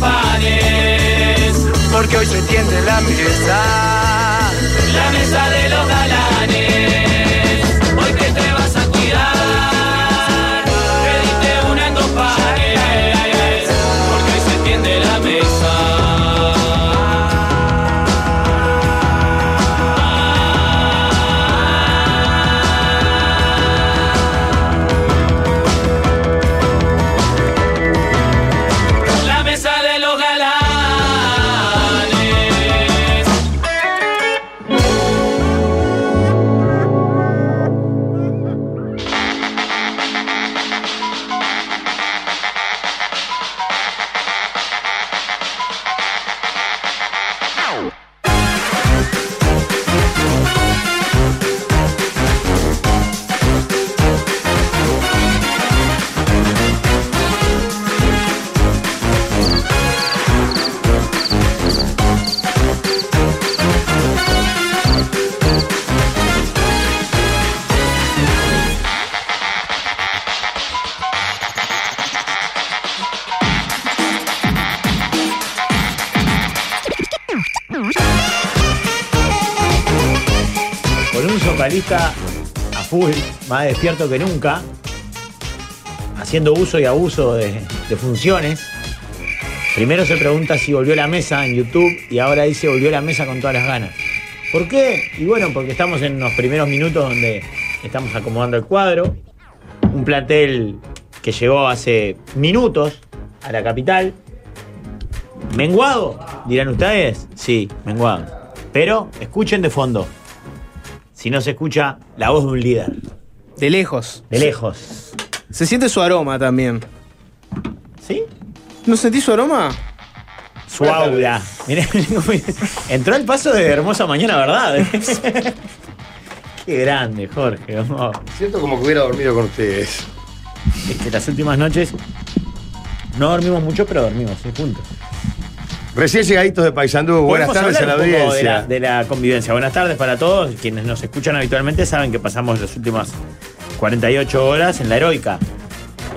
panes. Porque hoy se tiende la mesa. La mesa de los galanes, vocalista a full, más despierto que nunca, haciendo uso y abuso de, de funciones. Primero se pregunta si volvió la mesa en YouTube y ahora dice volvió la mesa con todas las ganas. ¿Por qué? Y bueno, porque estamos en los primeros minutos donde estamos acomodando el cuadro. Un plantel que llegó hace minutos a la capital. ¿Menguado? Dirán ustedes. Sí, menguado. Pero escuchen de fondo. Si no se escucha la voz de un líder. De lejos. De lejos. Se siente su aroma también. ¿Sí? ¿No sentís su aroma? Su aura. Mirá, entró el paso de hermosa mañana, ¿verdad? Qué grande, Jorge. oh. Siento como que hubiera dormido con ustedes. Es que las últimas noches no dormimos mucho, pero dormimos, sí, juntos. Recién llegaditos de Paysandú, buenas tardes a la audiencia. De la, de la convivencia. Buenas tardes para todos. Quienes nos escuchan habitualmente saben que pasamos las últimas 48 horas en la heroica.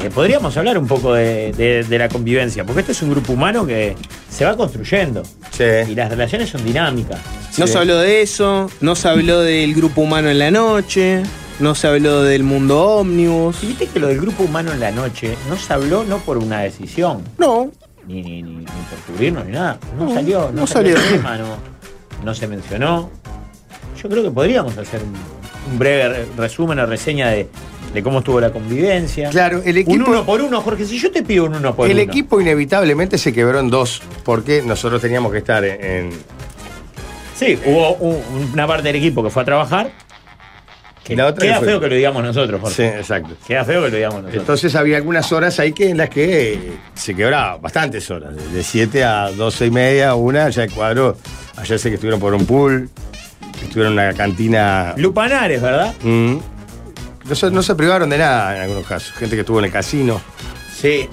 Eh, podríamos hablar un poco de, de- de la convivencia, porque este es un grupo humano que se va construyendo. Y las relaciones son dinámicas. No se habló de eso, no se habló del grupo humano en la noche, no se habló del mundo ómnibus. Y viste que lo del grupo humano en la noche no se habló no por una decisión. No. Ni, ni, ni, ni por cubrirnos ni nada. No, No, salió, no, no salió. salió. el tema, no, no se mencionó. Yo creo que podríamos hacer un, un breve re- resumen o reseña de, de cómo estuvo la convivencia. Claro, el Un equipo- uno por uno, Jorge. Si yo te pido un uno por el uno. equipo inevitablemente se quebró en dos porque nosotros teníamos que estar en. en- Sí, hubo un- una parte del equipo que fue a trabajar. Que La otra queda que feo que lo digamos nosotros, Jorge. Sí, exacto. Queda feo que lo digamos nosotros. Entonces había algunas horas ahí que en las que eh, se quebraba, bastantes horas, de 7 a 12 y media, una, ya el cuadro Ayer sé que estuvieron por un pool, que estuvieron en una cantina. Lupanares, ¿verdad? Mm. No, se, no se privaron de nada en algunos casos. Gente que estuvo en el casino. Sí,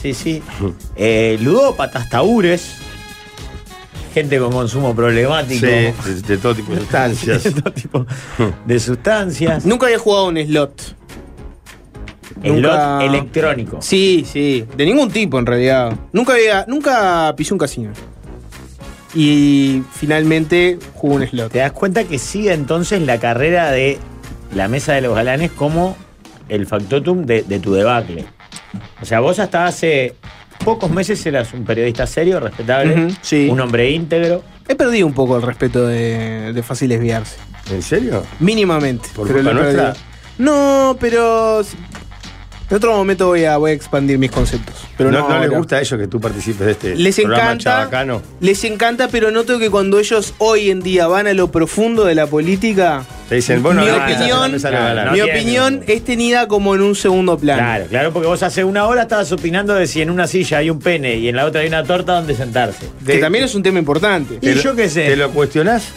sí, sí. Eh, ludópatas, taúres. Gente con consumo problemático. Sí, de, de todo tipo de sustancias. De todo tipo de sustancias. Nunca había jugado un slot. El nunca- lot electrónico. Sí, sí. De ningún tipo, en realidad. Nunca había. Nunca pisé un casino. Y finalmente jugué un slot. Te das cuenta que sigue entonces la carrera de la mesa de los galanes como el factotum de, de tu debacle. O sea, vos hasta hace pocos meses eras un periodista serio, respetable, sí. un hombre íntegro. He perdido un poco el respeto de, de fácil desviarse. ¿En serio? Mínimamente. ¿Por pero culpa nuestra? No, pero. En otro momento voy a, voy a expandir mis conceptos. Pero ¿No, no, no les gusta a ellos que tú participes de este Les programa encanta. chabacano? Les encanta, pero noto que cuando ellos hoy en día van a lo profundo de la política, Te dicen, vos no mi la opinión, Claro, no mi opinión es tenida como en un segundo plano. Claro, claro, porque vos hace una hora estabas opinando de si en una silla hay un pene y en la otra hay una torta donde sentarse. Que también es un tema importante. Y yo qué sé. ¿Te lo cuestionás?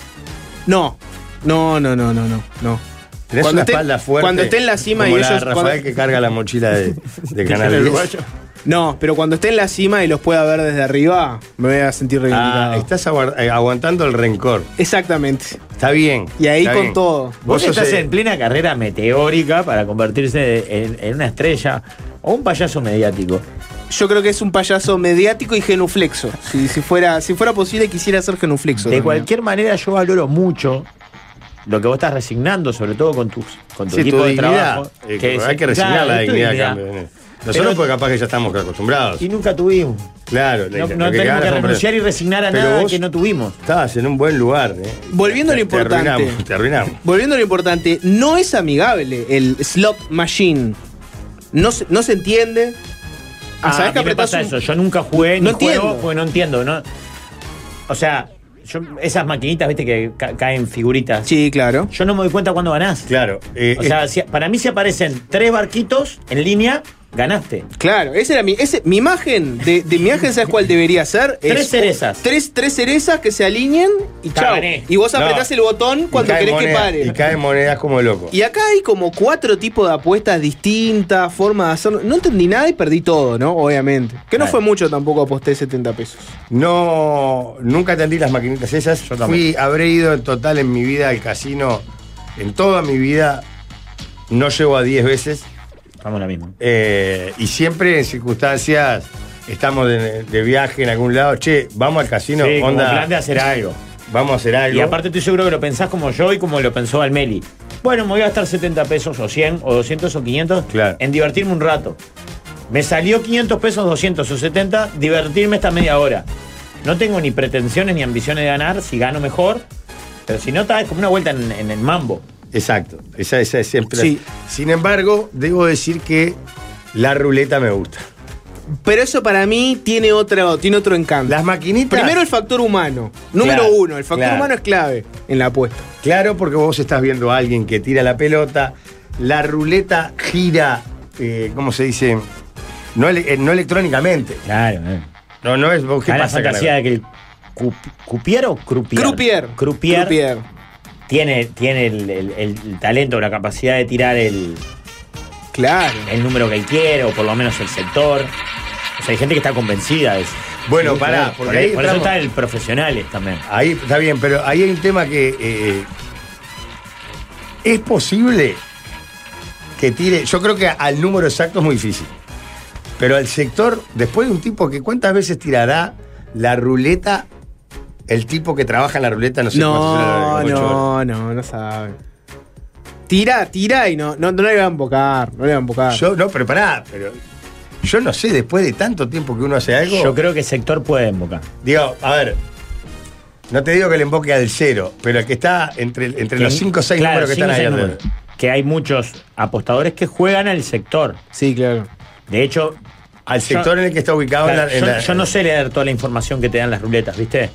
No, no, no, no, no, no. no. Tenés Cuando una esté- espalda fuerte. cuando esté en la cima como y la ellos- de Rafael cuando- que carga la mochila de, de Canal El 10. uruguayo. No, pero cuando esté en la cima y los pueda ver desde arriba, me voy a sentir reivindicado. Ah, estás aguar- eh, aguantando el rencor. Exactamente. Está bien. Y ahí con bien. todo. Vos estás en plena carrera meteórica para convertirse en, en una estrella o un payaso mediático. Yo creo que es un payaso mediático y genuflexo. Si, si fuera, si fuera posible, quisiera ser genuflexo. De también. cualquier manera, yo valoro mucho lo que vos estás resignando, sobre todo con, tus, con tu Sí, equipo tu de dignidad. trabajo. Eh, es- hay que resignar claro, la dignidad. dignidad. cambio. Nosotros, Pero- porque capaz que ya estamos acostumbrados. Y nunca tuvimos. Claro, No, no que tenemos que renunciar y resignar a Pero nada vos- que no tuvimos. Estabas en un buen lugar. ¿eh? Volviendo a lo Te- te importante. arruinamos, Te arruinamos. Volviendo a lo importante, no es amigable el slot machine. No se, no se entiende. Ah, ¿sabés a mí me pasa un- eso. Yo nunca jugué No ni juego entiendo. porque no entiendo. ¿no? O sea, yo, esas maquinitas, viste, que ca- caen figuritas. Sí, claro. Yo no me doy cuenta cuando ganás. Claro. eh, O sea, si- para mí si aparecen tres barquitos en línea, ganaste. Claro, esa era mi, ese, mi imagen. De, de mi imagen, ¿sabes cuál debería ser? Es Tres cerezas. Tres, tres cerezas que se alineen y chao. gané. Y vos No. apretás el botón cuando querés que pare. Y caen monedas como loco. Y acá hay como cuatro tipos de apuestas distintas, formas de hacerlo. No entendí nada y perdí todo, ¿no? Obviamente. Que no fue mucho tampoco, aposté 70 pesos. No, nunca atendí las maquinitas esas. Fui, habré ido en total en mi vida al casino, en toda mi vida, no llego a 10 veces. Vamos a la misma. eh, y siempre en circunstancias, estamos de, de viaje en algún lado. Che, vamos al casino, Sí, como onda, plan de hacer algo. vamos a hacer algo. Y aparte estoy seguro que lo pensás como yo y como lo pensó Almeli. Bueno, me voy a gastar 70 pesos o 100 o 200 o 500 Claro. en divertirme un rato. Me salió 500 pesos, 200 o 70, divertirme esta media hora. No tengo ni pretensiones ni ambiciones de ganar, si gano mejor. Pero si no, está es como una vuelta en, en el mambo. Exacto, esa, esa es siempre. Sí. Sin embargo, debo decir que la ruleta me gusta. Pero eso para mí tiene otro, tiene otro encanto. Las maquinitas. Primero el factor humano. Número Claro, uno, el factor claro. humano es clave en la apuesta. Claro, porque vos estás viendo a alguien que tira la pelota, la ruleta gira, eh, ¿cómo se dice? No, ele- eh, no electrónicamente. Claro, eh. No, no es. ¿vos ¿Qué Está la pasa? fantasía de que el cup- cupier o croupier. Croupier. Croupier, Croupier. Tiene, tiene el, el- el talento, la capacidad de tirar el, Claro. el número que él quiere, o por lo menos el sector. O sea, hay gente que está convencida de eso. Bueno, Sí, pará, porque por, ahí por eso está el profesionales también. Ahí está bien, pero ahí hay un tema que. eh, ¿Es posible que tire? Yo creo que al número exacto es muy difícil. Pero al sector, después de un tipo que cuántas veces tirará la ruleta, el tipo que trabaja en la ruleta, no sé No, no, no, no sabe. Tira, tira y no, no, no le va a embocar. No le va a embocar. Yo, no, pero pará, pero. Yo no sé, después de tanto tiempo que uno hace algo. Yo creo que el sector puede embocar. Digo, a ver. No te digo que le emboque al cero, pero el que está entre, entre los 5 o 6 claro, números que cinco están o ahí. seis alrededor. números. Que hay muchos apostadores que juegan al sector. Sí, claro. De hecho, Al sector en el que está ubicado en Claro, la- en yo, la- yo no sé leer toda la información que te dan las ruletas, ¿viste?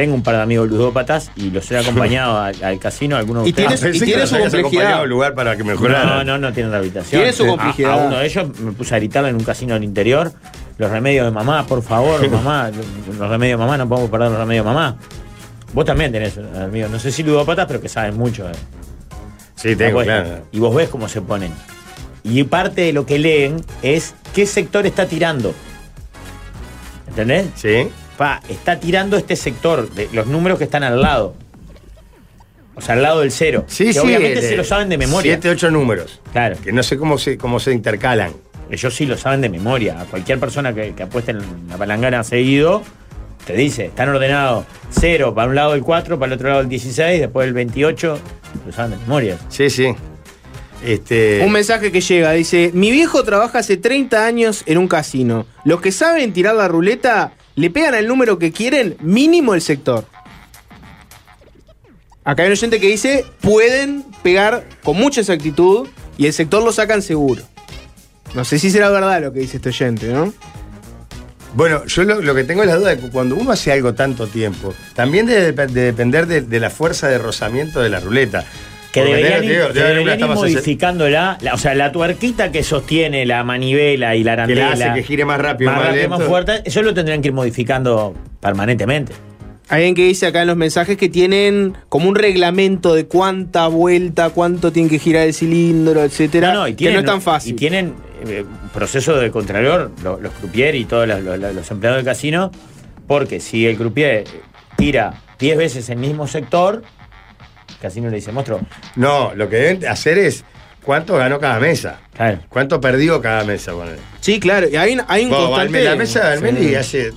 Tengo un par de amigos ludópatas y los he acompañado al, al casino, algunos de Y Pensé y tiene su complejidad. un lugar para que mejorara. No, no, no tienen rehabilitación. Tiene su A- complejidad. A, uno de ellos me puse a gritarle en un casino del interior. Los remedios de mamá, por favor, mamá. Los remedios de mamá, no podemos perder los remedios de mamá. Vos también tenés amigos, no sé si ludópatas, pero que saben mucho. de Sí, tengo, claro. Y vos ves cómo se ponen. Y parte de lo que leen es qué sector está tirando. ¿Entendés? Sí. Pa, está tirando este sector, de los números que están al lado. O sea, al lado del cero. Sí, que sí. Obviamente el- se lo saben de memoria. Siete, ocho números. Claro. Que no sé cómo se, cómo se intercalan. Ellos sí lo saben de memoria. A cualquier persona que, que apueste en la palangana seguido, te dice, están ordenados 0 para un lado el 4, para el otro lado el 16, después el 28, lo saben de memoria. Sí, sí. Este. Un mensaje que llega, dice, mi viejo trabaja hace 30 años en un casino. Los que saben tirar la ruleta le pegan al número que quieren, mínimo el sector. Acá hay un oyente que dice, pueden pegar con mucha exactitud y el sector lo sacan seguro. No sé si será verdad lo que dice este oyente, ¿no? Bueno, yo lo, que tengo es la duda de que cuando uno hace algo tanto tiempo, también debe de depender de, de la fuerza de rozamiento de la ruleta. Que Porque deberían, ir, que deberían modificándola. la- o sea, la tuerquita que sostiene la manivela y la que arandela. la hace que gire más rápido, más, más, rápido, más fuerte. Eso lo tendrían que ir modificando permanentemente. Hay alguien que dice acá en los mensajes que tienen como un reglamento de cuánta vuelta, cuánto tiene que girar el cilindro, etcétera. No, no, y que no es tan fácil. Y tienen eh, proceso de contralor, lo- los croupier y todos los, los- los empleados del casino, porque si el croupier tira 10 veces el mismo sector, casino le dice, monstruo, No, lo que deben hacer es cuánto ganó cada mesa. claro. ¿Cuánto perdió cada mesa? Sí, claro, y hay, un- hay un Bueno, constante... La mesa de Almeli Sí. hace.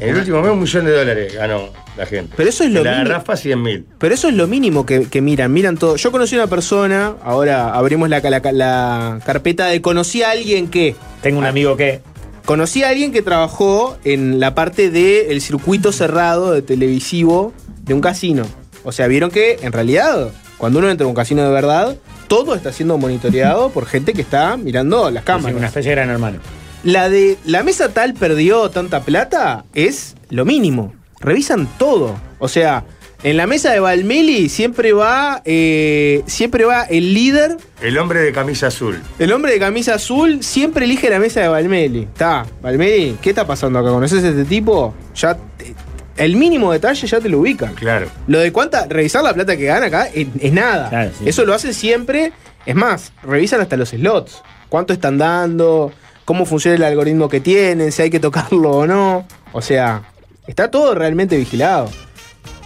En el último mes un millón de dólares ganó la gente. Pero eso es lo La de mínimo. Rafa 100 mil. Pero eso es lo mínimo que, que miran, miran todo. Yo conocí a una persona, ahora abrimos la, la- la carpeta de conocí a alguien que... Tengo un amigo que... Conocí a alguien que trabajó en la parte del circuito cerrado de televisivo de un casino. O sea, vieron que en realidad, cuando uno entra a un casino de verdad, todo está siendo monitoreado por gente que está mirando las es cámaras. una especie de gran hermano. La de la mesa tal perdió tanta plata es lo mínimo. Revisan todo. O sea, en la mesa de Valmeli siempre va, eh, siempre va el líder, El hombre de camisa azul. el hombre de camisa azul, siempre elige la mesa de Valmeli. Está, Valmeli, ¿qué está pasando acá? ¿Conoces a este tipo? Ya el mínimo detalle ya te lo ubican. Claro. Lo de cuánta, revisar la plata que gana acá es, es nada. Claro, sí. Eso lo hacen siempre. Es más, revisan hasta los slots. Cuánto están dando, cómo funciona el algoritmo que tienen, si hay que tocarlo o no. O sea, está todo realmente vigilado.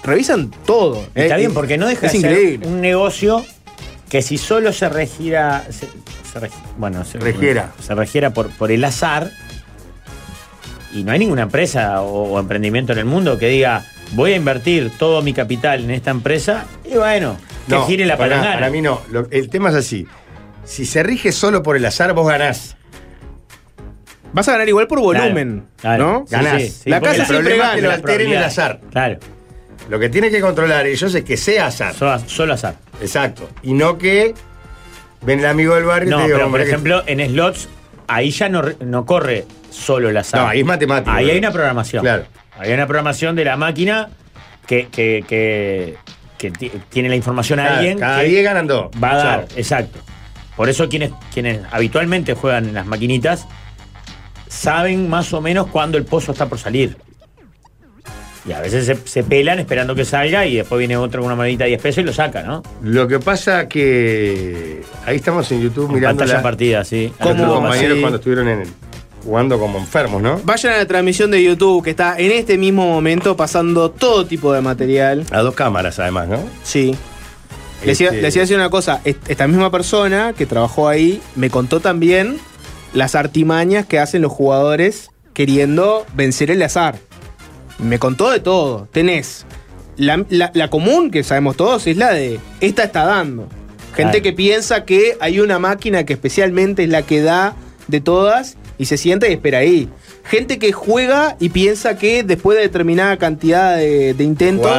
Revisan todo. Y Está Eh, bien, porque no deja de ser un negocio que si solo se regira. se- bueno, se Regiera. Se regiera por, por el azar. Y no hay ninguna empresa o, o emprendimiento en el mundo que diga voy a invertir todo mi capital en esta empresa y bueno, que No, gire la palangana. para mí no. Lo- el tema es así. Si se rige solo por el azar, vos ganás. Vas a ganar igual por volumen, claro. ¿no? Sí, Ganás. sí, sí, La casa el siempre problema es gana. que lo alteren el azar. Claro, Lo que tienen que controlar ellos es que sea azar. solo, solo azar. Exacto. Y no que ven el amigo del barrio y No, te diga, pero por "Hombre, que- ejemplo, en slots, ahí ya no, no corre solo el azar. No, ahí es matemático. Ahí ¿no? hay una programación. Claro. Ahí hay una programación de la máquina que, que, que- que ti- tiene la información a alguien cada que 10 ganan dos. va a dar. Chao. Exacto. Por eso quienes, quienes habitualmente juegan en las maquinitas saben más o menos cuándo el pozo está por salir. Y a veces se, se pelan esperando que salga y después viene otro con una monedita de 10 pesos y lo saca, ¿no? Lo que pasa que ahí estamos en YouTube mirando la, partida, sí. ¿Cómo? compañeros Sí. cuando estuvieron en el, jugando como enfermos, ¿no? Vayan a la transmisión de YouTube que está en este mismo momento pasando todo tipo de material. A dos cámaras, además, ¿no? Sí. Les iba, Este- les iba a decir una cosa, est- esta misma persona que trabajó ahí me contó también las artimañas que hacen los jugadores queriendo vencer el azar. Me contó de todo. Tenés la, la- la común, que sabemos todos, es la de esta está dando. Gente que piensa que hay una máquina que especialmente es la que da de todas y se sienta y espera ahí. Gente que juega y piensa que después de determinada cantidad de, de intentos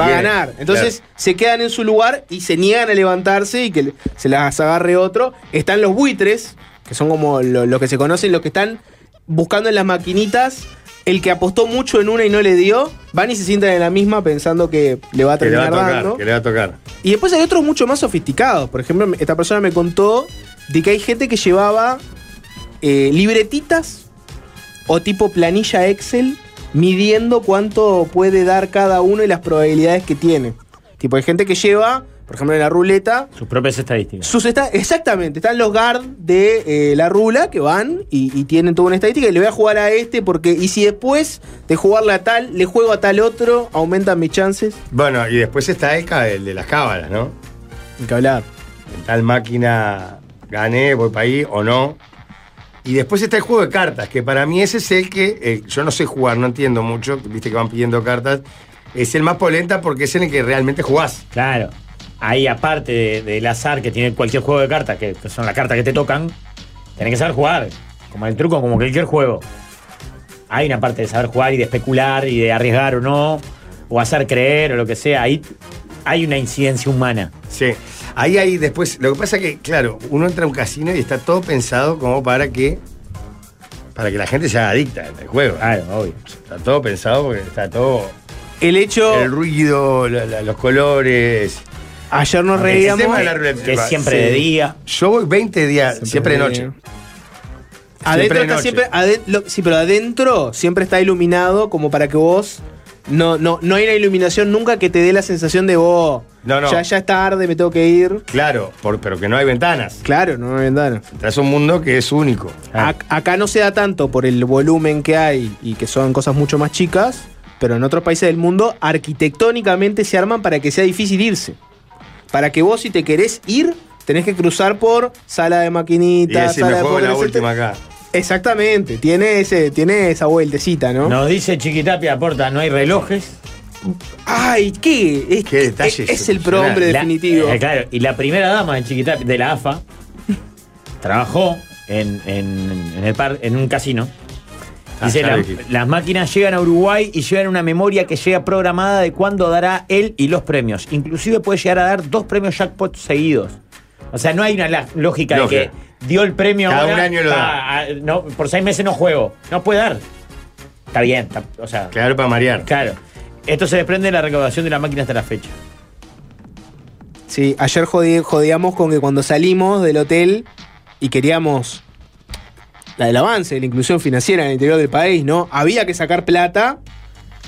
va a ganar. Entonces Claro. se quedan en su lugar y se niegan a levantarse y que se las agarre otro. Están los buitres, que son como lo, lo que se conocen, los que están buscando en las maquinitas. El que apostó mucho en una y no le dio, van y se sientan en la misma pensando que le va a Que le va a terminar tocar, dando. que le va a tocar. Y después hay otros mucho más sofisticados. Por ejemplo, esta persona me contó de que hay gente que llevaba eh, libretitas o tipo planilla Excel midiendo cuánto puede dar cada uno y las probabilidades que tiene. Tipo, hay gente que lleva, por ejemplo, en la ruleta, Sus propias estadísticas. sus esta- exactamente, están los guard de eh, la rula que van y, y tienen toda una estadística y le voy a jugar a este porque, y si después de jugarle a tal, le juego a tal otro, aumentan mis chances. Bueno, y después está el, el de las cábalas, ¿no? Hay que hablar. En tal máquina gané, voy para ahí o no. Y después está el juego de cartas, que para mí ese es el que, eh, yo no sé jugar, no entiendo mucho, viste que van pidiendo cartas, es el más polenta porque es en el que realmente jugás. Claro. Ahí, aparte de- del azar que tiene cualquier juego de cartas, que que son las cartas que te tocan, tenés que saber jugar. Como el truco, como cualquier juego. Hay una parte de saber jugar y de especular y de arriesgar o no, o hacer creer o lo que sea. Ahí hay una incidencia humana. Sí. Ahí hay después, lo que pasa que, claro, uno entra a un casino y está todo pensado como para que, para que la gente se haga adicta al juego. Claro, obvio. Está todo pensado porque está todo, El hecho, el ruido, la- la- los colores. ayer nos El reíamos. Que es siempre Sí. de día. Yo voy 20 días, siempre, de noche. Adentro Siempre está noche. siempre. sí, pero adentro siempre está iluminado como para que vos. No, no, no hay una iluminación nunca que te dé la sensación de vos. No, no. Ya, ya es tarde, me tengo que ir. Claro, por- pero que no hay ventanas. Claro, no hay ventana. Entras a un mundo que es único. Ah. Ac- acá no se da tanto por el volumen que hay y que son cosas mucho más chicas, pero en otros países del mundo arquitectónicamente se arman para que sea difícil irse. Para que vos si te querés ir, tenés que cruzar por sala de Y maquinitas, decir, sala me de juego la última acá. Exactamente, tiene, ese, tiene esa vueltecita, ¿no? Nos dice Chiquitapia, aporta, no hay relojes. Ay, ¿qué? Es, Qué detalle es, es el prohombre La- definitivo. eh, claro, y la primera dama de Chiquitapia, de la AFA, trabajó en, en- en el par, en un casino. Ah, Dice, ya "La- lo dijiste. las máquinas llegan a Uruguay y llevan una memoria que llega programada de cuándo dará él y los premios. Inclusive puede llegar a dar dos premios jackpot seguidos. O sea, no hay una lógica Lógica. de que dio el premio Cada ahora, un año lo da. no, por seis meses no juego. No puede dar. Está bien, está- o sea, Claro, para marear. claro. Esto se desprende de la recaudación de la máquina hasta la fecha. Sí, ayer jodi- jodíamos con que cuando salimos del hotel y queríamos la del avance, de la inclusión financiera en el interior del país, ¿no? Había que sacar plata.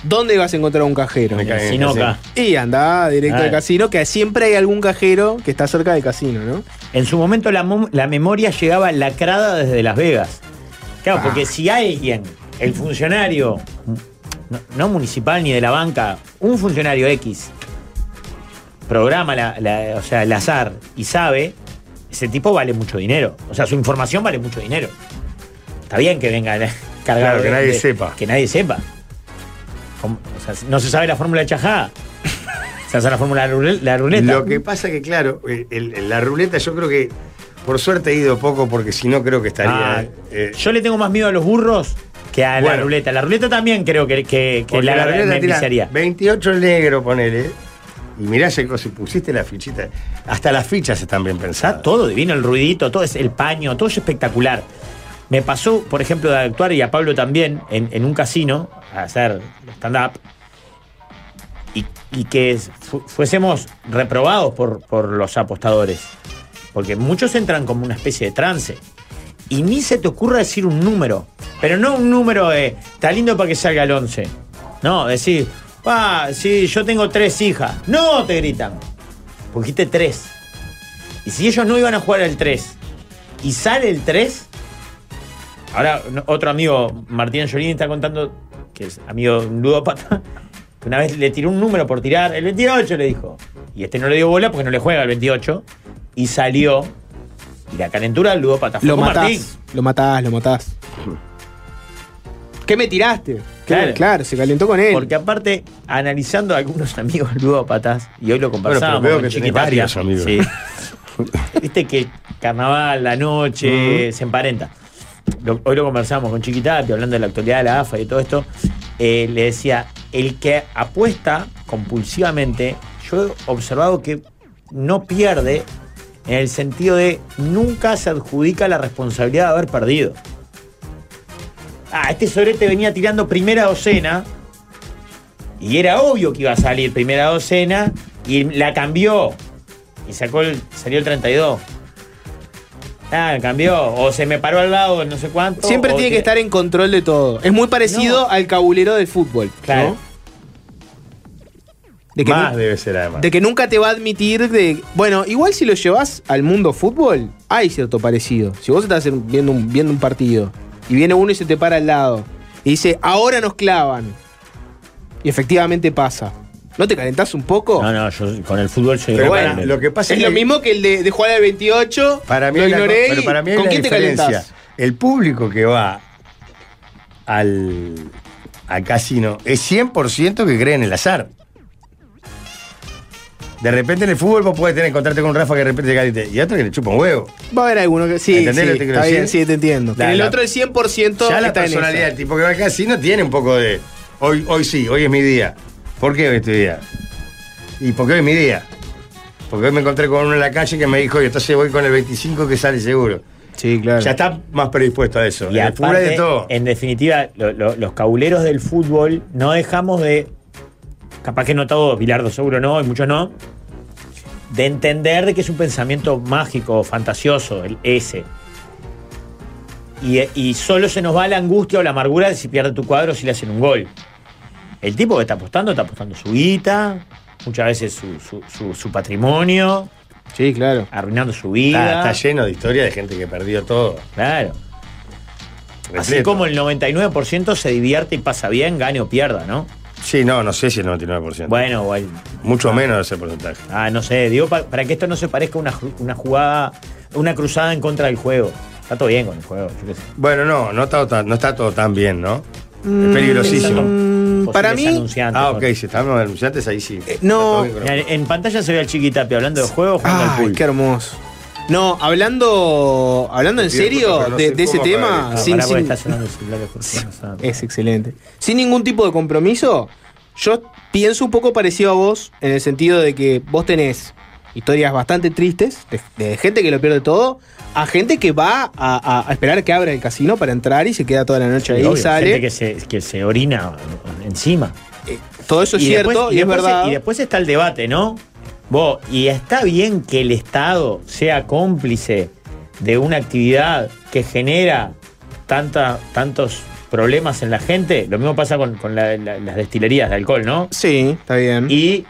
¿Dónde ibas a encontrar un cajero? En el Sinoca. Y andá directo Ah. al casino, que siempre hay algún cajero que está cerca del casino, ¿no? En su momento la, memoria llegaba lacrada desde Las Vegas. Claro, Ah. porque si alguien, el funcionario, no, no municipal ni de la banca, un funcionario X, programa la, la- o sea, el azar y sabe, ese tipo vale mucho dinero. O sea, su información vale mucho dinero. Está bien que venga cargado. Claro, que de- nadie de- sepa. Que nadie sepa. Como- o sea, no se sabe la fórmula de chajada. Se hace la fórmula de la rule- la ruleta. Lo que pasa que, claro, el- el- la ruleta yo creo que, por suerte he ido poco porque si no creo que estaría... Ah, eh, yo le tengo más miedo a los burros que a la ruleta. La ruleta también creo que, que, la, la ruleta me tira enviciaría. 28 negro, ponele. Y mirá y pusiste la fichita. Hasta las fichas están bien pensadas. Está todo divino, el ruidito, todo es el paño, todo es espectacular. Me pasó, por ejemplo, de actuar y a Pablo también en, un casino a hacer stand-up y, y que fu- fuésemos reprobados por, los apostadores. Porque muchos entran como una especie de trance. Y ni se te ocurra decir un número. Pero no un número de, está lindo para que salga el 11. No, decir, ah, sí, yo tengo tres hijas. No, te gritan. Porque tres. Y si ellos no iban a jugar el 3 y sale el 3, ahora otro amigo, Martín Giolini, está contando, que es amigo de un ludópata, que una vez le tiró un número por tirar, el 28 le dijo. Y este no le dio bola porque no le juega el 28 y salió. Y la calentura del ludópata fue Lo con matás, Martín. lo matás, lo matás. ¿Qué me tiraste? Claro. Claro, se calentó con él. Porque aparte, analizando a algunos amigos ludópatas, y hoy lo conversábamos veo con que tenés Chiquitapia, varios amigos. sí. Viste que carnaval, la noche, se emparenta. Hoy lo conversamos con Chiquitapia, hablando de la actualidad de la AFA y todo esto. eh, le decía, el que apuesta compulsivamente, yo he observado que no pierde en el sentido de nunca se adjudica la responsabilidad de haber perdido. Ah, este sorete venía tirando primera docena y era obvio que iba a salir primera docena y la cambió y sacó el, salió el 32. Ah, cambió. O se me paró al lado, no sé cuánto. Siempre tiene que estar en control de todo. Es muy parecido No. al cabulero del fútbol. ¿no? Claro. De que, Más nu- debe ser además. de que nunca te va a admitir de. Bueno, igual si lo llevas al mundo fútbol, hay cierto parecido. Si vos estás en- viendo un, viendo un partido y viene uno y se te para al lado y dice, ahora nos clavan. Y efectivamente pasa. ¿No te calentás un poco? No, no, yo con el fútbol soy Pero bueno, lo que pasa es es lo que- mismo que el de, de jugar al 28. Para mí lo ignoré. pero y- para mí ¿Con quién te calentás? El público que va al, al casino es 100% que cree en el azar. De repente en el fútbol vos podés tener encontrarte con un Rafa que de repente te calite y otro que le chupa un huevo. Va a haber alguno que sí, ¿Entendés sí, lo que te quiero bien, sí, te entiendo. La- en el la- otro el 100% Ya la está en esa. personalidad del tipo que va al casino tiene un poco de. Hoy, hoy sí, hoy es mi día. ¿Por qué hoy es tu día? ¿Y por qué hoy es mi día? Porque hoy me encontré con uno en la calle que me dijo, y entonces voy con el 25 que sale seguro. Sí, claro. Ya está más predispuesto a eso. Y en de todo. en definitiva, lo- lo- los cabuleros del fútbol no dejamos de, capaz que no todos, Bilardo seguro no, y muchos no, de entender de que es un pensamiento mágico, fantasioso, el ese. Y, y solo se nos va la angustia o la amargura de si pierde tu cuadro o si le hacen un gol. El tipo que está apostando, está apostando su guita, muchas veces su, su- su- su patrimonio, Sí, claro. arruinando su vida. Ah, está lleno de historias de gente que perdió todo. Claro. Así Repleto. como el 99% se divierte y pasa bien, gane o pierda, ¿no? Sí, no, no sé si el 99%. Bueno, o el- Mucho menos ese porcentaje. ah, no sé, digo pa- para, que esto no se parezca a una, una jugada, una cruzada en contra del juego. Está todo bien con el juego, yo qué sé. Bueno, no, no está, no está todo tan bien, ¿no? es peligrosísimo. Para mí- anunciantes, Ah, ok, si estamos denunciantes, ahí sí. Eh, no. En pantalla se ve al chiquitape hablando de juego jugando al Ay, pool. qué hermoso. No, hablando, hablando en serio no de, ese tema, No, sin, sin- es excelente. Sin ningún tipo de compromiso, yo pienso un poco parecido a vos, en el sentido de que vos tenés historias bastante tristes, de, de gente que lo pierde todo, a gente que va a, a- a esperar que abra el casino para entrar y se queda toda la noche ahí Y sale. gente que se, que se orina encima. Eh, todo eso es Y cierto después- y, es después- verdad. Y después está el debate, ¿no? Vos, y está bien que el Estado sea cómplice de una actividad que genera tanta, tantos problemas en la gente. Lo mismo pasa con, con la- la- las destilerías de alcohol, ¿no? Sí, está bien. Y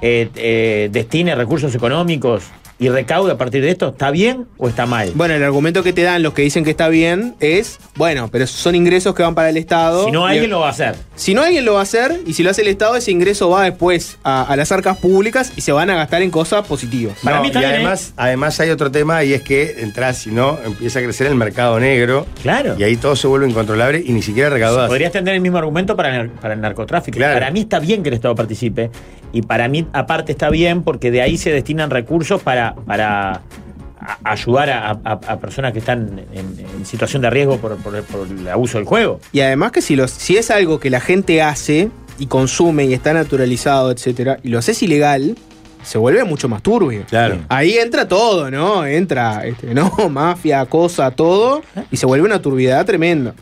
eh, eh, destine recursos económicos y recaude a partir de esto, ¿está bien o está mal? Bueno, el argumento que te dan los que dicen que está bien es, bueno, pero son ingresos que van para el Estado. si no, Y- alguien lo va a hacer. Si no, alguien lo va a hacer, y si lo hace el Estado, ese ingreso va después a, a las arcas públicas y se van a gastar en cosas positivas. Para No, mí y ¿eh? además, además hay otro tema y es que entras, si no, empieza a crecer el mercado negro Claro. y ahí todo se vuelve incontrolable y ni siquiera recaudas. Podrías tener el mismo argumento para el, para el narcotráfico. Claro. Para mí está bien que el Estado participe. Y para mí, aparte, está bien porque de ahí se destinan recursos para, para a- ayudar a, a- a personas que están en, en situación de riesgo por, por- por el abuso del juego. Y además que si, los, si es algo que la gente hace y consume y está naturalizado, etcétera, y lo haces ilegal, se vuelve mucho más turbio. Claro. Ahí entra todo, ¿no? Entra, este, ¿no? Mafia, cosa, todo, y se vuelve una turbidez tremenda.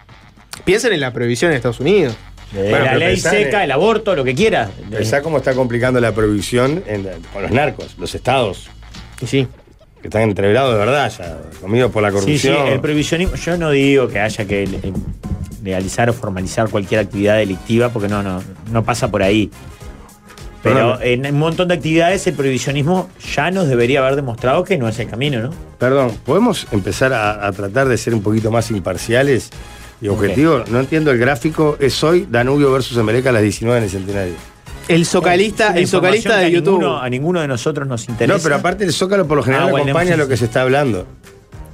Piensen en la prohibición en Estados Unidos. Bueno, la ley seca, en- el aborto, lo que quieras. Pensá cómo está complicando la prohibición en- con los narcos, los estados, sí. que están entreverados de verdad ya, comidos por la Sí, sí, corrupción. el prohibicionismo. Yo no digo que haya que le- legalizar o formalizar cualquier actividad delictiva porque no, no, no pasa por ahí. Pero Perdón. en un montón de actividades el prohibicionismo ya nos debería haber demostrado que no es el camino, ¿no? Perdón, ¿podemos empezar a, a tratar de ser un poquito más imparciales y objetivos? No entiendo el gráfico, es hoy Danubio versus Emelec a las 19 en el centenario. El socalista, el socalista de a YouTube. ninguno- a ninguno de nosotros nos interesa. No, pero aparte el Zócalo por lo general Ah, bueno, acompaña lo que se está hablando.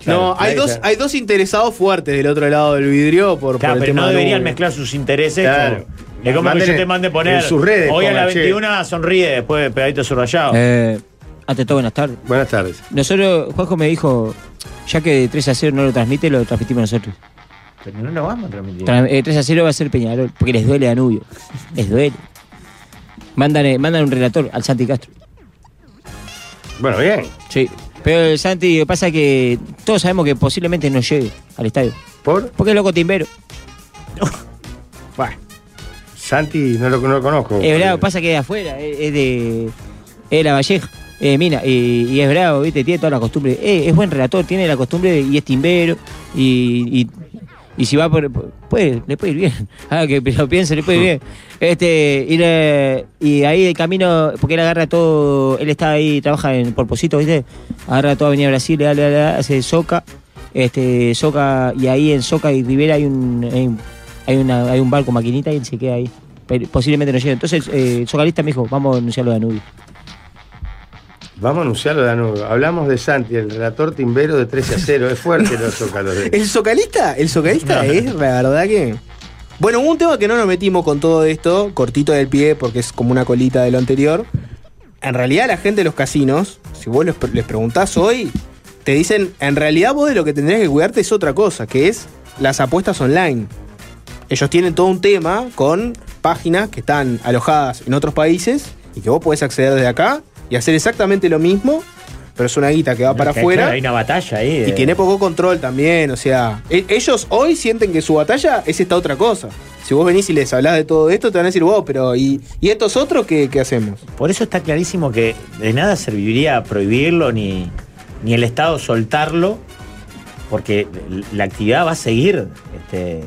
no, hay dos, hay dos interesados fuertes del otro lado del vidrio por, Claro, por el pero tema no de deberían mezclar sus intereses. Claro. como- Es como que yo te mande poner. en sus redes Hoy a la pongan, che. 21 sonríe después de pegadito subrayado. Eh, ante todo, buenas tardes. Buenas tardes. Nosotros, Juanjo me dijo, ya que 3 a 0 no lo transmite, lo transmitimos nosotros. Pero no lo vamos a transmitir. Tra- eh, 3 a 0 va a ser Peñarol, porque les duele a Danubio. Les duele. Mandan, mandan un relator al Santi Castro. Bueno, bien. Sí. Pero el Santi, lo que pasa es que todos sabemos que posiblemente no llegue al estadio. ¿Por? Porque es loco timbero. Bueno, Santi no lo, no lo conozco. Es que pasa es que es de afuera, es, es de. Es de la Valleja. Eh, mira, y, y es bravo, ¿viste? Tiene toda la costumbre. Eh, es buen relator, tiene la costumbre de- y es timbero. Y, y, y si va por. Puede, le puede ir bien. Ah, que lo piense, le puede ir bien. Este, y, y ahí el camino, porque él agarra todo. Él está ahí, trabaja en Porposito, ¿viste? Agarra toda Avenida Brasil, le da, le da, hace Soca. Este, Soca, y ahí en Soca y Rivera hay un. Hay un, hay una, hay un bar con maquinita y él se queda ahí. Posiblemente no llegue. Entonces, eh, el Socalista me dijo, vamos a anunciarlo de Danubio. Vamos a anunciarlo de Danubio. Hablamos de Santi, el relator timbero de 13 a 0. Es fuerte los zócalos de El socalista, el socalista es la verdad que. Bueno, un tema que no nos metimos con todo esto, cortito del pie, porque es como una colita de lo anterior. En realidad, la gente de los casinos, si vos les, les preguntás hoy, te dicen, en realidad vos de lo que tendrías que cuidarte es otra cosa, que es las apuestas online. Ellos tienen todo un tema con páginas que están alojadas en otros países y que vos podés acceder desde acá y hacer exactamente lo mismo, pero es una guita que va para afuera. claro, Hay una batalla ahí. Y tiene poco control también, o sea, e- ellos hoy sienten que su batalla es esta otra cosa. Si vos venís y les hablás de todo esto, te van a decir, wow, pero ¿y, y estos otros qué, qué hacemos? Por eso está clarísimo que de nada serviría prohibirlo ni, ni el Estado soltarlo, porque la actividad va a seguir este,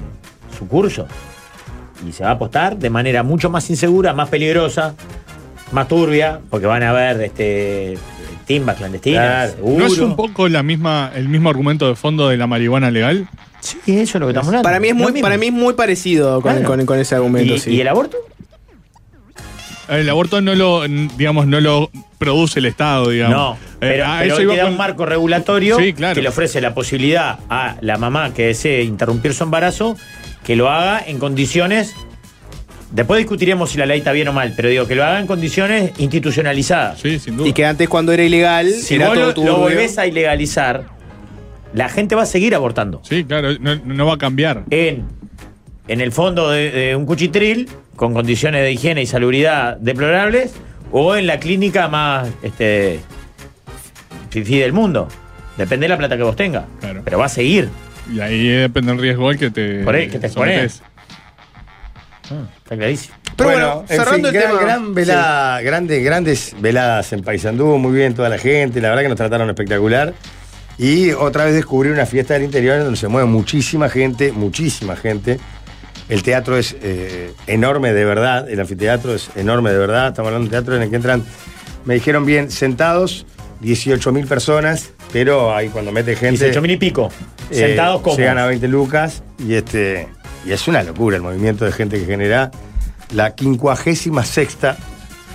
su curso. Y se va a apostar de manera mucho más insegura, más peligrosa, más turbia, porque van a haber este, timbas clandestinas. Claro. ¿No es un poco la misma, el mismo argumento de fondo de la marihuana legal? Sí, eso es lo que estamos hablando. Para mí es muy, para mí es muy parecido con, Claro. con- con ese argumento, ¿Y, sí. y el aborto? El aborto no lo, digamos, no lo produce el Estado, digamos. No, Eh, pero, a pero eso iba te da con- un marco regulatorio Sí, claro. que le ofrece la posibilidad a la mamá que desee interrumpir su embarazo que lo haga en condiciones. Después discutiremos si la ley está bien o mal, pero digo que lo haga en condiciones institucionalizadas. Sí, sin duda. Y que antes cuando era ilegal, Si era vos todo lo, lo volvés a ilegalizar, la gente va a seguir abortando. Sí, claro, no, no va a cambiar. En, en el fondo de, de un cuchitril, con condiciones de higiene y salubridad deplorables, o en la clínica más este, fifí del mundo. Depende de la plata que vos tengas. Claro. Pero va a seguir. Y ahí depende el riesgo al que te, Por ahí, que te exponés. Está clarísimo. Pero bueno, bueno, en cerrando fin, el gran, tema. gran velada, grandes, grandes veladas en Paysandú, muy bien toda la gente, la verdad que nos trataron espectacular. Y otra vez descubrí una fiesta del interior donde se mueve muchísima gente, muchísima gente. El teatro es eh, enorme de verdad, el anfiteatro es enorme de verdad. Estamos hablando de un teatro en el que entran, me dijeron bien, sentados, 18 mil personas, pero ahí cuando mete gente. 18 mil y pico. Eh, Sentados como. Llegan a 20 lucas y este y es una locura el movimiento de gente que genera la quincuagésima sexta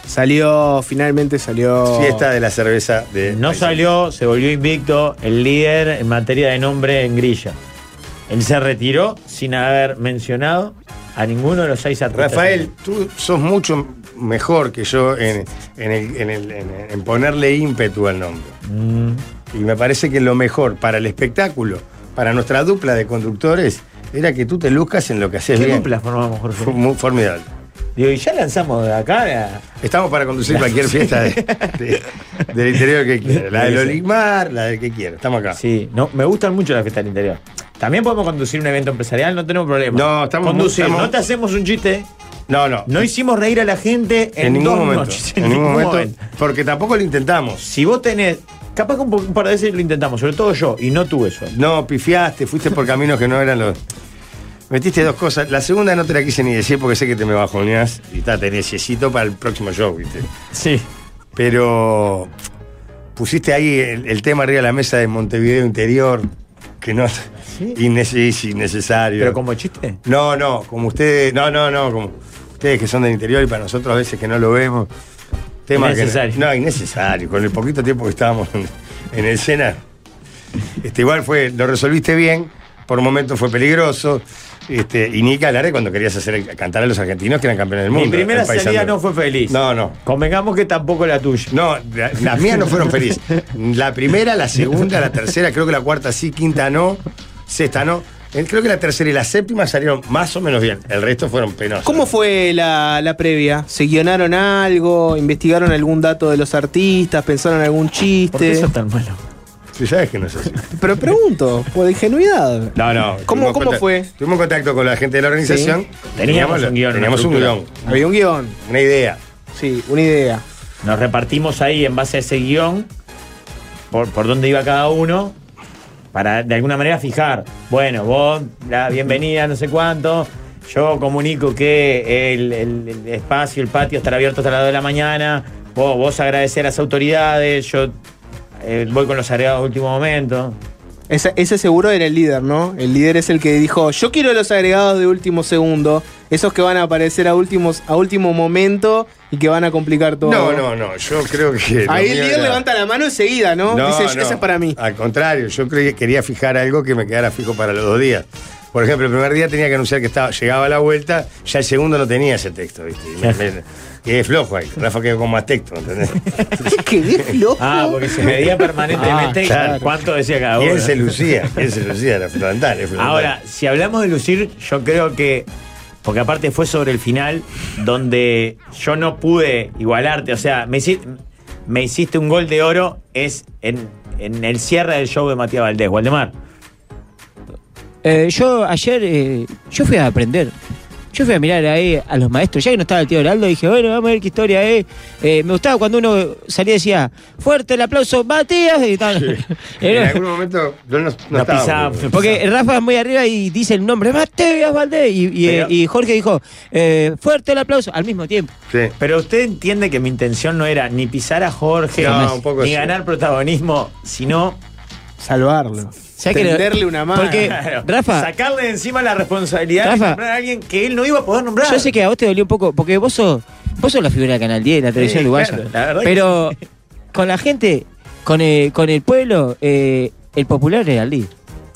Salió, finalmente salió. fiesta de la cerveza de No salió, se volvió invicto el líder en materia de nombre en grilla. Él se retiró sin haber mencionado a ninguno de los seis artistas. Rafael, tú sos mucho mejor que yo en, en el- en el- en- en ponerle ímpetu al nombre. Mm, Y me parece que lo mejor para el espectáculo, para nuestra dupla de conductores, era que tú te luzcas en lo que haces ¿Qué bien. dupla formamos, Fue Jorge? muy formidable. Digo, y ya lanzamos de acá la- Estamos para conducir cualquier fiesta de- de- del interior que quiera. La del. Oligmar, la del que quiera. Estamos acá. Sí, no, me gustan mucho las fiestas del interior. También podemos conducir un evento empresarial, no tenemos problema. No, estamos Conducir, estamos- no te hacemos un chiste. No, no. No hicimos reír a la gente en, en ningún dos momento. noches. En, ningún momento, Porque tampoco lo intentamos. Si vos tenés. Capaz que un, par de veces lo intentamos, sobre todo yo, y no tuve eso. No, pifiaste, fuiste por caminos que no eran los. Metiste dos cosas. La segunda no te la quise ni decir porque sé que te me bajoneás y está, te necesito para el próximo show, ¿viste? Sí. Pero pusiste ahí el, el tema arriba de la mesa de Montevideo Interior, que no. Sí. innece- es innecesario. ¿Pero como chiste? No, no, como ustedes. No, no, no, como ustedes que son del interior y para nosotros a veces que no lo vemos. Tema que- Innecesario. no, innecesario. Con el poquito tiempo que estábamos en, en el Sena. Este, igual fue, lo resolviste bien, por un momento fue peligroso. Este, y ni que de cuando querías hacer cantar a los argentinos que eran campeones del mundo. Mi primera salida no fue feliz. No, no. Convengamos que tampoco la tuya. No, la- las mías no fueron felices. La primera, la segunda, la tercera, creo que la cuarta sí, quinta no, sexta no. Creo que la tercera y la séptima salieron más o menos bien. El resto fueron penosos. ¿Cómo fue la, la previa? ¿Se guionaron algo? ¿Investigaron algún dato de los artistas? ¿Pensaron algún ¿Por qué chiste? sos tan malo? Tú sabes que no es así. Pero pregunto, por ingenuidad. No, no. ¿Cómo- cómo contact- fue? Tuvimos contacto con la gente de la organización. Teníamos un guion, Teníamos un guion, Había un guion. una idea. Sí, una idea. nos repartimos ahí en base a ese guion por, por dónde iba cada uno para de alguna manera fijar, bueno, vos, la bienvenida, no sé cuánto, yo comunico que el, el- espacio, el patio estará abierto hasta las 2 de la mañana, vos, vos agradecer a las autoridades, yo eh, voy con los agregados de último momento. Ese, ese seguro era el líder, ¿no? El líder es el que dijo, yo quiero los agregados de último segundo, esos que van a aparecer a, últimos, a último momento y que van a complicar todo. No, no, no. Yo creo que. Ahí el líder era- levanta la mano enseguida, ¿no? No, Dice, no. ese es para mí. Al contrario, yo creo que quería fijar algo que me quedara fijo para los dos días. Por ejemplo, el primer día tenía que anunciar que estaba, llegaba a la vuelta, ya el segundo no tenía ese texto, ¿viste? Me- me- que es flojo ahí. Rafa quedó con más texto, ¿entendés? que de flojo. Ah, porque se medía permanentemente Ah, claro. cuánto decía cada uno. ¿Quién se lucía? ¿Quién se lucía? Era fundamental. es fundamental. Ahora, si hablamos de lucir, yo creo que. Porque aparte fue sobre el final donde yo no pude igualarte. O sea, me hiciste, me hiciste un gol de oro. Es en, el cierre del show de Matías Valdés, Waldemar. Eh, yo ayer, eh, yo fui a aprender. Yo fui a mirar ahí a los maestros. Ya que no estaba el tío Heraldo, dije, bueno, vamos a ver qué historia es. Eh, me gustaba cuando uno salía y decía, fuerte el aplauso, Matías. Y tal. en algún momento yo no, no No estaba. pisaba. porque- Porque Rafa es muy arriba y dice el nombre, Matías Valdés. Y, y, Pero- y Jorge dijo, eh, fuerte el aplauso, al mismo tiempo. Sí. Pero usted entiende que mi intención no era ni pisar a Jorge, No, ni sí. ganar protagonismo, sino Salvarlo. ¿Sabes que lo- Tenderle una mano. Porque, claro, Rafa, sacarle de encima la responsabilidad de nombrar a alguien que él no iba a poder nombrar. yo sé que a vos te dolió un poco, porque vos sos, vos sos la figura del Canal 10, la televisión Sí, uruguaya. claro, que Pero con la gente, con el, con el pueblo, eh, el popular era el líder.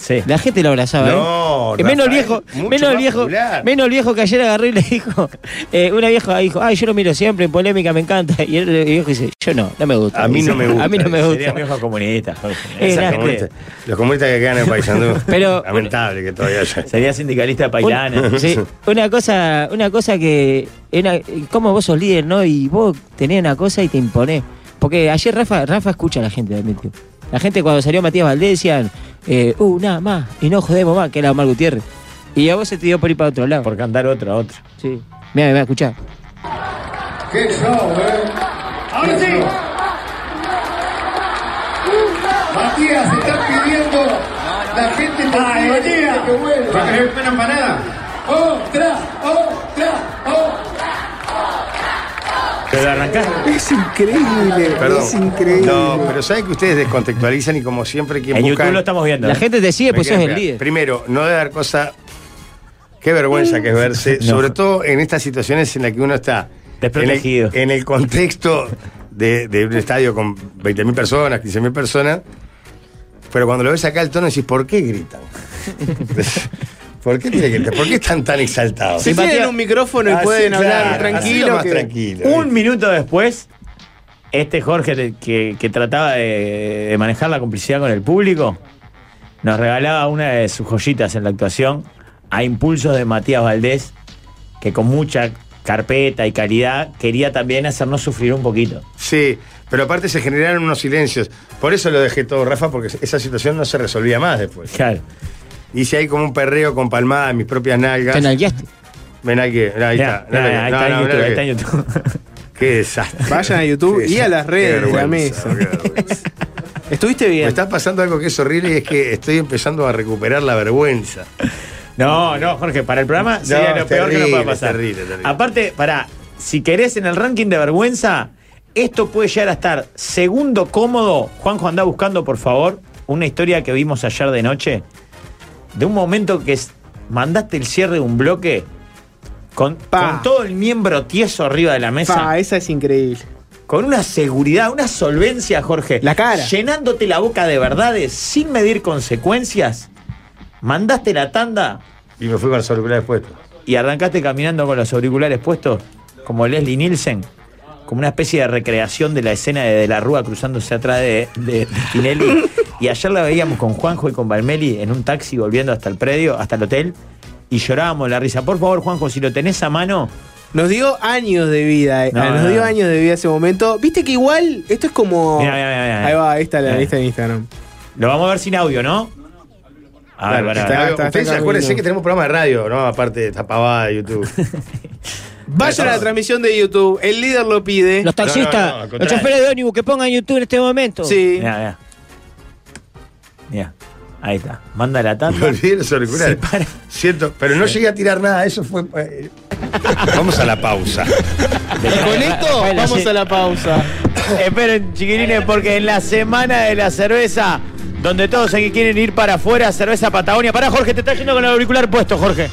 Sí. La gente lo abrazaba. ¿eh? No, Eh, menos viejo, menos viejo, popular. menos viejo que ayer agarró y le dijo, eh, una vieja dijo, ay, yo lo miro siempre en polémica, me encanta. Y el viejo dice, yo no, no me gusta. A mí no me gusta. A mí no me Sería gusta. viejo comunista. Eh, los comunistas que quedan en Paysandú. Pero- Lamentable que todavía haya. sería sindicalista pailana. Un- sí, una cosa, una cosa que, una, como vos sos líder, ¿no? Y vos tenés una cosa y te imponés. Porque ayer Rafa, Rafa escucha a la gente también, tío. La gente cuando salió Matías Valdés decían, eh, uh, nada más, y no jodemos más, que era Omar Gutiérrez. Y a vos se te dio por ir para otro lado. Por cantar otra, otra. Sí. Mira, mira, escuchá. ¡Qué show, eh! ¡Ahora sí! Matías, se está pidiendo la gente te Ay, pide Matías. que vuelva. ¿Va a querer una empanada? ¡Otra! ¡Otra! Pero arrancaste. Es increíble. Perdón. Es increíble. No, pero saben que ustedes descontextualizan y como siempre quien En buscan... YouTube lo estamos viendo. La ¿eh? gente te sigue, pues sos el líder. Primero, no debe dar cosa. Qué vergüenza que es verse, No. sobre todo en estas situaciones en las que uno está Desprotegido. En el, en el contexto de, de un estadio con 20.000 personas, 15.000 personas. Pero cuando lo ves acá, el tono decís, ¿por qué gritan? ¿Por qué tiene que? ¿Por qué están tan exaltados? Si tienen un micrófono y pueden hablar claro, tranquilo. así más que- tranquilo. Un minuto después, este Jorge que, que trataba de, de manejar la complicidad con el público, nos regalaba una de sus joyitas en la actuación a impulsos de Matías Valdés, que con mucha carpeta y calidad quería también hacernos sufrir un poquito. Sí, pero aparte se generaron unos silencios. Por eso lo dejé todo, Rafa, porque esa situación no se resolvía más después. Claro. Hice ahí como un perreo con palmada en mis propias nalgas. Te nalgueaste. Ven aquí, ahí está. ahí está en YouTube, mirá ahí está que- en YouTube. Qué desastre. Vayan a YouTube y a las redes de la mesa. Estuviste Me bien. está pasando algo que es horrible y es que estoy empezando a recuperar la vergüenza. No, no, Jorge, para el programa sería No, lo es peor que nos pueda pasar. es terrible, terrible. Aparte, para, si querés en el ranking de vergüenza, esto puede llegar a estar segundo cómodo. Juanjo, anda buscando, por favor, una historia que vimos ayer de noche, de un momento que es- mandaste el cierre de un bloque con, todo el miembro tieso arriba de la mesa, Pa, esa es increíble. con una seguridad, una solvencia, Jorge. La cara. Llenándote la boca de verdades sin medir consecuencias. Mandaste la tanda Y me fui con los auriculares puestos. y arrancaste caminando con los auriculares puestos, como Leslie Nielsen, como una especie de recreación de la escena de, De la Rúa cruzándose atrás de, de- de Tinelli. Y ayer la veíamos con Juanjo y con Balmeli en un taxi volviendo hasta el predio, hasta el hotel, y llorábamos la risa. Por favor, Juanjo, si lo tenés a mano, Nos dio años de vida. eh. No, Nos no, dio años de vida ese momento. Viste que igual, esto es como. Mirá, mirá, mirá, mirá. Ahí va, ahí está la lista en Instagram. lo vamos a ver sin audio, ¿no? A ver, Claro, pará, está- pará. está- ustedes está acuérdense que tenemos programa de radio, ¿no? Aparte de esta pavada de YouTube. Vayan a la transmisión de YouTube, el líder lo pide. Los taxistas, No, no, no, al los choferes de ómnibus que pongan YouTube en este momento. Sí. Mira, ahí está. Manda la Me tanda. olvidé los auriculares. Se para. Siento, pero no llegué a tirar nada, eso fue. eh, Vamos a la pausa. Con esto vamos a la pausa. Esperen, chiquilines, porque en la semana de la cerveza, donde todos aquí quieren ir para afuera, cerveza Patagonia. Para Jorge, te está yendo con el auricular puesto, Jorge.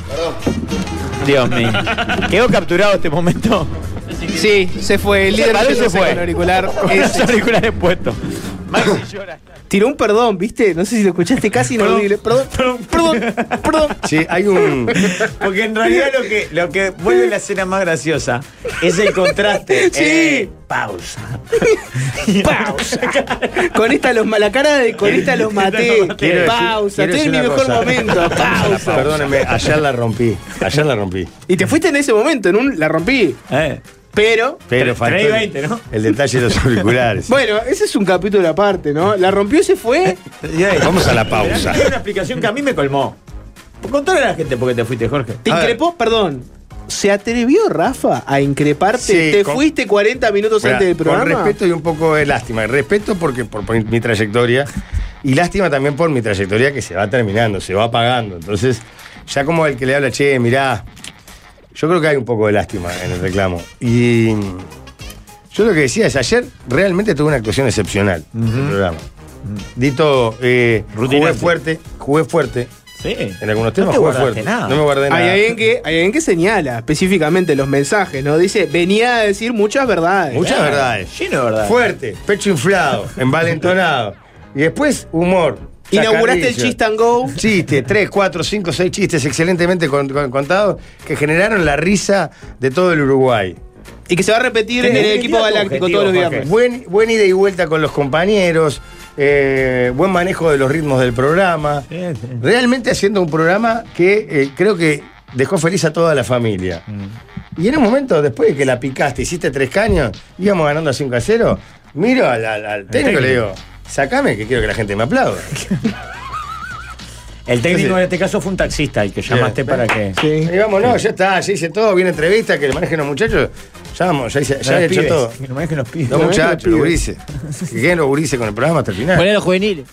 Dios mío. ¿Quedó capturado este momento? Sí, se fue. El líder paró y se fue. con auricular. Con Es- los auriculares puestos. Maxi llora. tiró un perdón, ¿viste? No sé si lo escuchaste casi inaudible. Perdón, perdón, perdón, perdón. Sí, hay un. Porque en realidad lo que, lo que vuelve la escena más graciosa es el contraste. Sí. Eh, pausa. Pausa. Con esta los la cara de con esta los maté. Quiero Pausa. Estoy en mi mejor cosa. momento. Pausa. Perdónenme, ayer la rompí. Ayer la rompí. Y te fuiste en ese momento, en un la rompí. Eh. Pero. Pero faltó y el- veinte, ¿no? El detalle de los auriculares. Bueno, ese es un capítulo aparte, ¿no? La rompió y se fue. Vamos a la pausa. Hay una explicación que a mí me colmó. Contale a la gente por qué te fuiste, Jorge. Te A ver. increpó, perdón. ¿Se atrevió Rafa a increparte? Sí, ¿Te con- fuiste 40 minutos antes del con programa? respeto y un poco de lástima. Respeto porque por, por mi trayectoria y lástima también por mi trayectoria que se va terminando, se va apagando. Entonces, ya como el que le habla, che, mirá, yo creo que hay un poco de lástima en el reclamo. Y yo lo que decía es, ayer realmente tuve una actuación excepcional en el programa. Dito, eh, jugué fuerte, jugué fuerte. Sí. En algunos No temas te jugué fuerte. nada. No me guardé nada. Hay alguien, que, hay alguien que señala específicamente los mensajes, ¿no? Dice, venía a decir muchas verdades. Muchas verdades. Lleno de verdad. Fuerte, pecho inflado, envalentonado. Y después, humor. Inauguraste el. Chist and Go. Chistes, tres, cuatro, cinco, seis chistes excelentemente con- con- contados que generaron la risa de todo el Uruguay. Y que se va a repetir en el equipo galáctico objetivo, todos los Jorge. viernes. Buen, buen ida y vuelta con los compañeros, eh, buen manejo de los ritmos del programa. Sí, sí. Realmente haciendo un programa que eh, creo que dejó feliz a toda la familia. Mm. Y en un momento, después de que la picaste, hiciste tres caños, íbamos ganando a 5 a 0, miro al, al- al técnico y le digo, sacame que quiero que la gente me aplauda. El técnico Entonces- en este caso fue un taxista el que llamaste Bien. para que. Sí. Y vamos, no, ya está, ya hice todo, viene entrevista, que le manejen los muchachos. Ya vamos, ya, hice, ya he hecho pibes, todo. Que nos manejen los pibes. Los muchachos, los gurises. Que queden los gurises con el programa hasta el final. Poner los juveniles.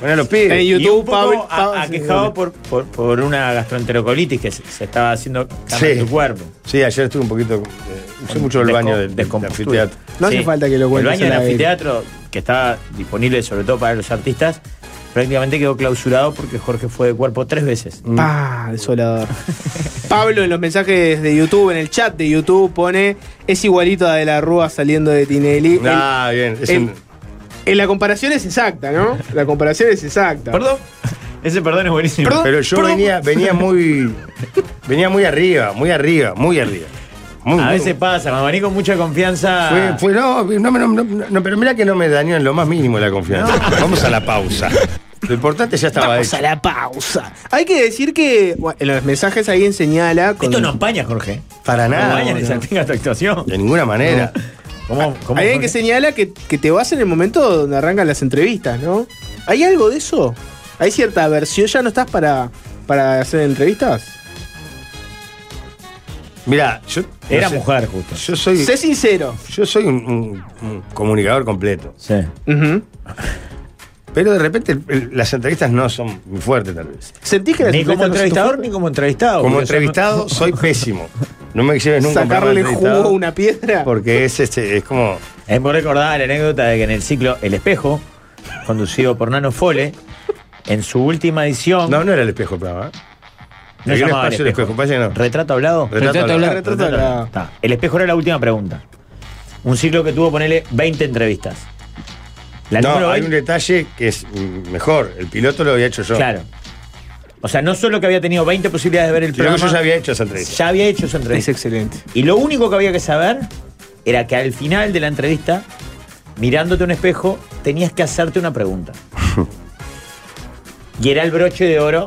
Poner los En pibes. Y un YouTube, poco a- aquejado por, por, por una gastroenterocolitis que se, se estaba haciendo en Sí. tu cuerpo. Sí, ayer estuve un poquito. eh, usé mucho el baño del, del descompostura. anfiteatro. No hace falta que lo El cuentes baño del anfiteatro, que estaba disponible sobre todo para los artistas, prácticamente quedó clausurado porque Jorge fue de cuerpo tres veces. Ah, desolador. Pablo en los mensajes de YouTube, en el chat de YouTube, pone es igualito a De la Rúa saliendo de Tinelli. Ah, bien. Es el- un- en la comparación es exacta, ¿no? La comparación es exacta. Perdón. Ese perdón es buenísimo. Perdón. pero yo perdón. venía, venía muy. Venía muy arriba, muy arriba, muy arriba. Muy, A muy- veces pasa, venís con mucha confianza. Fue, fue- no, no, no, no, no, pero mirá que no me dañó en lo más mínimo la confianza. Vamos a la pausa. Lo importante ya estaba Vamos hecho. a la pausa. Hay que decir que bueno, en los mensajes alguien señala. con- Esto no empaña, Jorge. Para No nada. empaña ni se tenga tu actuación. De ninguna manera. ¿Cómo, cómo, Hay alguien que señala que, que te vas en el momento donde arrancan las entrevistas, ¿no? ¿Hay algo de eso? ¿Hay cierta versión? ¿Ya no estás para, para hacer entrevistas? Mirá, yo. Era no sé, mujer, justo. Yo soy. Sé sincero. Yo soy un, un- un comunicador completo. Sí. Pero de repente el- el- las entrevistas no son muy fuertes, tal vez. ¿Sentís que las Ni como entrevistas no son tu entrevistador ni como entrevistado. Como entrevistado soy pésimo. No me lleves nunca a Sacarle jugo entrevistado a una piedra. Porque es, este, es como. Es por recordar la anécdota de que en el ciclo El Espejo, conducido por Nano Fole, en su última edición. No, no era el espejo. ¿eh? No ¿De qué llamaba espacio el espejo? Parece que no. ¿Retrato hablado? Retrato Retrato hablado. hablado. Retrato hablado. Está. El espejo era la última pregunta. Un ciclo que tuvo, ponele, 20 entrevistas. La no, número hay 20 un detalle que es mejor. El piloto lo había hecho yo. Claro. O sea, no solo que había tenido 20 posibilidades de ver el Sino que programa, yo ya había hecho esa entrevista. ya había hecho esa Es entrevista. excelente. Y lo único que había que saber era que al final de la entrevista, mirándote a un espejo, tenías que hacerte una pregunta. y era el broche de oro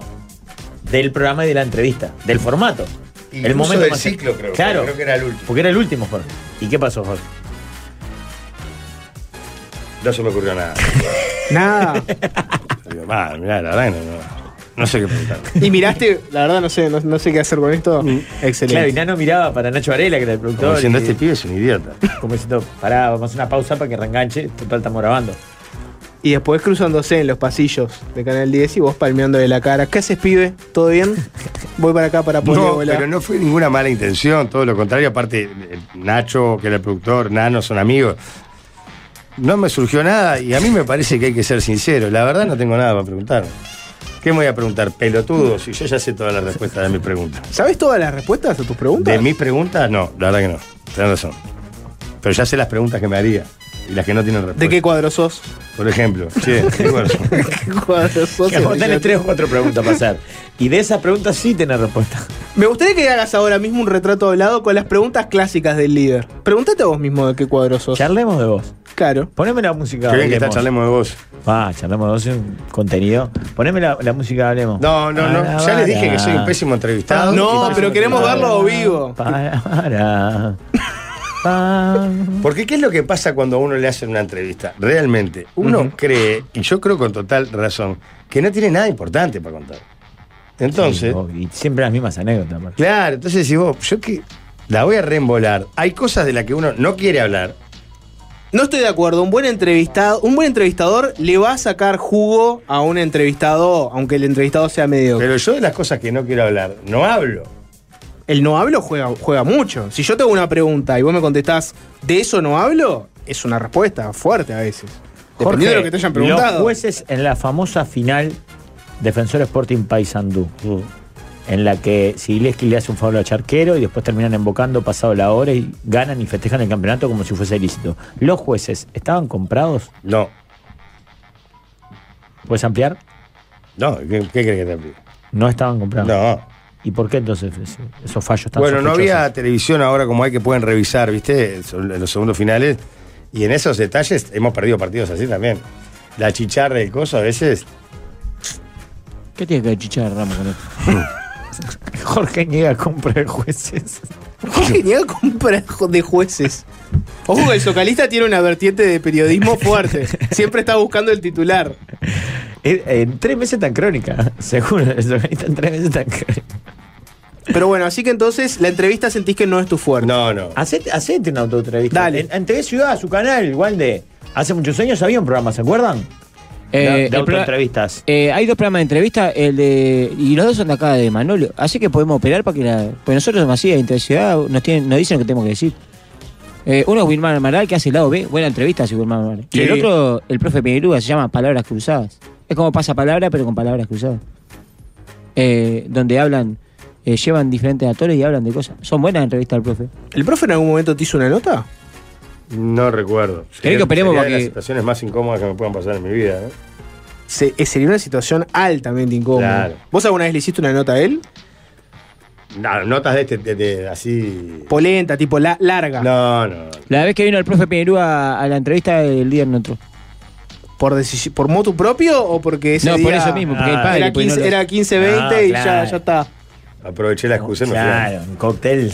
del programa y de la entrevista, del formato. Incluso del más- ciclo, creo. Claro. Creo que era el último. Porque era el último, Jorge. ¿Y qué pasó, Jorge? No se me ocurrió nada. Nada. "Ah, mirá, la verdad no, no. No sé qué preguntar. Y miraste, la verdad no sé, no, no sé qué hacer con esto. Claro, y Excelente. Nano miraba para Nacho Varela, que era el Como productor. diciendo, y- este pibe es un idiota. Como diciendo, pará, vamos a hacer una pausa para que reenganche. Total, estamos grabando. Y después cruzándose en los pasillos de Canal 10 y vos palmeando de la cara. ¿Qué haces, pibe? ¿Todo bien? Voy para acá para poder No, pero no fue ninguna mala intención, todo lo contrario. Aparte, Nacho, que era el productor, Nano, son amigos. No me surgió nada y a mí me parece que hay que ser sincero. La verdad no tengo nada para preguntar. ¿Qué me voy a preguntar? Pelotudo, si yo ya sé todas las respuestas de mis preguntas. ¿Sabes todas las respuestas a tus preguntas? De mis preguntas, no, la verdad que no. Tienes razón. Pero ya sé las preguntas que me haría y las que no tienen respuesta. ¿De qué cuadro sos? Por ejemplo, sí, ¿qué cuadro son? ¿Qué cuadro sos? Que tenés tres o cuatro preguntas para hacer. Y de esas preguntas sí tenés respuesta. Me gustaría que hagas ahora mismo un retrato hablado con las preguntas clásicas del líder. Pregúntate a vos mismo de qué cuadro sos. Charlemos de vos. Claro. Poneme la música. Qué bien que está, charlemos de vos. Ah, charlemos de vos es un contenido. Poneme la, la música, hablemos. No, no, no. Para, Ya les dije que soy un pésimo entrevistado. No, pero queremos verlo vivo. Para, para. Porque ¿qué es lo que pasa cuando a uno le hacen una entrevista? Realmente, uno cree, y yo creo con total razón, que no tiene nada importante para contar. Entonces, Sí, y siempre las mismas anécdotas. Marco. claro, entonces si vos, yo que la voy a reembolar, hay cosas de las que uno no quiere hablar. No estoy de acuerdo. Un buen entrevistado, un buen entrevistador le va a sacar jugo a un entrevistado, aunque el entrevistado sea medio. Pero yo de las cosas que no quiero hablar, no hablo. El no hablo juega, juega mucho. Si yo te hago una pregunta y vos me contestás, ¿de eso no hablo? Es una respuesta fuerte a veces. Dependiendo de lo que te hayan preguntado. Los jueces en la famosa final Defensor Sporting Paysandú, en la que Sileski le hace un favor al charquero y después terminan embocando pasado la hora y ganan y festejan el campeonato como si fuese ilícito. ¿Los jueces estaban comprados? No, ¿Puedes ampliar? no, ¿qué, qué crees que te aplique? No estaban comprados. No. ¿Y por qué entonces esos fallos están Bueno, no había televisión ahora como hay que pueden revisar, ¿viste? En los segundos finales. Y en esos detalles hemos perdido partidos así también. La chicharra y coso a veces. ¿Qué tiene que ver Chicha Ramos con esto? Jorge niega compra de jueces. Genial compra de jueces. Ojo que el socalista tiene una vertiente de periodismo fuerte. Siempre está buscando el titular. Eh, En tres meses tan crónica, seguro. El organista en tres meses tan crónica. Pero bueno, así que entonces la entrevista sentís que no es tu fuerte. No, no. Hacete, hacete una autoentrevista. Dale. En, en TV Ciudad, su canal, igual de. Hace muchos años había un programa, ¿se acuerdan? Eh, de de autoentrevistas. Eh, hay dos programas de entrevista, el de. Y los dos son de acá de Manolo. Así que podemos operar para que la. Pues nosotros somos así de Interciudad, nos, tienen, nos dicen lo que tenemos que decir. Eh, uno es Wilmar Amaral, que hace el lado B. Buena entrevista, hace Wilmar Amaral. Y el otro, el profe Peguerúa, se llama Palabras Cruzadas. Es como pasa palabra, pero con palabras cruzadas. Eh, donde hablan, eh, llevan diferentes actores y hablan de cosas. Son buenas entrevistas del profe. ¿El profe en algún momento te hizo una nota? No recuerdo. ¿Querés que operemos para las situaciones más incómodas que me puedan pasar en mi vida, ¿eh? Se- eh, sería una situación altamente incómoda. Claro. ¿Vos alguna vez le hiciste una nota a él? No, notas de este, de, de- así. Polenta, tipo la- larga. No, no. La vez que vino el profe Peguerúa a la entrevista, el líder no entró. ¿Por, ¿Por motu propio o porque ese No, por día eso mismo, porque Ah, el padre. era pues, no 15, lo- era 15 20 Ah, y claro. ya, ya está? Aproveché la excusa y me fui. Claro, un cóctel.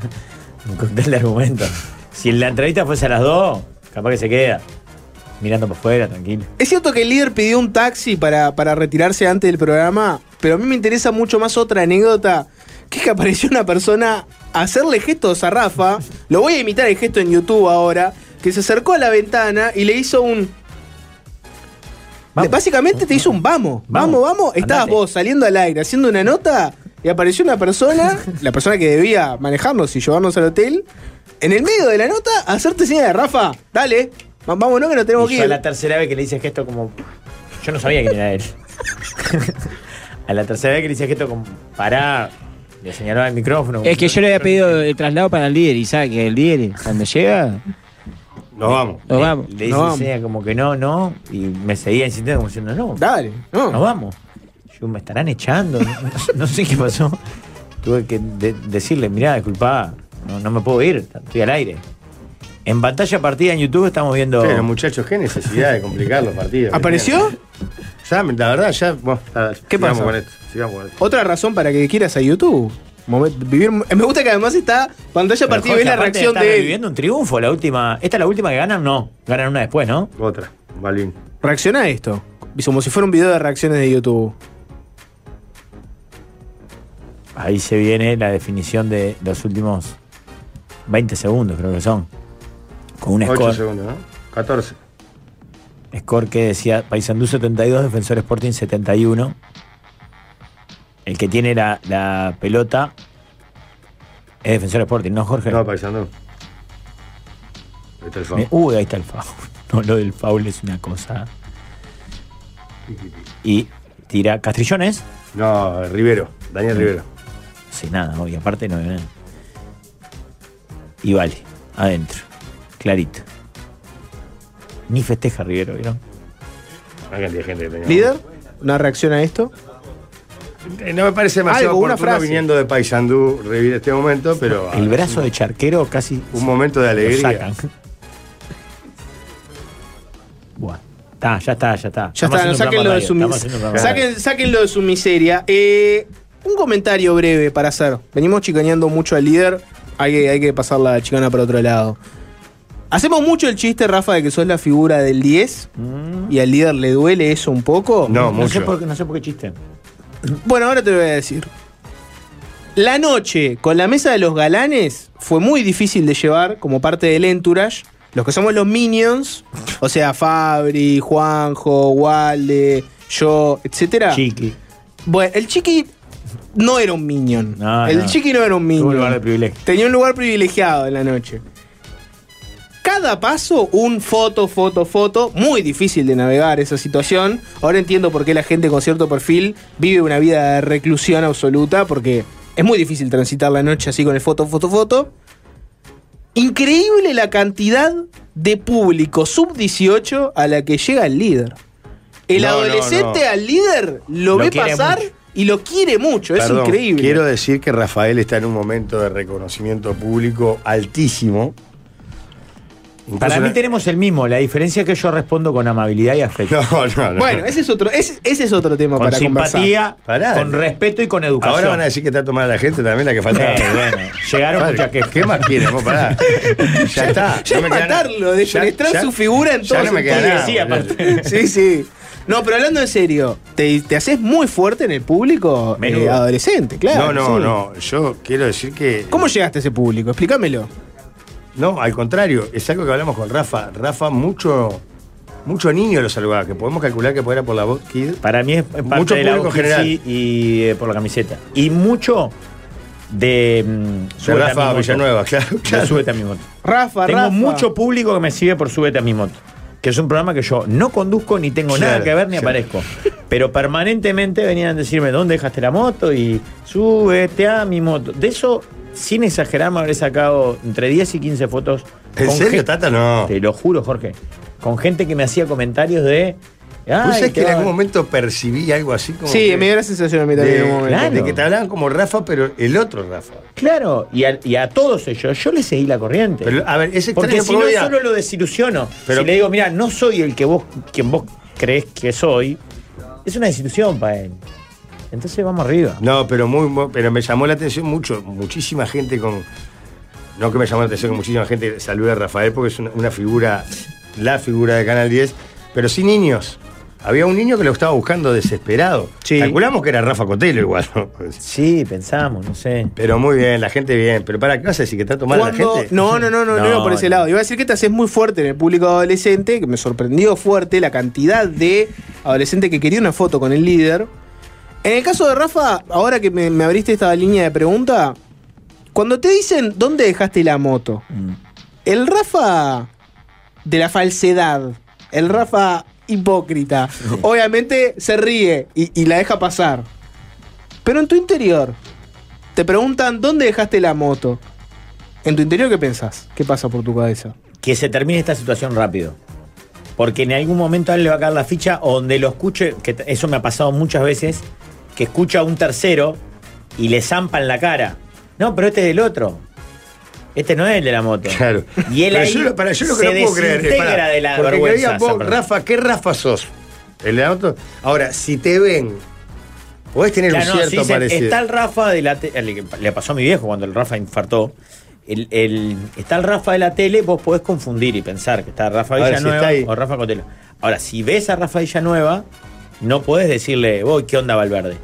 un cóctel de argumentos. Si la entrevista fuese a las dos, capaz que se queda. Mirando por fuera, tranquilo. Es cierto que el líder pidió un taxi para, para retirarse antes del programa, pero a mí me interesa mucho más otra anécdota, que es que apareció una persona a hacerle gestos a Rafa, lo voy a imitar el gesto en YouTube ahora, que se acercó a la ventana y le hizo un... Vamos. Básicamente te hizo un vamos, vamos, Vamos, vamos. Estabas vos saliendo al aire haciendo una nota y apareció una persona, la persona que debía manejarnos y llevarnos al hotel, en el medio de la nota, a hacerte señal de Rafa, dale, vámonos que nos tenemos Y que yo a ir. la tercera vez que le hice gesto como. Yo no sabía quién era él. a la tercera vez que le hice gesto como. Pará. Le señalaba el micrófono. Es que yo le había pedido el traslado para el líder y sabe que el líder cuando llega, Nos vamos. nos vamos. Le hice No vamos. como que no, no. Y me seguía insistiendo como diciendo, no. Dale, no. Nos vamos. Me estarán echando. No, no sé qué pasó. Tuve que de- decirle, mirá, disculpa, no, no me puedo ir, estoy al aire. En pantalla partida en YouTube estamos viendo. Pero muchachos, qué necesidad de complicar los partidos. ¿Apareció? Ya, la verdad, ya. bueno, ¿Qué pasó? con esto. Sigamos con esto. Otra razón para que quieras a YouTube. Vivir, me gusta que además está pantalla partida y la reacción de viviendo un triunfo, la última. ¿Esta es la última que ganan? No. Ganan una después, ¿no? Otra, Balvin. Reacciona a esto. Como si fuera un video de reacciones de YouTube. Ahí se viene la definición de los últimos 20 segundos, creo que son. Con un 8 score, segundos, ¿no? 14. score que decía Paysandú 72, Defensor Sporting 71. El que tiene la, la pelota es Defensor Sporting, ¿no, Jorge? No, paisano. Ahí está el foul. Uy, ahí está el foul. No, lo del foul es una cosa. Y tira Castrillones. No, Rivero. Daniel Rivero. Sí, nada, obvio. Aparte no hay nada. Y vale, adentro. Clarito. Ni festeja Rivero, ¿vieron? Una cantidad de gente que tenía. ¿Líder? ¿Una reacción a esto? Eh, No me parece demasiado Algo, una frase. viniendo de Paysandú revivir este momento, pero. El brazo de charquero casi Un momento de lo alegría. sacan. Buah. Está, ya está, ya está. Ya Estamos está, no, sáquenlo de su sáquenlo de su miseria. Eh, un comentario breve para hacer. Venimos chicaneando mucho al líder. Hay que, hay que pasar la chicana para otro lado. Hacemos mucho el chiste, Rafa, de que sos la figura del 10 y al líder le duele eso un poco. No, No sé, mucho. por qué, no sé por qué chiste. Bueno, ahora te lo voy a decir. La noche con la mesa de los galanes fue muy difícil de llevar como parte del entourage. Los que somos los minions, o sea, Fabri, Juanjo, Walde, yo, etcétera. Chiqui. Bueno, el chiqui no era un minion. No, el no. chiqui no era un minion. Tuvo un lugar de privilegio. Tenía un lugar privilegiado en la noche. Cada paso, un foto, foto, foto. Muy difícil de navegar esa situación. Ahora entiendo por qué la gente con cierto perfil vive una vida de reclusión absoluta, porque es muy difícil transitar la noche así con el foto, foto, foto. Increíble la cantidad de público sub-18 a la que llega el líder. El No, adolescente al líder lo, Lo ve pasar mucho. Y lo quiere mucho. Perdón, es increíble. Quiero decir que Rafael está en un momento de reconocimiento público altísimo. Incluso Para mí tenemos el mismo, la diferencia es que yo respondo con amabilidad y afecto. No, no, no. Bueno, ese es otro, ese, ese es otro tema con para simpatía, Pará. con respeto y con educación. Ahora van a decir que está tomada la gente también la que falta. Eh, bueno, llegaron Padre, muchas quejas. ¿Qué más quieren? Vos pará. Ya está. Ya no es me matarlo, defenestrar Ya- ya- su figura en ya todo no me queda nada. Sí, aparte. Sí, sí. No, pero hablando en serio, ¿te, te haces muy fuerte en el público eh, adolescente? Claro. No, no, sí. no. Yo quiero decir que. ¿Cómo llegaste a ese público? Explícamelo. No, al contrario, es algo que hablamos con Rafa. Rafa, mucho, mucho niño lo saludaba, que podemos calcular que era por la voz Kid. Para mí es parte Mucho de la público voz general. sí, y eh, por la camiseta. Y mucho de, mm, a mi Rafa moto. Villanueva, claro. De claro. súbete a mi moto. Rafa, Tengo Rafa. mucho público que me sigue por Súbete a mi moto. Que es un programa que yo no conduzco ni tengo Claro, nada que ver ni claro. aparezco. Pero permanentemente venían a decirme dónde dejaste la moto y súbete a mi moto. De eso, sin exagerar, me habré sacado entre 10 y 15 fotos. ¿En con serio, gente- Tata? No. Te lo juro, Jorge. Con gente que me hacía comentarios de. ¿Vos "Ay, sabés que en algún momento percibí algo así como. Sí, que- me dio la sensación a mí también en un de, momento. Claro. de que te hablaban como Rafa, pero el otro Rafa. Claro, y a, y a todos ellos yo les seguí la corriente. Pero, a ver, es Porque si no, solo lo desilusiono. Pero- si le digo, mira, no soy el que vos, quien vos crees que soy, es una desilusión para él. Entonces vamos arriba. No, pero muy, pero me llamó la atención mucho, muchísima gente con. No que me llamó la atención que muchísima gente saluda a Rafael porque es una, una figura, la figura de Canal 10, pero sin niños. Había un niño que lo estaba buscando desesperado. Sí. Calculamos que era Rafa Cotelo igual, ¿no? Sí, pensamos, no sé. Pero muy bien, la gente bien. Pero para, ¿qué vas a decir? ¿Que está tomando la gente? No, no, no, no, no, No, iba por ese no. lado. Iba a decir que te haces muy fuerte en el público adolescente, que me sorprendió fuerte la cantidad de adolescentes que quería una foto con el líder. En el caso de Rafa, ahora que me, me abriste esta línea de pregunta, cuando te dicen dónde dejaste la moto, Mm. el Rafa de la falsedad, el Rafa hipócrita, obviamente se ríe y, y la deja pasar. Pero en tu interior, te preguntan dónde dejaste la moto. En tu interior, ¿qué pensás? ¿Qué pasa por tu cabeza? Que se termine esta situación rápido. Porque en algún momento a él le va a caer la ficha o donde lo escuche, que eso me ha pasado muchas veces, que escucha a un tercero y le zampa en la cara. No, pero este es del otro. Este no es el de la moto. Claro. Y él Pero ahí yo, para, yo lo que se no puedo creer es, pará, de la porque que vergüenza. digan vos. Rafa, ¿qué Rafa sos? El de auto. Ahora, si te ven, podés tener Claro, un no, cierto si parecido. Está el Rafa de la tele. Le, pasó a mi viejo cuando el Rafa infartó. El, el- está el Rafa de la tele, vos podés confundir y pensar que está Rafa Ahora, si Villanueva está o Rafa Cotelo. Ahora, si ves a Rafa Villanueva, no podés decirle, voy, ¿qué onda Valverde?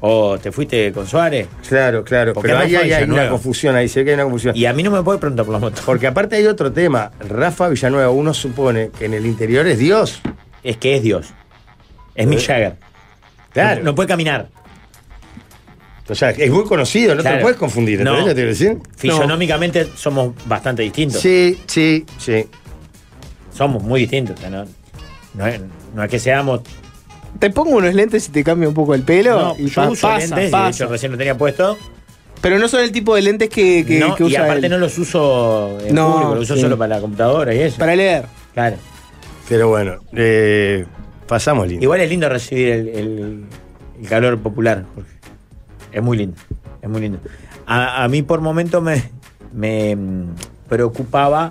¿O te fuiste con Suárez? Claro, claro. Porque Pero ahí hay, hay una confusión, ahí se ve que hay una confusión. Y a mí no me puede preguntar por la moto. Porque aparte hay otro tema. Rafa Villanueva, uno supone que en el interior es Dios. Es que es Dios. Es Mick Jagger. Claro. No, no puede caminar. O sea, es muy conocido, no te lo puedes confundir. No. ¿entendés lo que te decir? Fisionómicamente somos bastante distintos. Sí, sí, sí. Somos muy distintos. no, no es que seamos. Te pongo unos lentes y te cambia un poco el pelo. No, y yo pa- uso pasa, lentes, y de pasa. hecho recién lo tenía puesto. Pero no son el tipo de lentes que, que, No, que y usa aparte él. no los uso en No, público, los uso sí. solo para la computadora y eso. Para leer. Claro. Pero bueno, eh, pasamos lindo. Igual es lindo recibir el, el- el calor popular, Jorge. Es muy lindo. Es muy lindo. A, a mí por momento me, me mm, preocupaba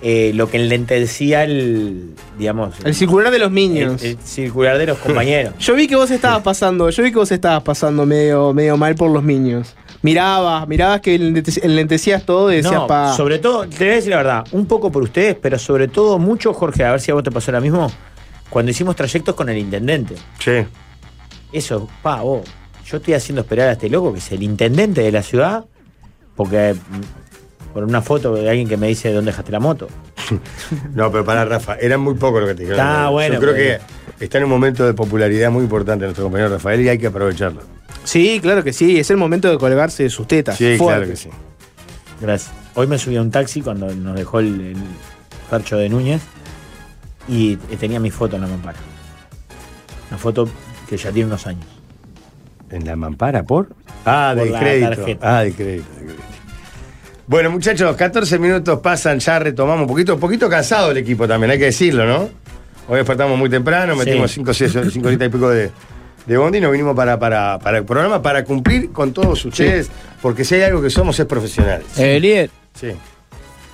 eh, lo que enlentecía el, digamos, El circular de los Minions. el- el circular de los compañeros. Yo vi que vos estabas pasando, yo vi que vos estabas pasando medio, medio mal por los Minions. Mirabas, mirabas que enlente- enlentecías todo y decías, No, pa. sobre todo, te voy a decir la verdad, un poco por ustedes, pero sobre todo mucho, Jorge, a ver si a vos te pasó lo mismo, cuando hicimos trayectos con el intendente. Sí. Eso, pa, vos, yo estoy haciendo esperar a este loco, que es el intendente de la ciudad, porque por una foto de alguien que me dice dónde dejaste la moto. No, pero para Rafa, eran muy poco lo que te dijeron. Está Yo bueno, creo pero- que está en un momento de popularidad muy importante nuestro compañero Rafael y hay que aprovecharlo. Sí, claro que sí, es el momento de colgarse de sus tetas. Sí, Fuerte. claro que sí. Gracias. Hoy me subí a un taxi cuando nos dejó el, el de Núñez y eh, tenía mi foto en la mampara. Una foto que ya tiene unos años. ¿En la mampara por? Ah, Por del la crédito. tarjeta. Ah, del crédito, del crédito. Bueno, muchachos, 14 minutos pasan, ya retomamos. Un poquito, poquito cansado el equipo también, hay que decirlo, ¿no? Hoy despertamos muy temprano, Sí. metimos 5 cinco horitas y pico de, de bondi y nos vinimos para, para, para el programa para cumplir con todos ustedes, porque si hay algo que somos es profesionales. Eh, líder, Sí.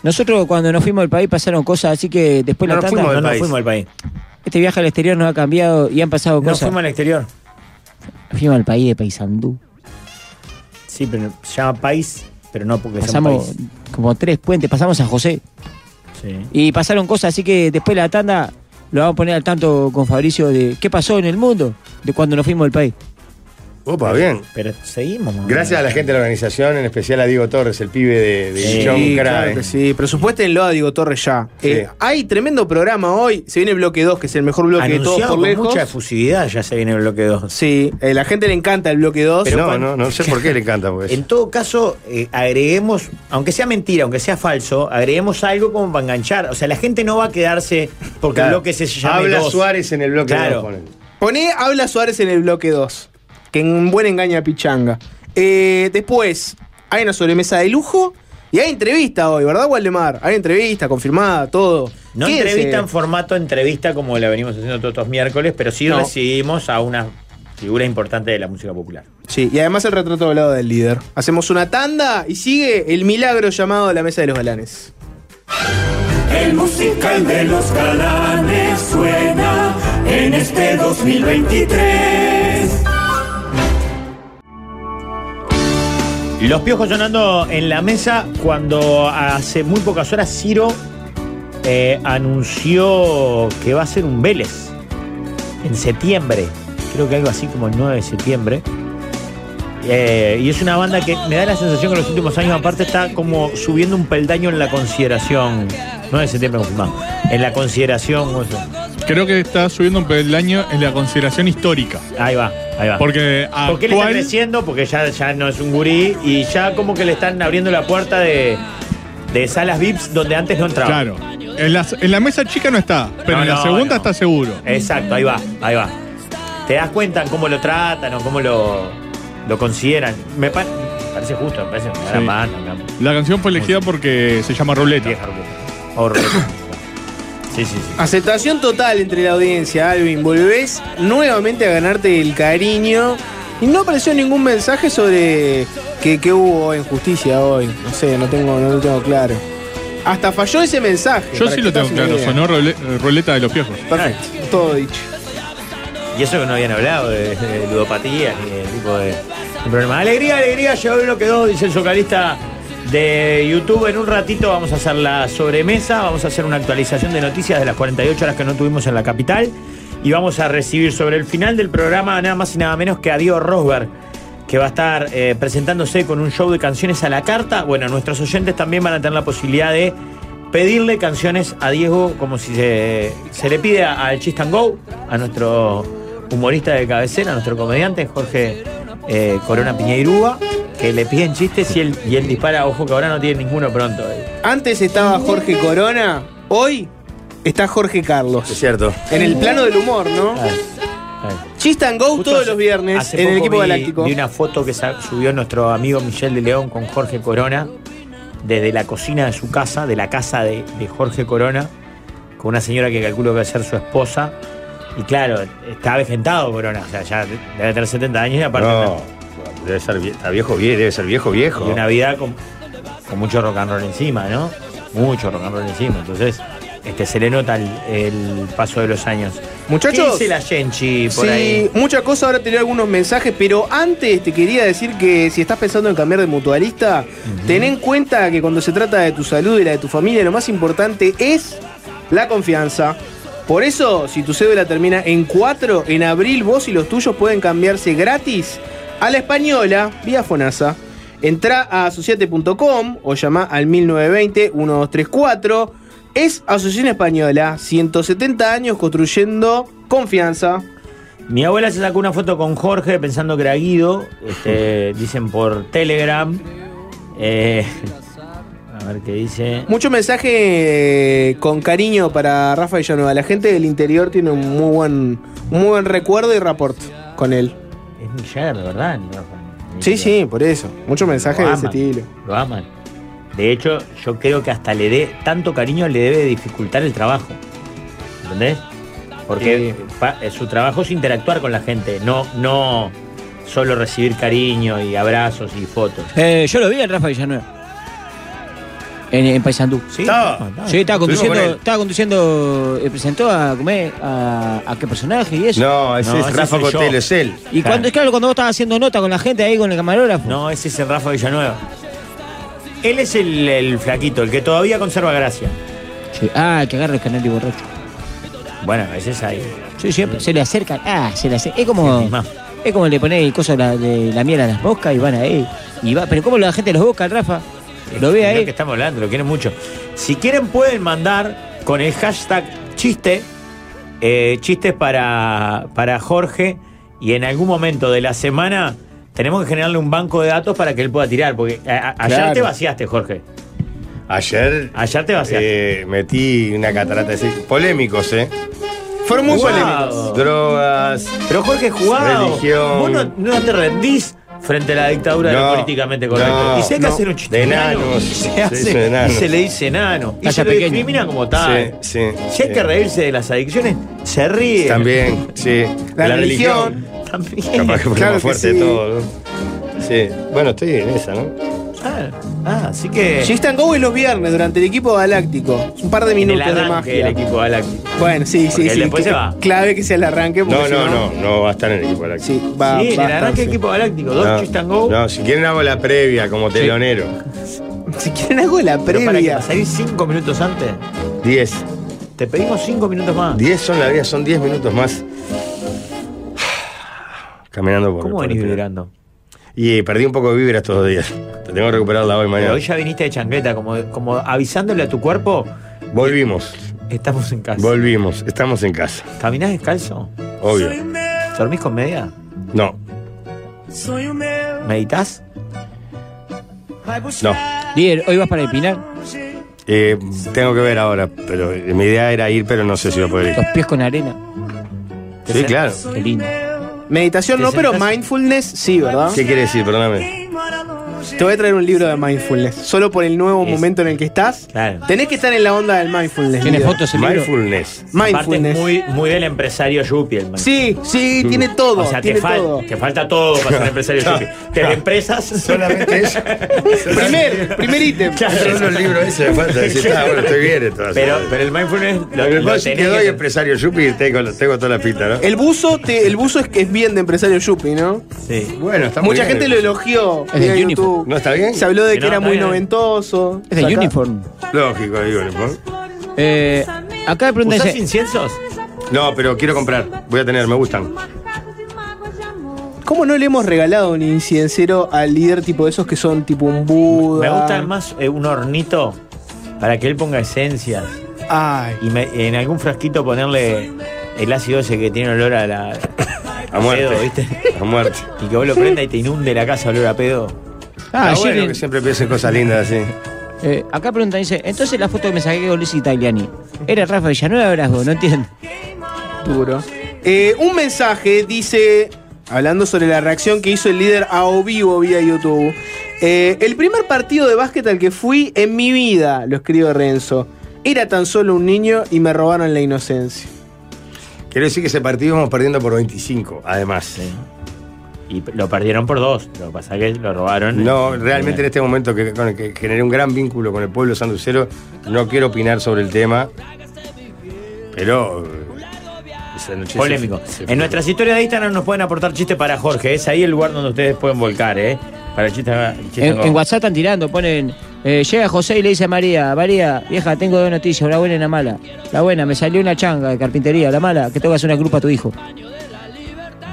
nosotros cuando nos fuimos al país pasaron cosas, así que después No la nos tanda, fuimos No nos fuimos al país. este viaje al exterior nos ha cambiado y han pasado No cosas. fuimos al exterior. Fuimos al país de Paysandú. Sí, pero se llama país, pero no porque sea un Pasamos país. como tres puentes, pasamos a José. Sí. Y pasaron cosas, así que después de la tanda lo vamos a poner al tanto con Fabricio de qué pasó en el mundo de cuando nos fuimos del país. Opa, bien. Pero seguimos. ¿no? Gracias a la gente de la organización, en especial a Diego Torres, el pibe de, de Sí, John claro que sí. Presupuéstenlo a Diego Torres ya. Sí. Eh, hay tremendo programa hoy. Se viene el bloque 2, que es el mejor bloque de todos por con lejos. mucha efusividad ya se viene el bloque 2. Sí, eh, la gente le encanta el bloque 2. Pero no, cuando- no, no sé por qué le encanta. Pues. En todo caso, eh, agreguemos, aunque sea mentira, aunque sea falso, agreguemos algo como para enganchar. O sea, la gente no va a quedarse porque Claro. el bloque se llama Habla dos. Suárez en el bloque Claro. dos, ponen. Poné Habla Suárez en el bloque 2. Que en un buen engaña pichanga. Eh, después, hay una sobremesa de lujo. Y hay entrevista hoy, ¿verdad, Waldemar? Hay entrevista confirmada, todo. No Quédense. entrevista en formato entrevista como la venimos haciendo todos los miércoles, pero sí No. recibimos a una figura importante de la música popular. Sí, y además el retrato hablado del líder. Hacemos una tanda y sigue el milagro llamado la mesa de los galanes. El musical de los galanes suena en este 2023. Los piojos sonando en la mesa cuando hace muy pocas horas Ciro eh, anunció que va a ser un Vélez en septiembre. Creo que algo así como el 9 de septiembre. Eh, y es una banda que me da la sensación que en los últimos años aparte está como subiendo un peldaño en la consideración. 9 de septiembre confirmado. En la consideración. ¿cómo se- Creo que está subiendo un peldaño en la consideración histórica. Ahí va, ahí va. Porque Porque él está actual, creciendo, porque ya, ya no es un gurí y ya como que le están abriendo la puerta de, de salas VIPs donde antes no entraba. claro, en la, en la mesa chica no está, pero No, en la no, segunda no. está seguro. Exacto, ahí va, ahí va. Te das cuenta en cómo lo tratan o cómo lo, lo consideran. Me pa- parece justo, me parece una gran Sí. una La canción fue elegida porque se llama Ruleta. Vieja ruleta. O ruleta. Sí, sí, sí. Aceptación total entre la audiencia, Alvin. Volvés nuevamente a ganarte el cariño. Y no apareció ningún mensaje sobre que, que hubo en justicia hoy. No sé, no tengo, no lo tengo claro. Hasta falló ese mensaje. Yo sí que lo te tengo claro, idea. sonó rule- Ruleta de los Piojos. Perfecto, todo dicho. Y eso que no habían hablado de, de ludopatía ni de tipo de, de problema. Alegría, alegría, llegó el bloque 2, dice el vocalista de YouTube. En un ratito vamos a hacer la sobremesa, vamos a hacer una actualización de noticias de las 48 horas que no tuvimos en la capital. Y vamos a recibir sobre el final del programa nada más y nada menos que a Diego Rosberg, que va a estar eh, presentándose con un show de canciones a la carta. Bueno, nuestros oyentes también van a tener la posibilidad de pedirle canciones a Diego como si se, le pide al Chist Go, a nuestro humorista de cabecera, a nuestro comediante Jorge eh, Corona Piñeirúa, que le piden chistes y él, y él dispara, ojo que ahora no tiene ninguno pronto. eh. Antes estaba Jorge Corona, hoy está Jorge Carlos. Es cierto. En el plano del humor, ¿no? Chist and Go Justo todos hace- los viernes hace en el poco equipo vi- galáctico. Vi una foto que sa- subió nuestro amigo Michel de León con Jorge Corona desde la cocina de su casa, de la casa de, de Jorge Corona, con una señora que calculo que va a ser su esposa. Y claro, está avejentado Corona, o sea, ya debe tener 70 años y aparte No, debe ser viejo, vie- debe ser viejo, viejo. y una vida con, con mucho rock and roll encima, ¿no? Mucho rock and roll encima. Entonces, este, se le nota el, el paso de los años. Muchachos. ¿Qué dice la Genchi por sí, ahí? mucha cosa, ahora te leo algunos mensajes, pero antes te quería decir que si estás pensando en cambiar de mutualista, ten en cuenta que cuando se trata de tu salud y la de tu familia, lo más importante es la confianza. Por eso, si tu cédula termina en 4, en abril vos y los tuyos pueden cambiarse gratis a la española vía FONASA. Entra a asociate.com o llama al 1920-1234. Es Asociación Española, 170 años construyendo confianza. Mi abuela se sacó una foto con Jorge pensando que era Guido, este, dicen por Telegram. Eh, a ver qué dice. Mucho mensaje eh, con cariño para Rafa Villanueva. La gente del interior tiene un muy buen, muy buen recuerdo y rapport con él. Es Mick Jagger, de verdad. Sí, sí, por eso. Mucho mensaje Lo de ese estilo. Lo aman. De hecho, yo creo que hasta le dé tanto cariño le debe dificultar el trabajo. ¿Entendés? Porque pa- eh, su trabajo es interactuar con la gente, no, no solo recibir cariño y abrazos y fotos. Eh, yo lo vi en Rafa Villanueva. En, en Paysandú. Sí, Estaba. Sí, estaba conduciendo, con él. estaba conduciendo, eh, presentó a comer a, a qué personaje y eso. No, ese No, es ese Rafa. Cotelo, es él. Y cuando, claro, cuando vos estabas haciendo nota con la gente ahí con el camarógrafo. No, ese es el Rafa Villanueva. Él es el, el flaquito, el que todavía conserva gracia. Sí. Ah, el que agarra el canal y borracho. Bueno, ese es ahí. Sí, siempre. Se le acercan. Ah, se le acercan. Es como. Es como le pones el coso de la, de la miel a las moscas y van ahí. Y va, pero ¿cómo la gente los busca, el Rafa? Lo ve ahí. que estamos hablando, lo quieren mucho. Si quieren pueden mandar con el hashtag chiste, eh, chistes para, para Jorge y en algún momento de la semana tenemos que generarle un banco de datos para que él pueda tirar, porque a- a- ayer Claro. te vaciaste, Jorge. Ayer Ayer te vaciaste. eh, metí una catarata de polémicos, ¿eh? Fueron muy Jugado. polémicos. Drogas. Pero Jorge jugado. Religión. Vos no, no te rendís frente a la dictadura de lo No, políticamente correcto. no, y si hay que no. hacer un chiste De enano, se Se y se le dice enano. Y se lo pequeña. discrimina como tal. Sí, sí. Si hay sí. que reírse de las adicciones, se ríe. También, sí. La religión. También. Capaz que fue Claro más que fuerte sí. todo, ¿no? Sí. Bueno, estoy en esa, ¿no? Ah, ah, así que. Chist and Go es los viernes durante el equipo galáctico. Un par de en el minutos de arranque magia. del equipo galáctico. Bueno, sí, sí, sí. después que- se va. Clave que sea el arranque. No, no, no, no va a estar en el equipo galáctico. Sí, va, sí, en va el a arranque del sí. equipo galáctico. Dos no, go. no, si quieren hago la previa como telonero. Si quieren hago la Pero para que previa. salir cinco minutos antes. 10. Te pedimos cinco minutos más. 10 son la vida, son 10 minutos más. Caminando por ¿Cómo venís el- vibrando? Y perdí un poco de vibra estos dos días. Te tengo que recuperarla hoy Pero mañana. hoy ya viniste de chancleta, como, como avisándole a tu cuerpo, Volvimos. estamos en casa. Volvimos. Estamos en casa. ¿Caminás descalzo? Obvio. ¿Dormís con media? No, ¿Meditas? no. Líder, hoy vas para el Pinar. Eh, tengo que ver ahora, pero mi idea era ir, pero no sé si voy a poder Los ir. pies con arena. Sí, claro. Qué lindo. Meditación ¿Te no, pero mindfulness sí, ¿verdad? ¿Qué quiere decir? Perdóname. Te voy a traer un libro de mindfulness. Solo por el nuevo Es- momento en el que estás. Claro. Tenés que estar en la onda del mindfulness. ¿Tiene líder. fotos el libro? Mindfulness. Aparte es Mindfulness. muy, muy del empresario Yuppie el. Sí, sí, tiene todo. O sea, te, fal- todo. te falta todo para ser empresario Yuppie. Desde empresas. Solamente eso. Primer, primer ítem. Son los libros ese me falta decir, ah, bueno, estoy bien entonces. Pero, pero el mindfulness lo, lo que lo pasa es que tenés doy que- empresario Yupi y tengo, tengo toda la pinta, ¿no? El buzo, te- el buzo es que es bien de empresario Yuppie, ¿no? Sí. Bueno, está muy Mucha bien gente el lo elogió. Es en Uniform. ¿No está bien? Se habló de Que que no, era muy bien. noventoso. Es de Uniform. Lógico, digo, ¿no? Eh, acá me preguntan. ¿Usás inciensos? No, pero quiero comprar. Voy a tener, me gustan. ¿Cómo no le hemos regalado un inciencero al líder tipo de esos que son tipo un Buda? Me gusta más eh, un hornito para que él ponga esencias. Ay. Y me- en algún frasquito ponerle el ácido ese que tiene olor a la. A muerte. pedo, ¿viste? A muerte. Y que vos lo prenda y te inunde la casa olor a pedo. Ah, Está bueno que siempre piensen cosas lindas así. eh, acá preguntan, dice, entonces la foto que me saqué con Luis Italiani, ¿era Rafa Villanueva o eras vos? No entiendo. Duro. Eh, un mensaje dice, hablando sobre la reacción que hizo el líder a o vivo vía YouTube. eh, el primer partido de básquet al que fui en mi vida, lo escribe Renzo. Era tan solo un niño y me robaron la inocencia. Quiero decir que ese partido vamos perdiendo por 25, además. Sí. Y lo perdieron por dos. Lo que pasa es que lo robaron. No, realmente en este momento que, con el que generé un gran vínculo con el pueblo sanducero, no quiero opinar sobre el tema, pero... eh, Polémico. se- En nuestras historias de Instagram nos pueden aportar chistes para Jorge. Es ahí el lugar donde ustedes pueden volcar, ¿eh? Para el chiste. el chiste En, WhatsApp están tirando, ponen, eh, llega José y le dice a María, María, vieja, tengo dos noticias, la buena y la mala. La buena, me salió una changa de carpintería, la mala, que tengo que hacer una grupa a tu hijo.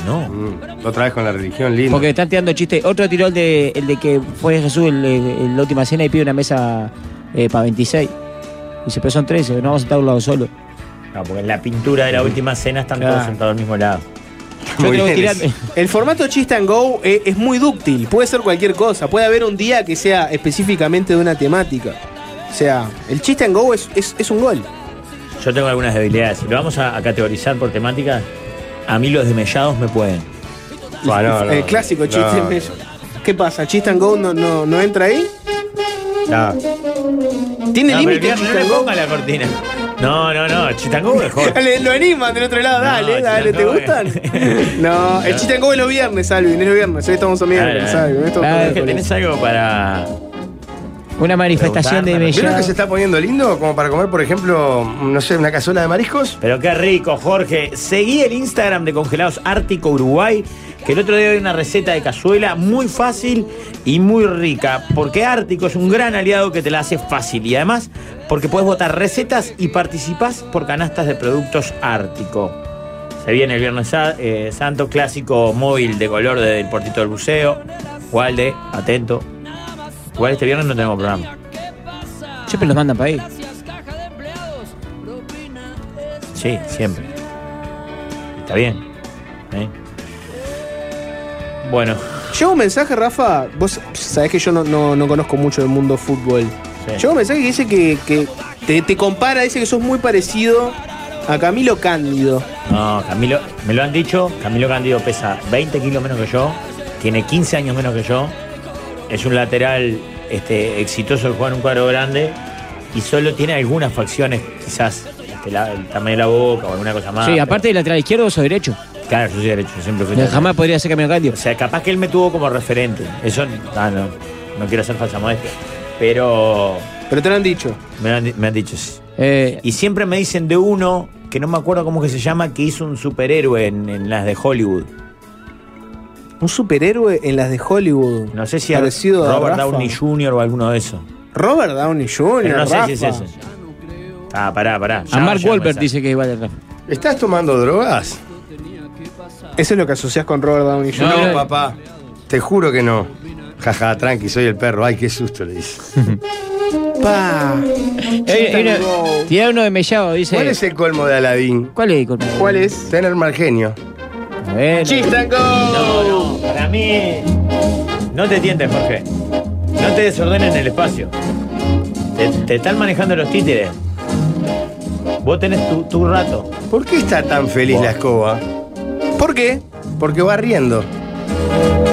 No. Mm, Otra vez con la religión linda. Porque están tirando chistes. Otro tiró el de, el de que fue Jesús en, la última cena y pide una mesa para 26. Dice, pero son 13, no vamos a estar a un lado solo. No, porque en la pintura de la última cena están todos sentados al mismo lado. El formato Chist and Go eh, es muy dúctil, puede ser cualquier cosa, puede haber un día que sea específicamente de una temática. O sea, el Chist and Go es, es- es un gol. Yo tengo algunas debilidades. Lo vamos a, a categorizar por temática, a mí los demellados me pueden. Ah, no, no, el clásico chiste. no. ¿Qué pasa? ¿Chist and Go no, no, no entra ahí? No. ¿Tiene límite no le ponga la cortina. No, no, no. Chitango mejor. Le- Lo animan del otro lado, No, dale, dale, ¿te gustan? No, el Chist and Go es los viernes, Alvin, es los viernes. Hoy estamos a miércoles, Claro, Alvin. hoy estamos a claro, Es que miércoles. tenés algo para. Una manifestación de Preguntarme. ¿Vieron que se está poniendo lindo? Como para comer, por ejemplo, no sé, una cazuela de mariscos. Pero qué rico, Jorge. Seguí el Instagram de Congelados Ártico Uruguay, que el otro día hay una receta de cazuela muy fácil y muy rica. Porque Ártico es un gran aliado que te la hace fácil. Y además, porque puedes votar recetas y participás por canastas de productos Ártico. Se viene el Viernes eh, Santo, clásico móvil de color del Portito del Buceo. Walde, atento. Igual este viernes no tenemos programa. Siempre los mandan para ahí. Sí, siempre. Está bien. ¿eh? Bueno, Llegó un mensaje, Rafa. Vos sabés que yo no, no- no conozco mucho del mundo fútbol. Sí. Un mensaje que dice que, que te, te compara, dice que sos muy parecido a Camilo Cándido. no, Camilo, me lo han dicho, Camilo Candido pesa 20 kilos menos que yo, tiene 15 años menos que yo, es un lateral este, exitoso de jugar en un cuadro grande y solo tiene algunas facciones, quizás este, la- el tamaño de la boca o alguna cosa más. Sí, aparte del lateral izquierdo, sos derecho. Claro, yo soy derecho, yo siempre fui. Jamás podría ser Candio. O sea, capaz que él me tuvo como referente. Eso ah, no, no quiero hacer falsa modestia. Pero Pero te lo han dicho. me han, me han dicho sí. Eh, Y siempre me dicen de uno que no me acuerdo cómo que se llama, que hizo un superhéroe en, en las de Hollywood. Un superhéroe en las de Hollywood. No sé si Parecido a Robert Rafa. Downey Jr. o alguno de esos. Robert Downey Jr. Pero no sé Rafa. si es ese. Ah, pará, pará. a Mark Wahlberg dice que igual de Rafa. ¿Estás tomando drogas? Eso es lo que asocias con Robert Downey Jr. No, no. papá. Te juro que no. Jaja, tranqui, soy el perro. Ay, qué susto le dice. Pa. Eh. Tira uno de mellado, dice. ¿Cuál es el colmo de Aladín? ¿Cuál es? Colmo? ¿Cuál es? Tener mal genio. Bueno. Chist and Go. No, no, para mí. No te tientes, Jorge. No te desordenen el espacio. Te, te están manejando los títeres. Vos tenés tu, tu rato. ¿Por qué está tan feliz la escoba? ¿Por qué? Porque va riendo.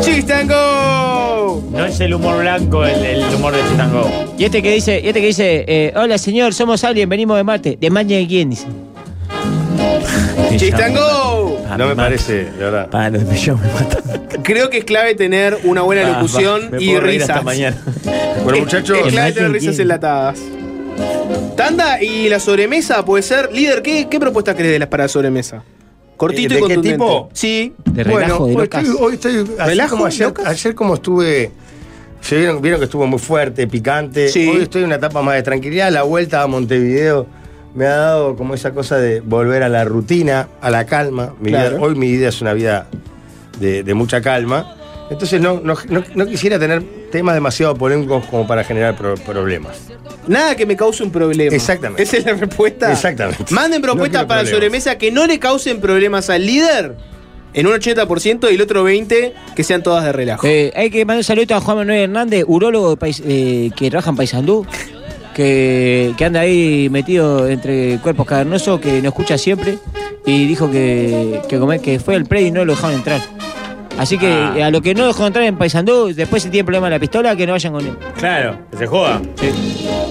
Chist and Go. No es el humor blanco el, el humor de Chitango. Y este que dice, y este que dice, eh, hola señor, somos alguien, venimos de Marte. ¿De Maña de quién? Dice. Chist and Go. Ah, No me parece, de verdad. Los de Mellón me matan. Creo que es clave tener una buena locución va, me y puedo reír risas. hasta mañana. Bueno, muchachos, Es clave Imagine tener risas quién. enlatadas. Tanda y la sobremesa puede ser. Líder, ¿qué, qué propuesta crees de las para la sobremesa? Cortito ¿De y qué contundente. tipo? Sí. De relajo, de hoy locas. estoy, hoy estoy ¿Relajo, como ayer, locas? ayer como estuve. Se vieron, vieron que estuvo muy fuerte, picante. Sí. Hoy estoy en una etapa más de tranquilidad. La vuelta a Montevideo me ha dado como esa cosa de volver a la rutina, a la calma. Mi vida- Claro. hoy mi vida es una vida de, de mucha calma. Entonces no, no- no- no quisiera tener temas demasiado polémicos como para generar pro- problemas. Nada que me cause un problema. Exactamente. Esa es la respuesta. Exactamente. Manden propuestas para problemas. sobremesa que no le causen problemas al líder en un 80% y el otro 20% que sean todas de relajo. Eh, hay que mandar un saludo a Juan Manuel Hernández, urólogo de eh, que trabaja en Paysandú, que, que anda ahí metido entre cuerpos cavernosos, que nos escucha siempre, y dijo que, que, fue al predio y no lo dejaron entrar. Así que Ah. a lo que no dejó entrar en Paysandú, después si tiene problema en la pistola, que no vayan con él. Claro, que se joda.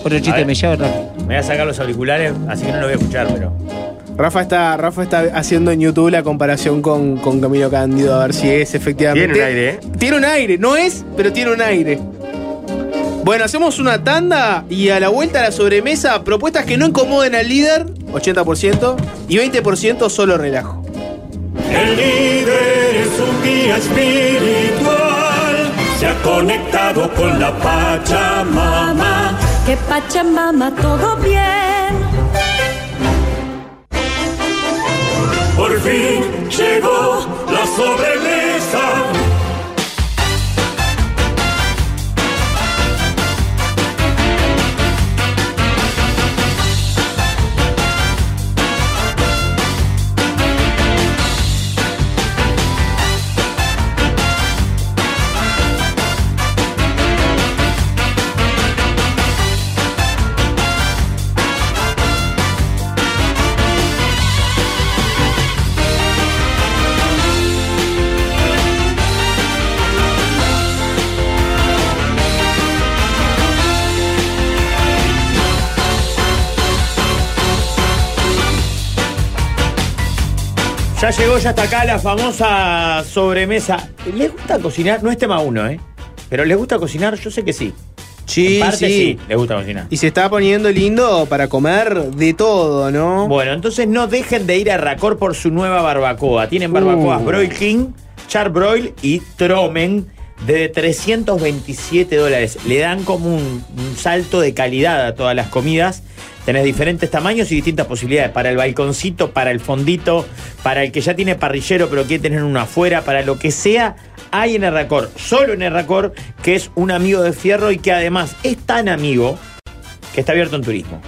Otro A chiste me lleva rápido. Me voy a sacar los auriculares, así que no lo voy a escuchar, pero. Rafa está, Rafa está haciendo en YouTube la comparación con, con Camilo Cándido a ver si es efectivamente. Tiene un aire, ¿eh? Tiene un aire, no es, pero tiene un aire. Bueno, hacemos una tanda y a la vuelta a la sobremesa, propuestas que no incomoden al líder, 80%, y 20% solo relajo. El líder es un guía espiritual, se ha conectado con la Pachamama. Que Pachamama todo bien. Por fin llegó la sobremesa. Ya llegó, ya está acá la famosa sobremesa. ¿Les gusta cocinar? No es tema uno, ¿eh? Pero ¿les gusta cocinar? Yo sé que sí. Sí, En parte sí. sí, les gusta cocinar. Y se está poniendo lindo para comer de todo, ¿no? Bueno, entonces no dejen de ir a Racor por su nueva barbacoa. Tienen barbacoas Uh. Broil King, Charbroil y Tromen de 327 dólares. Le dan como un, un salto de calidad a todas las comidas. Tenés diferentes tamaños y distintas posibilidades. Para el balconcito, para el fondito, para el que ya tiene parrillero pero quiere tener uno afuera, para lo que sea, hay en Erracor. Solo en Erracor, que es un amigo de fierro y que además es tan amigo que está abierto en turismo.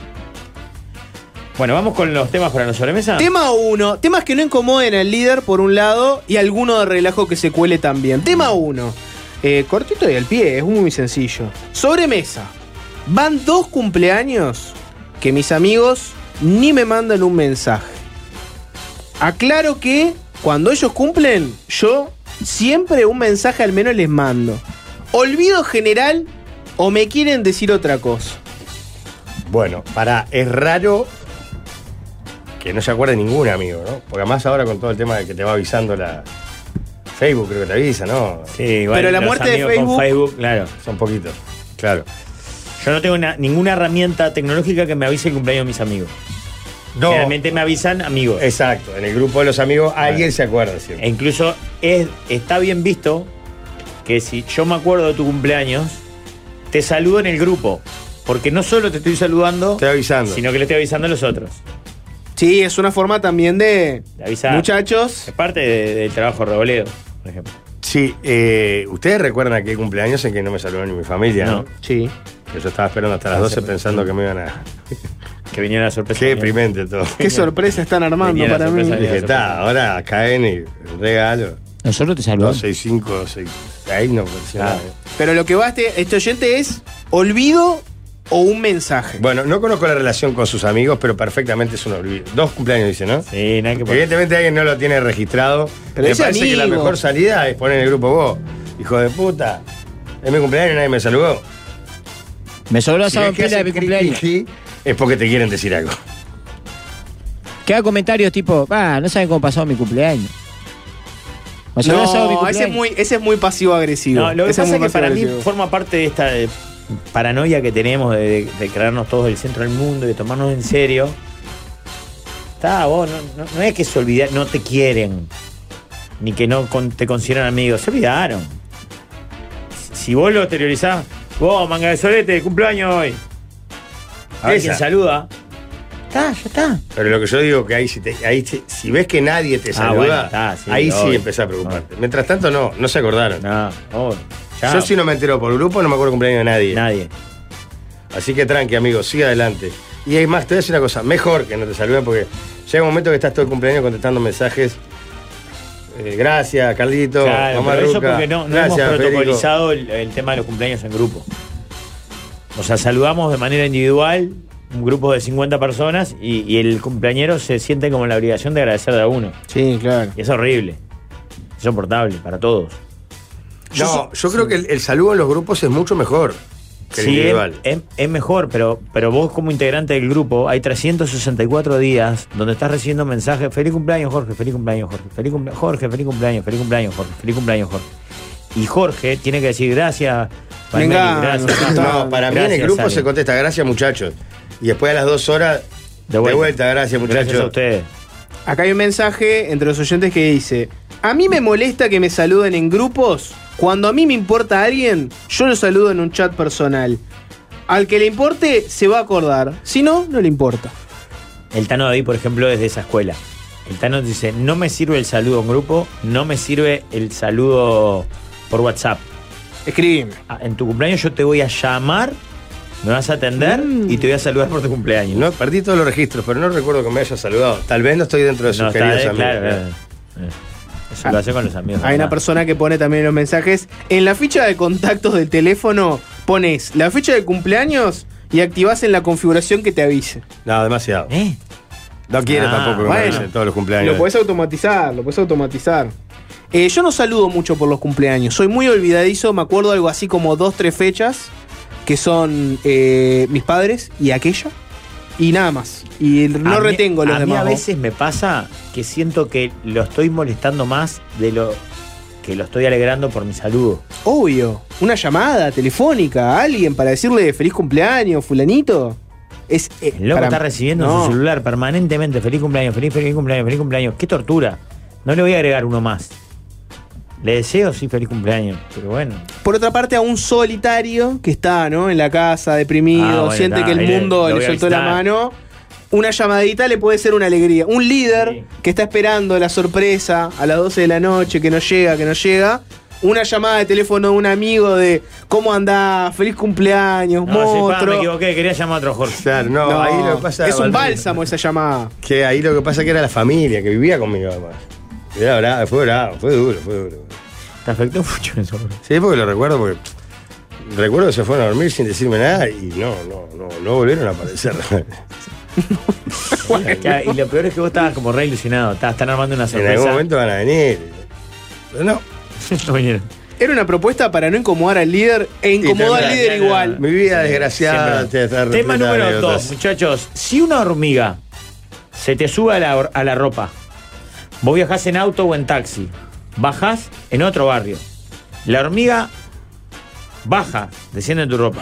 Bueno, vamos con los temas para la sobremesa. Tema 1. Temas que no incomoden al líder, por un lado, y alguno de relajo que se cuele también. Tema 1. cortito y al pie, es muy sencillo. Sobremesa. Van dos cumpleaños que mis amigos ni me mandan un mensaje. Aclaro que cuando ellos cumplen, yo siempre un mensaje al menos les mando. Olvido general o me quieren decir otra cosa. Bueno, para, es raro que no se acuerde ningún amigo, ¿no? Porque además ahora con todo el tema de que te va avisando la Facebook, creo que te avisa, ¿no? Sí, igual Pero la los muerte de Facebook- Facebook, claro. Son poquitos, claro. Yo no tengo na- ninguna herramienta tecnológica que me avise el cumpleaños de mis amigos. No. Generalmente me avisan amigos. Exacto, en el grupo de los amigos alguien se acuerda siempre. E incluso es, está bien visto que si yo me acuerdo de tu cumpleaños, te saludo en el grupo. Porque no solo te estoy saludando, Estoy avisando. sino que le estoy avisando a los otros. Sí, es una forma también de. De avisar. Muchachos. Es parte de- del trabajo revoleo, por ejemplo. Sí, eh, ¿ustedes recuerdan aquel cumpleaños en que no me saludó ni mi familia? No. No. Sí. Que yo estaba esperando hasta las 12 pensando que me iban a. Que viniera la sorpresa. Qué deprimente todo. Qué sorpresa están armando para mí. sorpresa. Dije, está, ahora caen y regalo. Nosotros te saludamos. 2, 6, 5, 6. Ahí no funciona. Ah. Pero lo que va este, este oyente es olvido o un mensaje. Bueno, no conozco la relación con sus amigos, pero perfectamente es un olvido. Dos cumpleaños, dice, ¿no? Sí, nada que poner. Evidentemente alguien no lo tiene registrado. Pero Me ese parece que la amigo. mejor salida es poner en el grupo vos. Hijo de puta. Es mi cumpleaños y nadie me saludó. Me sobró Si asado en ves que pila de mi cumpleaños. Es porque te quieren decir algo. Queda comentarios tipo, ah, no saben cómo pasó mi cumpleaños. Me sobró asado mi No, ese es cumpleaños. muy, ese es muy pasivo-agresivo. No, lo que Ese pasa es que para mí forma parte de esta eh, paranoia que tenemos de, de- de creernos todos el centro del mundo y de tomarnos en serio. Está, vos, no, no- no es que se olvidaron, no te quieren, ni que no con- te consideran amigos, se olvidaron. Si, si vos lo exteriorizás, vos, manga de solete, cumpleaños hoy. A ver Esa. quién saluda. Está, ya está. Pero lo que yo digo que ahí si, te- ahí si, si ves que nadie te Ah, saluda, bueno, está, sí, ahí sí empezás a preocuparte. Mientras tanto no, no se acordaron. No, obvio. Yo si no me entero por grupo, no me acuerdo el cumpleaños de nadie. Nadie. Así que tranqui, amigo, sigue adelante. Y hay más, te voy a decir una cosa, mejor que no te saluden porque llega un momento que estás todo el cumpleaños contestando mensajes. Eh, gracias, Carlito. Claro, mamá pero eso porque no, no gracias, hemos protocolizado el, el tema de los cumpleaños en grupo. O sea, saludamos de manera individual, un grupo de 50 personas, y, y el cumpleañero se siente como en la obligación de agradecerle a uno. Sí, claro. Y es horrible. Es soportable para todos. No, yo creo que el, el saludo en los grupos es mucho mejor que Sí, es, individual. es- es mejor, pero, pero vos como integrante del grupo, hay 364 días donde estás recibiendo mensajes, feliz cumpleaños Jorge, feliz cumpleaños Jorge, feliz cumpleaños Jorge, feliz cumpleaños, feliz cumpleaños Jorge, feliz cumpleaños Jorge. Y Jorge tiene que decir gracias, Palmeri, Venga, gracias. No, para mí en el grupo se contesta gracias muchachos. Y después a las dos horas, de vuelta, gracias muchachos. Gracias a ustedes. Acá hay un mensaje entre los oyentes que dice: A mí me molesta que me saluden en grupos. Cuando a mí me importa alguien, yo lo saludo en un chat personal. Al que le importe, se va a acordar. Si no, no le importa. El Tano David, por ejemplo, es de esa escuela. El Tano dice, no me sirve el saludo en grupo, no me sirve el saludo por WhatsApp. Escribime. Ah, En tu cumpleaños yo te voy a llamar, me vas a atender y te voy a saludar por tu cumpleaños. No, perdí todos los registros, pero no recuerdo que me haya saludado. Tal vez no estoy dentro de sus No, está queridos de- amigos. claro, claro. Eh, Eso lo hace con los amigos. Hay una ¿verdad? persona que pone también los mensajes. En la ficha de contactos del teléfono pones la fecha de cumpleaños y activás en la configuración que te avise. No, demasiado. ¿Eh? No quiere Ah, tampoco que me bueno. todos los cumpleaños. Lo podés automatizar, lo podés automatizar. Eh, yo no saludo mucho por los cumpleaños. Soy muy olvidadizo. Me acuerdo algo así como dos, tres fechas que son eh, mis padres y aquella. Y nada más. Y no A mí- retengo los a mí a veces me pasa que siento que lo estoy molestando más de lo que lo estoy alegrando por mi saludo. Obvio. Una llamada telefónica a alguien para decirle feliz cumpleaños, fulanito. Es, eh, El loco para- está recibiendo en No. su celular permanentemente feliz cumpleaños, feliz, feliz cumpleaños, feliz cumpleaños. Qué tortura. No le voy a agregar uno más. Le deseo sí feliz cumpleaños, pero bueno. Por otra parte, a un solitario que está, ¿no? En la casa, deprimido, Ah, bueno, siente está, que el le- mundo le soltó la mano. Una llamadita le puede ser una alegría. Un líder que está esperando la sorpresa a las 12 de la noche, que no llega, que no llega. Una llamada de teléfono de un amigo de ¿Cómo andás? ¡Feliz cumpleaños! No, sí, pa, me monstruo. equivoqué, quería llamar a otro Jorge. Claro, no, No, ahí lo que pasa es un bálsamo esa llamada. Que ahí lo que pasa que era la familia que vivía conmigo además. Era bravo, fue bravo, fue duro, fue duro. Te afectó mucho eso. Sí, porque lo recuerdo porque recuerdo que se fueron a dormir sin decirme nada y no, no, no, no volvieron a aparecer. Claro, y lo peor es que vos estabas como re ilusionado. Estabas están armando una en sorpresa. algún momento van a venir. Pero no. No vinieron. Era una propuesta para no incomodar al líder e incomodar al líder igual. Mi vida desgraciada. Siempre. te está Tema número dos, muchachos. Si una hormiga se te sube a la, a la ropa, vos viajás en auto o en taxi, bajás en otro barrio. La hormiga baja, desciende en tu ropa.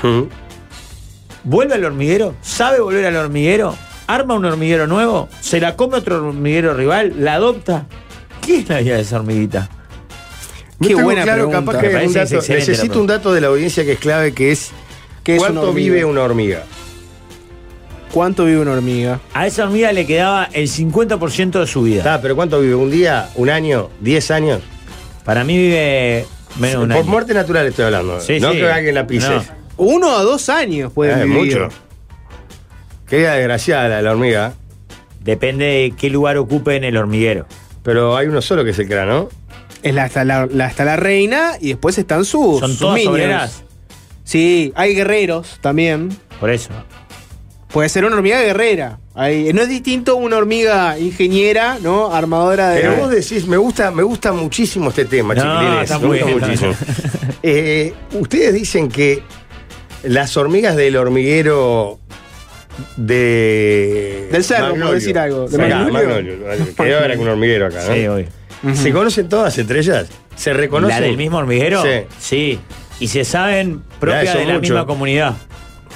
Vuelve al hormiguero, sabe volver al hormiguero, arma un hormiguero nuevo, se la come otro hormiguero rival, la adopta. ¿Qué es la vida de esa hormiguita? No Qué tengo buena claro, pregunta. capaz que un dato- necesito pregunta. un dato de la audiencia que es clave, que es ¿Qué es una cuánto vive una hormiga. ¿Cuánto vive una hormiga? A esa hormiga le quedaba el 50% de su vida. Está, pero ¿cuánto vive? ¿Un día? ¿Un año? ¿Diez años? Para mí vive menos de un Por año. muerte natural estoy hablando. Sí, no sí. que alguien la pise. No. Uno a dos años puede Ah, es vivir. mucho. Qué vida desgraciada la, la hormiga. Depende de qué lugar ocupe en el hormiguero. Pero hay uno solo que se crea, ¿no? Es la, está, la, la- está la reina y después están sus, Son sus todas minions. obreras. Sí, hay guerreros también. Por eso. Puede ser una hormiga guerrera. Hay- no es distinto una hormiga ingeniera, ¿no? Armadora de. Pero vos decís, me gusta, me gusta muchísimo este tema, No, chiquilines. Me gusta bien, muchísimo. Eh, ustedes dicen que las hormigas del hormiguero de. Del cerro, por decir algo. ¿De Acá, Magnolio? Magnolio, haber un hormiguero acá, ¿no? Sí, obvio. ¿Se conocen todas entre ellas? ¿Se reconocen? ¿La del mismo hormiguero? Sí. Sí. Y se saben Ya, propia eso de la mucho. misma comunidad.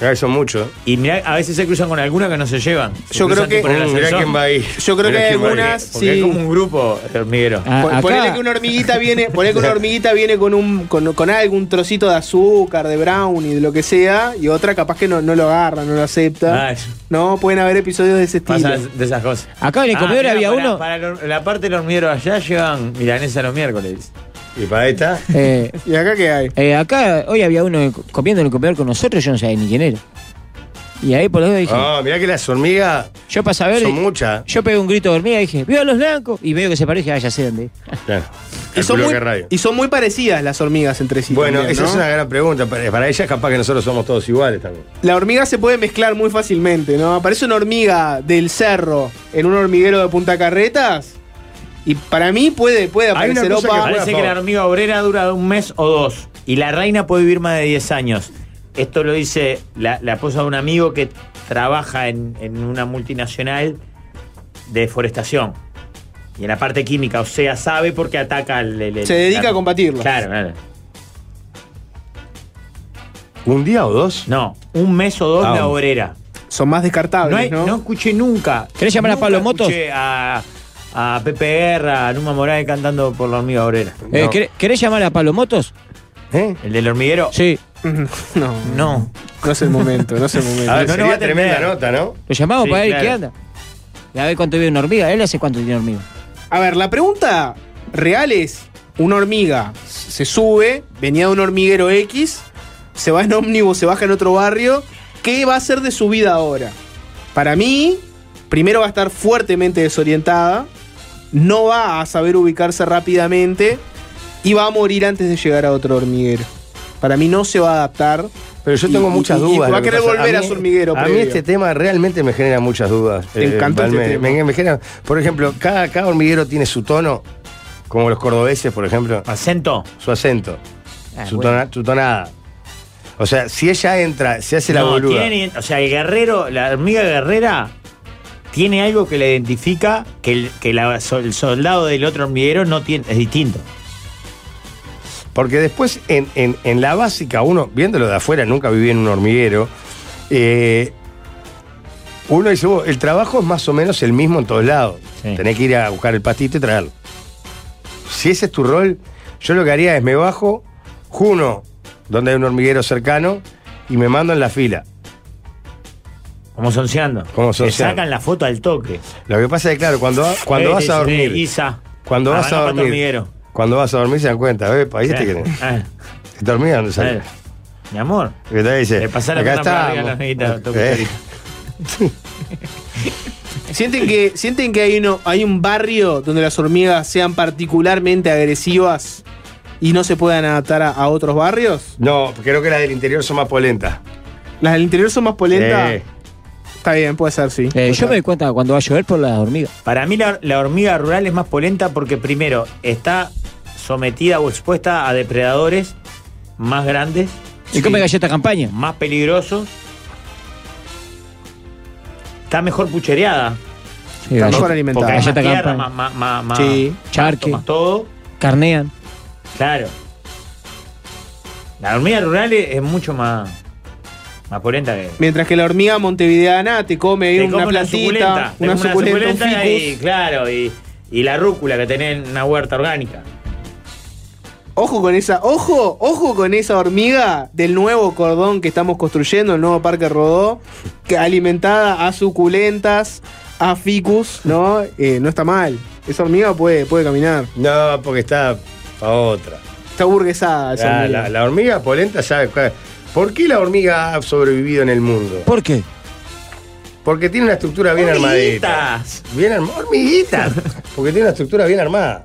Claro, son muchos. Y mirá, a veces se cruzan con alguna que no se llevan. Se Yo creo que- mirá quién va ahí. Yo creo Mirá que hay algunas, sí. es como un grupo de hormiguero. Ah, Ponele que una hormiguita viene, ponele que una hormiguita viene con un con, con algo, un trocito de azúcar, de brownie, de lo que sea, y otra capaz que no, no lo agarra, no lo acepta. Ah, No, pueden haber episodios de ese estilo. Pasan de esas cosas. Acá en el Ah, comedor mirá, había para- uno. Para la parte del hormiguero allá llevan milanesa los miércoles. Y para esta. eh, ¿Y acá qué hay? eh, acá hoy había uno comiendo en el comedor con nosotros, yo no sabía ni quién era. Y ahí por lo dije, Ah, mirá que las hormigas yo para saber. son muchas. Yo pegué un grito de hormiga y dije, ¡Viva los blancos! Y medio que se paró y dije, ah, ya sé dónde. Claro. Y son, muy, que radio. y son muy parecidas las hormigas entre sí. Bueno, también, esa ¿no? es una gran pregunta. Para para ellas, capaz que nosotros somos todos iguales también. La hormiga se puede mezclar muy fácilmente, ¿no? Aparece una hormiga del cerro en un hormiguero de Punta Carretas. Y para mí puede, puede aparecer que opa. juega- Parece que la hormiga obrera dura un mes o dos. Y la reina puede vivir más de 10 años. Esto lo dice la, la esposa de un amigo que trabaja en, en una multinacional de deforestación. Y en la parte química, o sea, sabe porque ataca al. el- el- Se dedica la- a combatirlo. Claro, claro. ¿Un día o dos? No, un mes o dos Ah, la obrera. Son más descartables, No, hay- ¿no? no escuché nunca. ¿Querés llamar a Pablo Motos? A, a Pepe Guerra, a Numa Morales cantando por la hormiga obrera. Eh. ¿querés, querés llamar a Pablo Motos? ¿Eh? ¿El del hormiguero? Sí. no, No. no es el momento, no es el momento. A ver, no, no va a tremenda nota, ¿no? Lo llamamos Sí, para ver claro. qué anda. Y a ver cuánto vive una hormiga. Él hace cuánto tiene hormiga. A ver, la pregunta real es: una hormiga se sube, venía de un hormiguero X, se va en ómnibus, se baja en otro barrio. ¿Qué va a hacer de su vida ahora? Para mí, primero va a estar fuertemente desorientada, no va a saber ubicarse rápidamente y va a morir antes de llegar a otro hormiguero. Para mí no se va a adaptar. Pero yo tengo y- muchas y- y dudas. va a querer volver a mí- su hormiguero A mí este tema realmente me genera muchas dudas. Te encantó este Valme- tema. me- me genera- por ejemplo, cada, cada hormiguero tiene su tono, como los cordobeses, por ejemplo, ¿Acento? su acento, Ah, su, bueno. tona- su tonada. O sea, si ella entra, se hace la boluda. tiene- o sea, el guerrero, la hormiga guerrera, tiene algo que le identifica que el, que la- el soldado del otro hormiguero no tiene, es distinto. Porque después, en, en- en la básica, uno, viéndolo de afuera, nunca viví en un hormiguero, eh, uno dice, "Vos, el trabajo es más o menos el mismo en todos lados. Sí. Tenés que ir a buscar el pastito y traerlo. Si ese es tu rol, yo lo que haría es me bajo, juno, donde hay un hormiguero cercano, y me mando en la fila. Como sonseando. Como Te sonseando. sacan la foto al toque. Lo que pasa es que, claro, cuando, cuando Eh, vas a te- dormir, te- Isa. cuando vas a dormir, hormiguero. cuando vas a dormir se dan cuenta, ¿ves? Ahí te Eh, eh, ¿Esta hormiga dónde sale? eh. Mi amor. Que te dice, Le pasá la acá está. toque ¿Sienten que, sienten que hay, uno, hay un barrio donde las hormigas sean particularmente agresivas y no se puedan adaptar a, a otros barrios? No, creo que las del interior son más polentas. ¿Las del interior son más polentas? Eh, Está bien, puede ser, sí. Eh, Puede yo ser. me doy cuenta cuando va a llover por las hormigas. Para mí la, la hormiga rural es más polenta porque primero está sometida o expuesta a depredadores más grandes, Y come galleta campaña. más peligrosos. Está mejor puchereada. Sí, Está mejor alimentada. Porque hay más Galleta tierra, campaña. más, más, más, más Sí. Charque. más todo. Carnean. Claro. La hormiga rural es, es mucho más polenta que. Mientras que la hormiga montevideana te come ahí Te una come plantita, una suculenta, un suculenta y, claro, y, y la rúcula que tenés en una huerta orgánica. Ojo con esa, ojo, ojo con esa hormiga del nuevo cordón que estamos construyendo, el nuevo Parque Rodó, que alimentada a suculentas, a ficus, ¿no? Eh, no está mal. Esa hormiga puede, puede caminar. no, porque está para otra. Está burguesada esa La, hormiga. la- la hormiga polenta sabe. ¿Por qué la hormiga ha sobrevivido en el mundo? ¿Por qué? Porque tiene una estructura bien armadita. Hormiguitas. Bien armada. Hormiguitas. Porque tiene una estructura bien armada.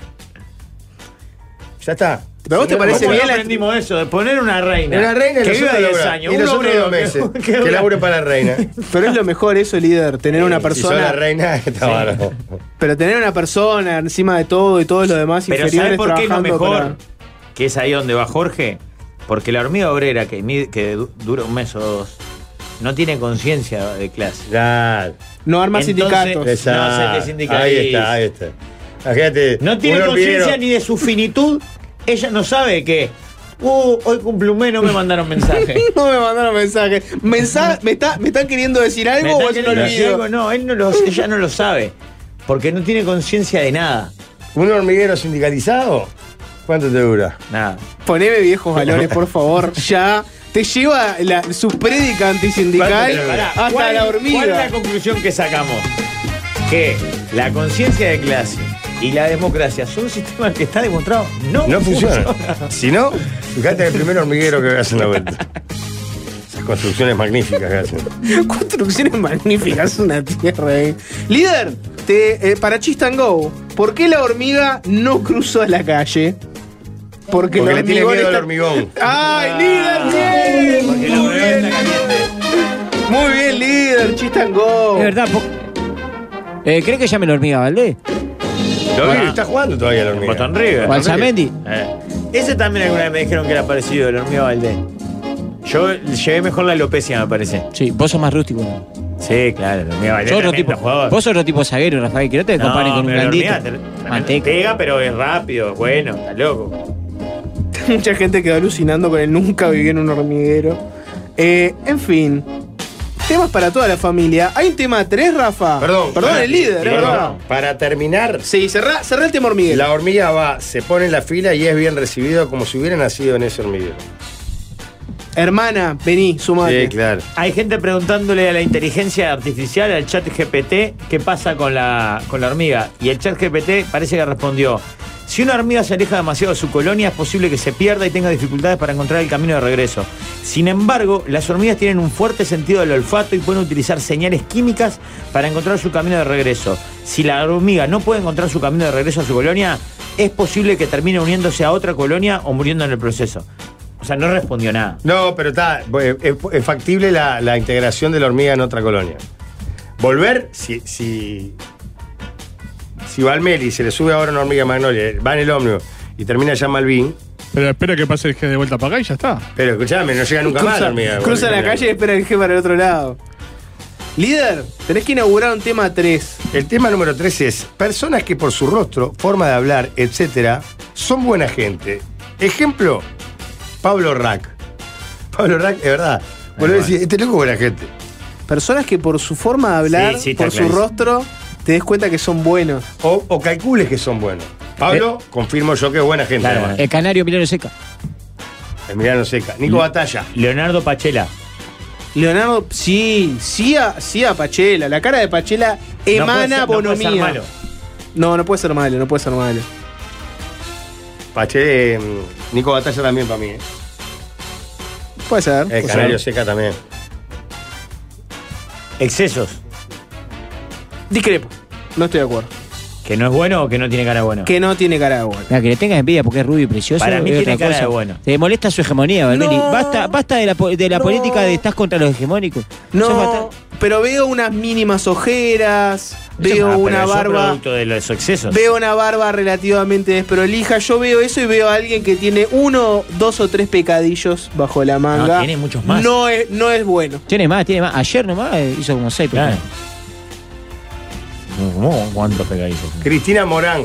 Ya está. ¿Pero a vos te parece ¿Cómo bien aprendimos eso? De poner una reina. Una reina que viva otros 10 labura- años. y un los otros obrero dos meses. que- Que, que- labure para la reina. Pero es lo mejor eso, líder, tener una Si sos la persona. reina, está bárbaro. Pero tener una persona encima de todo y todo lo demás Pero ¿sabes por qué es lo mejor? para- Que es ahí donde va Jorge. Porque la hormiga obrera que, mide- que du- dura un mes o dos no tiene conciencia de clase. Claro. No arma Entonces- sindicatos. Exacto. No, se ahí está, ahí está. Imagínate. No tiene un hormiguero- conciencia ni de su finitud. Ella no sabe que Uh, hoy cumple un mes, no me mandaron mensaje. no me mandaron mensaje. Mensa- me, está- ¿Me están queriendo decir ¿Me algo o es un queriendo decir olvido? algo? No, él no lo, ella no lo sabe. Porque no tiene conciencia de nada. ¿Un hormiguero sindicalizado? ¿Cuánto te dura? Nada. Poneme viejos valores, por favor. Ya. Te lleva la- su prédica antisindical hasta ¿cuál- la ¿Cuál es la hormiga. conclusión que sacamos? Que la conciencia de clase y la democracia son sistemas que está demostrado no, No funciona. funcionan. Si no, fíjate en el primer hormiguero que hacen la vuelta. Esas construcciones magníficas que hacen. Construcciones magníficas, una tierra ahí. Líder, te, eh, para Chist and Go, ¿por qué la hormiga no cruzó la calle? Porque, Porque le tiene hormigón miedo al hormigón. ¡Ay, líder! bien! Porque Muy hormigón bien, está muy bien, líder, Chist and Go. Es verdad. po- Eh, ¿Cree que llame la hormiga Valdés? Lo vi, está jugando todavía el hormiga. Botón River. Balsamendi. Eh. Ese también alguna vez me dijeron que era parecido, el hormiga Valdés. Yo llevé mejor la alopecia, me parece. Sí, vos sos más rústico. ¿no? Sí, claro, el hormiga Valdés. Sos otro tremendo tipo. jugador. Vos sos otro tipo zaguero, Rafael, que no te No, comparen con un pero el blandito. hormiga te- Manteca. Pega, pero es rápido, bueno, está loco. Mucha gente quedó alucinando con el nunca viví en un hormiguero. Eh, en fin. Temas para toda la familia. ¿Hay un tema 3, Rafa? Perdón. Perdón, para- el líder, perdón. perdón. Para terminar, Sí, cerrá, cerrá el tema hormiguero. la hormiga va, se pone en la fila y es bien recibido como si hubiera nacido en ese hormiguero. Hermana, vení, sumate. Sí, claro. Hay gente preguntándole a la inteligencia artificial, al chat GPT, qué pasa con la, con la hormiga. Y el chat GPT parece que respondió, si una hormiga se aleja demasiado de su colonia, es posible que se pierda y tenga dificultades para encontrar el camino de regreso. Sin embargo, las hormigas tienen un fuerte sentido del olfato y pueden utilizar señales químicas para encontrar su camino de regreso. Si la hormiga no puede encontrar su camino de regreso a su colonia, es posible que termine uniéndose a otra colonia o muriendo en el proceso. O sea, no respondió nada. No, pero está, es, es factible la, la integración de la hormiga en otra colonia. Volver, si, si, si va al Meli, se le sube ahora una hormiga magnolia, va en el ómnibus y termina ya en Malvin, Pero espera que pase el G de vuelta para acá y ya está. pero escuchame, no llega nunca más la Cruza, hormiga. cruza la calle y espera el G para el otro lado. Líder, tenés que inaugurar un tema 3. El tema número 3 es personas que por su rostro, forma de hablar, etcétera, son buena gente. Ejemplo, Pablo Rack. Pablo Rack, de verdad. Vuelvo a decir, este loco es buena gente. Personas que por su forma de hablar, Sí, sí, está por su clarísimo. rostro, te des cuenta que son buenos. O, o calcules que son buenos. Pablo, confirmo yo que es buena gente. Claro. El canario Emiliano Seca. Emiliano Seca. Nico Batalla. Leonardo Pachela. Leonardo, sí, sí a, sí a Pachela. La cara de Pachela emana no puede ser- no puede ser bonomía. malo. No, no puede ser malo, no puede ser malo. Pache, eh, Nico Batalla también para mí. eh. Puede ser. El puede Canario ser. Seca también. Excesos. Discrepo. No estoy de acuerdo. ¿Que no es bueno o que no tiene cara bueno? Que no tiene cara de bueno. Mira, que le tengas envidia porque es rubio y precioso. Para mí es tiene otra cara cosa. de bueno. Te molesta su hegemonía, Valmeli. No. basta, basta de la, po- de la No. política de estás contra los hegemónicos. No, bastante- pero veo unas mínimas ojeras, Ah, veo pero una eso es barba. producto de los excesos. Veo una barba relativamente desprolija. Yo veo eso y veo a alguien que tiene uno, dos o tres pecadillos bajo la manga. No, tiene muchos más. No es, no es bueno. Tiene más, tiene más. Ayer nomás eh, hizo como seis. Claro. ¿Cómo? ¿Cuántos pegadizos? Cristina Morán.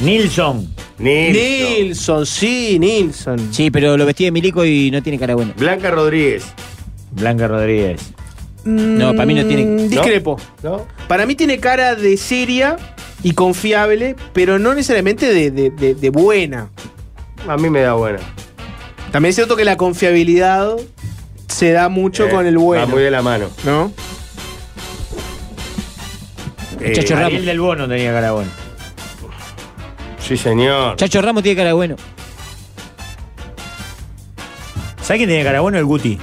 Nilsson. Nilsson. Nilsson, sí, Nilsson. Sí, pero lo vestí de milico y no tiene cara buena. Blanca Rodríguez. Blanca Rodríguez. No, para mí no tiene- Mm, Discrepo. ¿No? Para mí tiene cara de seria y confiable, pero no necesariamente de, de- de- de buena. A mí me da buena. También es cierto que la confiabilidad se da mucho Eh, con el bueno. Va muy de la mano. ¿No? Eh, Chacho Ramos. Ariel del Bono tenía cara buena. Sí, señor. Chacho Ramos tiene cara bueno. ¿Sabes quién tiene cara buena? El Guti.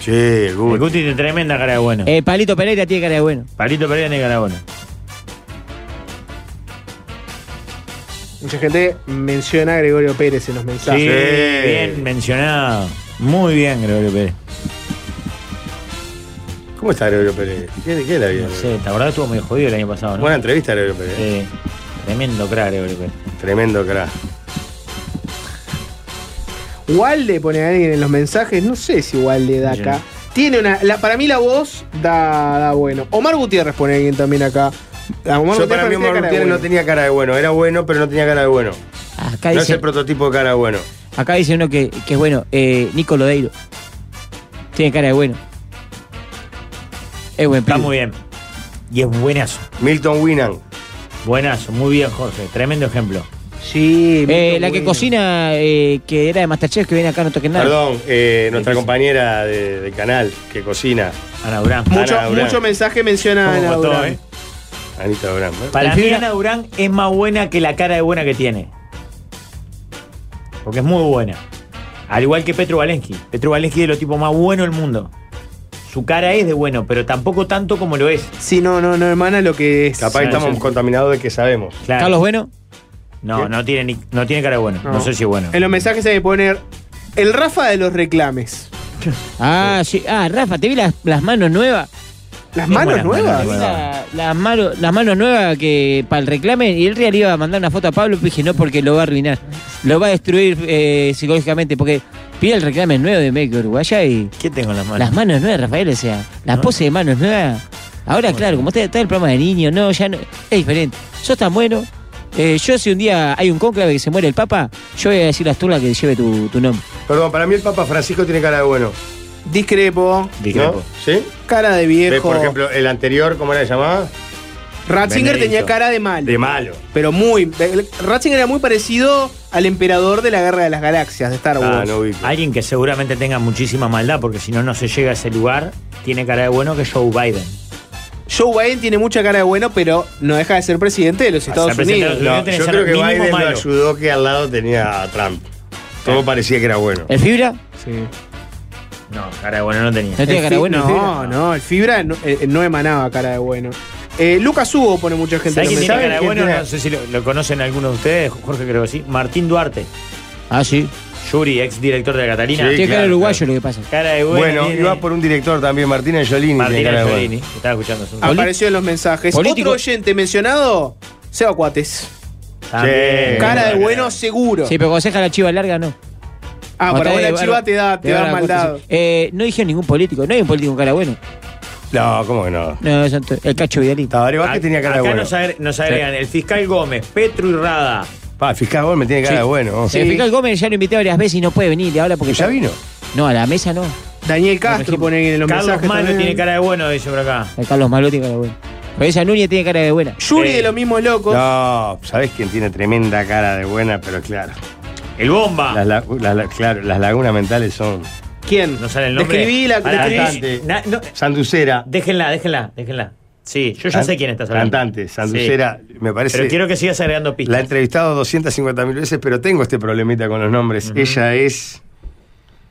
Sí, el El Guti. Guti tiene tremenda cara de bueno. Eh, Palito Pereira tiene cara de bueno. Palito Pereira tiene cara buena. Mucha gente menciona a Gregorio Pérez en los Sí, mensajes. bien mencionado. Muy bien, Gregorio Pérez. ¿Cómo está Gregorio Pérez? ¿Qué, qué es la vida? No sé, la verdad estuvo muy jodido el año pasado, ¿no? Buena entrevista, Gregorio Pérez. Sí. Tremendo crack, Gregorio Pérez. Tremendo crack. Walde pone a alguien en los mensajes, no sé si Walde da acá. Tiene una. la- para mí la voz da, da bueno. Omar Gutiérrez pone a alguien también acá. A Omar Yo para mí tiene Omar cara de Gutiérrez no tenía cara de bueno. Era bueno, pero no tenía cara de bueno. Acá No es dice, el prototipo de cara de bueno. Acá dice uno que, que es bueno, eh, Nico Lodeiro. Tiene cara de bueno. Es buen Está pibe. muy bien. Y es buenazo. Milton Winnan. Buenazo, muy bien, Jorge. Tremendo ejemplo. Sí, Eh, la que cocina, eh, que era de Masterchef, que viene acá, no toquen nada. Perdón, eh, nuestra compañera de- del canal que cocina. Ana Durán. Mucho, Ana Durán. mucho mensaje menciona a ¿Cómo Ana Durán. eh? Anita Durán. ¿eh? Para El mí fibra- Ana Durán es más buena que la cara de buena que tiene. Porque es muy buena. Al igual que Petro Valensky. Petro Valensky es de los tipos más buenos del mundo. Su cara es de bueno, pero tampoco tanto como lo es. Sí, no, no, no hermana lo que es. Capaz estamos sí. contaminados de que sabemos. Claro. Carlos Bueno. No, no tiene, ni- no tiene cara de bueno. No, sé si es bueno. En los mensajes hay que poner el Rafa de los reclames. Ah, sí. Ah, Rafa, te vi las, las manos nuevas. ¿Las Qué manos buenas nuevas? manos, La- las, manos, las manos nuevas que para el reclame y él real iba a mandar una foto a Pablo y dije no porque lo va a arruinar lo va a destruir eh, psicológicamente porque pide el reclame nuevo de México Uruguaya y ¿Qué tengo en las manos? las manos nuevas Rafael o sea la pose de manos nuevas ahora claro como está, está el programa de niños no ya no es diferente sos tan bueno Eh, yo si un día hay un cónclave que se muere el papa yo voy a decir a Asturla que lleve tu, tu nombre Perdón, para mí el Papa Francisco tiene cara de bueno. Discrepo. Discrepo. ¿No? ¿Sí? Cara de ¿Ves, viejo. por ejemplo, el anterior, ¿cómo era llamado? Ratzinger Benedicto. tenía cara de malo. De malo. Pero muy. Ratzinger era muy parecido al emperador de la Guerra de las Galaxias de Star Ah, Wars. no. Alguien que seguramente tenga muchísima maldad, porque si no, no se llega a ese lugar, tiene cara de bueno que Joe Biden. Joe Biden tiene mucha cara de bueno, pero no deja de ser presidente de los Estados ser presidente de Unidos. No, yo creo que Biden lo ayudó que al lado tenía a Trump. Todo parecía que era bueno. el fibra Sí. No, cara de bueno no tenía. no El cara buena el no, no, el fibra no, eh, no emanaba cara de bueno. Eh, Lucas Hugo pone mucha gente ¿Sabes en quién tiene cara de bueno? tiene? No sé si lo, lo conocen algunos de ustedes, Jorge creo que sí. Martín Duarte, ah sí Yuri, ex director de la Catalina. Sí, tiene cara de claro, uruguayo claro. lo que pasa Cara de bueno. Bueno, tiene iba por un director también. Martín tiene cara de bueno. Estaba escuchando. su- Apareció en los mensajes. Político. Otro oyente mencionado, Seba Cuates. También. Sí. Cara de bueno seguro. sí pero cuando se deja la chiva larga no Ah, Cuando para vos la chiva te da, te de da barba maldad. Eh, no dijeron ningún político, no hay un político con cara buena. No, ¿cómo que no? No, el cacho Vidalín. Tabaré Vázquez tenía cara de Acá bueno. nos, agre- nos agregan el fiscal Gómez, Petro y Rada. Pa, el fiscal Gómez tiene cara Sí. de bueno. El fiscal Gómez ya lo invité varias veces y no puede venir ahora porque ¿Ya está- vino? No, a la mesa no. Daniel Castro pone en los Carlos mensajes. Malo también. tiene cara de bueno, dice por acá. El Carlos Malo tiene cara de buena. Pero esa Núñez tiene cara de buena. Yuri Eh. de los mismos locos. No, ¿sabés quién tiene tremenda cara de buena? Pero claro. El Bomba. Las, la- las la- claro, las lagunas mentales son. ¿Quién? No sale el nombre. Describí la Pará, Cantante. Na- no, Sanducera. déjenla, déjenla, déjenla. Sí, yo ya sé quién estás hablando. Cantante, Sanducera. Me Sí. parece. Pero quiero que sigas agregando La he pistas. entrevistado 250 mil veces, pero tengo este problemita con los nombres. Ella es.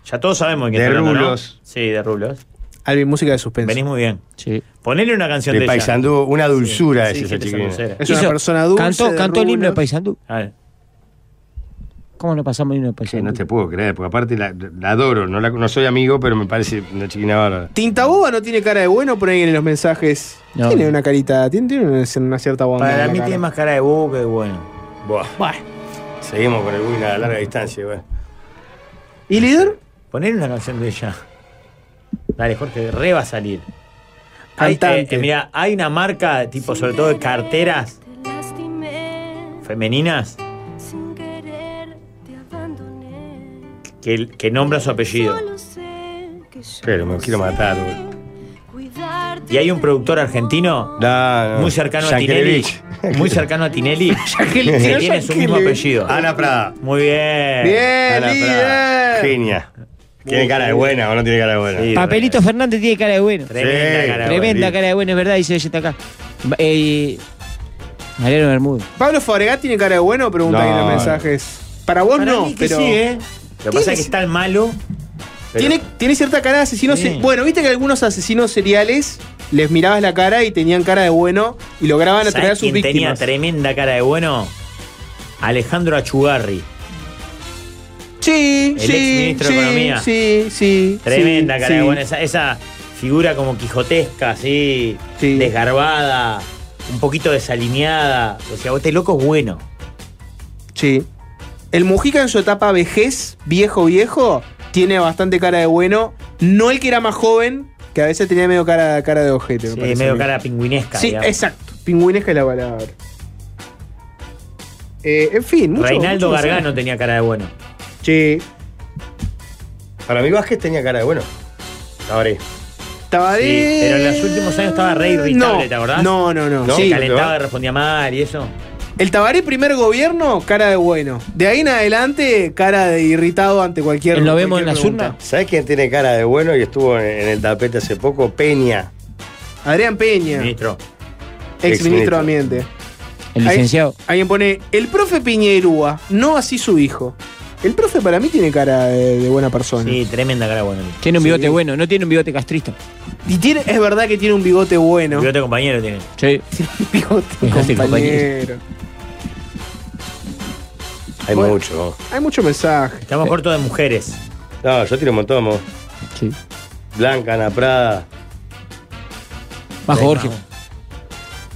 Ya todos sabemos quién De está hablando, ¿no? Rulos. Sí, de Rulos. Alvin, música de suspenso. Venís muy bien. Sí. Ponele una canción de, De ella. Paysandú, una dulzura Sí, es esa gente chiquina. sanducera. Es una Hizo- persona dulce. Cantó, de cantó el himno de rulos. Paysandú. A ver. ¿Cómo no pasamos Paysandú? no te puedo creer, porque aparte la, la adoro. No, la- no soy amigo, pero me parece una chiquina bárbara. Tinta Boba no tiene cara de bueno, por ahí en los mensajes. No. Tiene una carita, tiene, tiene una, una cierta bondad. Para mí cara. tiene más cara de boca que de bueno. Buah. Seguimos con el win a larga distancia, güey. ¿Y líder? Ponele una canción de ella. Dale, Jorge, re va a salir. Hay, Cantante. eh, mira, hay una marca, tipo, sobre todo de carteras femeninas, que, que nombra su apellido. Pero me quiero matar, güey. Y hay un productor argentino No, no. muy cercano a Tinelli. Muy cercano a Tinelli. Que no tiene su mismo apellido. Ana Prada. Muy bien. Bien, Ana Prada. Genia. ¿Tiene cara de buena o no tiene cara de buena? Sí. Papelito Fernández tiene cara de bueno. Tremenda Sí, cara de Tremenda cara de bueno, es verdad, dice ella está acá. Eh, Mariano Bermúdez. Pablo Fabregat tiene cara de bueno, pregunta ahí en los No. mensajes. Para vos Para no, mí que pero. sí, ¿eh? Lo que pasa es que está el malo. pero- Tiene, tiene cierta cara de asesino. Sí. Bueno, viste que algunos asesinos seriales les mirabas la cara y tenían cara de bueno y lograban atraer a ¿Sabés sus quién tenía víctimas. tremenda cara de bueno? Alejandro Achugarri. Sí, El sí, exministro de sí, Economía. Sí, sí. Tremenda sí, cara de bueno. Esa, esa figura como quijotesca, así, Sí. desgarbada, un poquito desalineada. O sea, este loco es bueno. Sí. El Mujica en su etapa vejez, viejo, viejo, tiene bastante cara de bueno. No el que era más joven, que a veces tenía medio cara, cara de ojete. Sí, medio cara pingüinesca. Sí, digamos. exacto. Pingüinesca es la palabra. Eh, en fin, mucho, Reinaldo mucho Gargano tenía cara de bueno. Sí. Para mí Vázquez tenía cara de bueno. Tabaré. Tabaré. Sí, pero en los últimos años estaba re irritable, No. ¿te acordás? No, no, no. Se Sí. calentaba y respondía mal y eso. El Tabaré primer gobierno, cara de bueno. De ahí en adelante, cara de irritado ante cualquier. ¿Lo vemos en cualquier las pregunta. urnas? ¿Sabes quién tiene cara de bueno y estuvo en, el tapete hace poco? Peña. Adrián Peña, Ministro. ex ministro Ex-ministro. de Ambiente. El Ahí- licenciado. Alguien pone, el profe Piñerúa, no así su hijo. El profe para mí tiene cara de, de buena persona. Sí, tremenda cara buena. Tiene un Sí. bigote bueno, no tiene un bigote castrista. Y tiene, es verdad que tiene un bigote bueno. Bigote compañero tiene. Sí. bigote Bigote compañero. Hay Bueno. mucho. Hay mucho mensaje. Estamos cortos de mujeres. No, yo tiro un montón, mo. Sí. Blanca, Ana Prada. Más Sí, Jorge.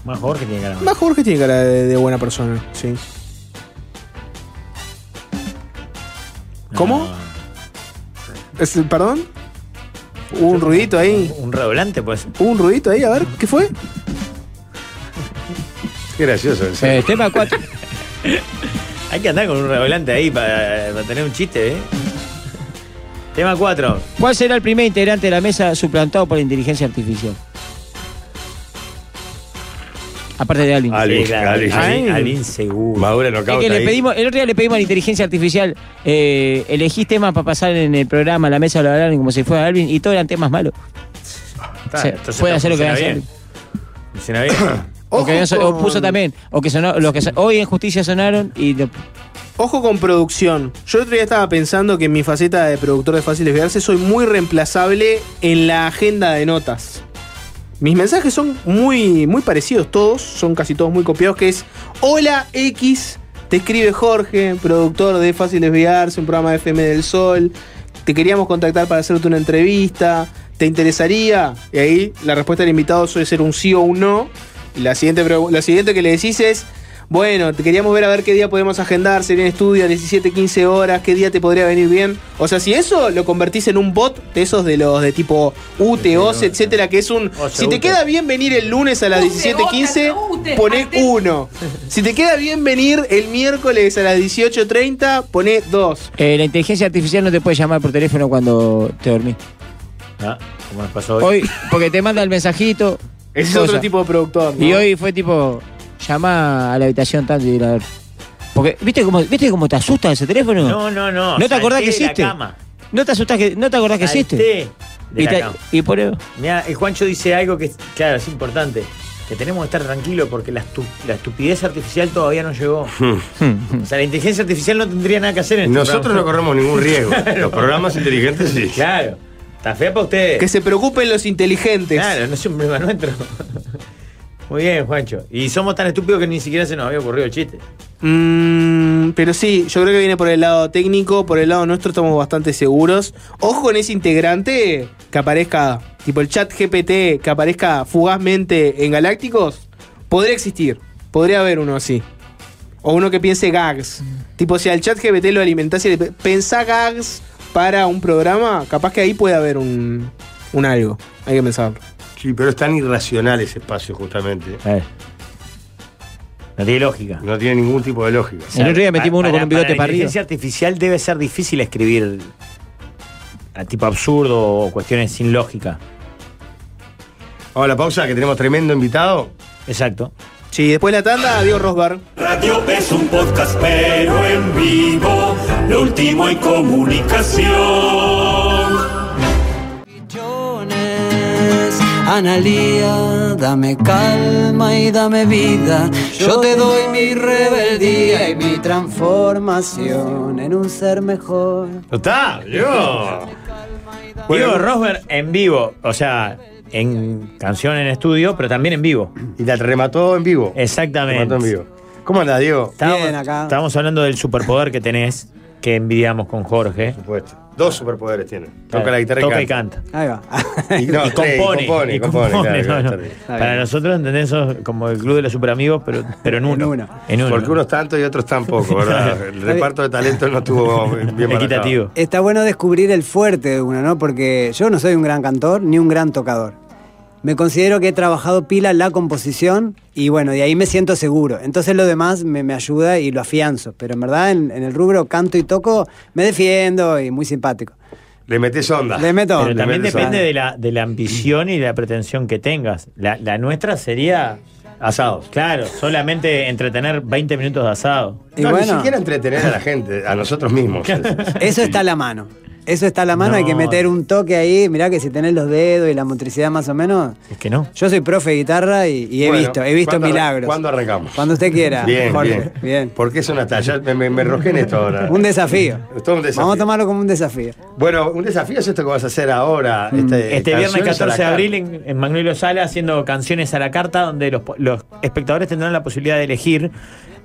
Más, Jorge tiene cara. Más Jorge tiene cara de, de buena persona, sí. ¿Cómo? Es- ¿Perdón? Hubo un ruidito ahí. Un redoblante, pues. Hubo un ruidito ahí, a ver, ¿qué fue? Qué gracioso. Eh, tema 4. Hay que andar con un redoblante ahí para, para tener un chiste, ¿eh? Tema 4. ¿Cuál será el primer integrante de la mesa suplantado por la inteligencia artificial? Aparte de Alvin. Alvin, Sí, claro. Alvin. Alvin, Alvin seguro. Madura Es knockout que le pedimos, el otro día le pedimos a la inteligencia artificial, eh, elegís temas para pasar en el programa, la mesa lo hablaron como si fuera Alvin, y todos eran temas malos. Está, O sea, entonces puede no hacer lo que funciona hace bien. Alvin. Funciona bien. O, que no o con- puso también, o que sonó, los que hoy en Justicia sonaron y lo- Ojo con producción. Yo el otro día estaba pensando que en mi faceta de productor de Fáciles Verse soy muy reemplazable en la agenda de notas. Mis mensajes son muy, muy parecidos todos, son casi todos muy copiados, que es Hola X, te escribe Jorge, productor de Fáciles Viarse, un programa de FM del Sol. Te queríamos contactar para hacerte una entrevista. ¿Te interesaría? Y ahí la respuesta del invitado suele ser un sí o un no. La siguiente, la siguiente que le decís es, bueno, te queríamos ver a ver qué día podemos agendar, sería en estudio a 17, 15 horas, qué día te podría venir bien. O sea, si eso lo convertís en un bot de esos de los de tipo UTE, OCE, etcétera, que es un... Si te UTE. queda bien venir el lunes a las 17, 15, poné 1. Si te queda bien venir el miércoles a las 18.30, poné 2. eh, la inteligencia artificial no te puede llamar por teléfono cuando te dormís. Ah, como nos pasó hoy. Hoy, porque te manda el mensajito. Ese es cosa. otro tipo de productor. ¿no? Y hoy fue tipo, llama a la habitación tanto y ir a ver. Porque, ¿viste cómo, ¿viste cómo te asusta ese teléfono? No, no, no. ¿No te acordás que existe? cama. ¿No te asustás que, no te acordás que existe? De Y, la te- cama. y por eso. Mira, el Juancho dice algo que, es- claro, es importante. Que tenemos que estar tranquilos porque la, estu- la estupidez artificial todavía no llegó. o sea, la inteligencia artificial no tendría nada que hacer en este Nosotros no corremos ningún riesgo. Los programas inteligentes sí. Claro. Está fea para ustedes. Que se preocupen los inteligentes. Claro, no es un problema nuestro. Muy bien, Juancho. Y somos tan estúpidos que ni siquiera se nos había ocurrido el chiste. Mm, pero sí, yo creo que viene por el lado técnico, por el lado nuestro estamos bastante seguros. Ojo con ese integrante que aparezca, tipo el chat GPT, que aparezca fugazmente en Galácticos, podría existir, podría haber uno así. O uno que piense gags. Tipo, si al chat GPT lo alimentás y le pe- pensá gags para un programa, capaz que ahí puede haber un, un algo. Hay que pensarlo. Sí, pero es tan irracional ese espacio justamente. Ver. No tiene lógica. No tiene ningún tipo de lógica. El otro día metimos uno con un bigote la para arriba. inteligencia artificial debe ser difícil escribir a tipo absurdo o cuestiones sin lógica. Vamos a la pausa que tenemos tremendo invitado. Exacto. Sí, después de la tanda, Diego Rosbar. Radio es un podcast pero en vivo, lo último en comunicación. Analía, dame calma y dame vida. Yo te doy mi rebeldía y mi transformación en un ser mejor. ¿No está? Yo. Diego Rosberg en vivo, o sea, en canción en estudio, pero también en vivo. Y la remató en vivo. Exactamente. Remató en vivo. ¿Cómo andás, Diego? Estábamos, Bien, acá. estábamos hablando del superpoder que tenés, que envidiamos con Jorge. Por supuesto. Dos superpoderes tiene. Toca Claro, la guitarra toca y y canta. canta. Ahí va. Y, no, y compone, compone, y compone, compone, claro, no, no. claro, está bien. Para nosotros, ¿entendés? Eso es como el club de los superamigos, pero, pero en uno. En uno. En uno. Porque unos tanto y otros tampoco, ¿verdad? El reparto de talentos no estuvo bien. Equitativo. Está bueno descubrir el fuerte de uno, ¿no? Porque yo no soy un gran cantor ni un gran tocador. Me considero que he trabajado pila la composición y bueno, de ahí me siento seguro. Entonces lo demás me, me ayuda y lo afianzo. Pero en verdad en, en el rubro canto y toco me defiendo y muy simpático. Le metes onda. Le meto Pero onda. también metes depende de la, de la ambición y de la pretensión que tengas. La, la nuestra sería. Asados. Claro, solamente entretener 20 minutos de asado. Y no, ni siquiera entretener a la gente, a nosotros mismos. Eso está a la mano. Eso está a la mano, hay que meter un toque ahí. Mirá que si tenés los dedos y la motricidad más o menos. Es que no. Yo soy profe de guitarra y, y he Bueno, visto, he visto ¿cuándo arran- milagros. ¿Cuándo arrancamos? Cuando usted quiera. Bien, Jorge. bien. bien. Porque es una talla. Me, me, me en esto ahora. Un desafío. Es un desafío. Vamos a tomarlo como un desafío. Bueno, un desafío es esto que vas a hacer ahora. Este, Este viernes canciones a la 14 de abril en, en Magnolio Sala haciendo canciones a la carta donde los, los espectadores tendrán la posibilidad de elegir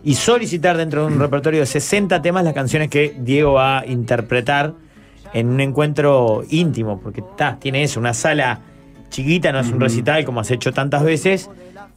y solicitar dentro de un repertorio de 60 temas las canciones que Diego va a interpretar en un encuentro íntimo, porque está, tiene eso, una sala chiquita, no es un recital como has hecho tantas veces,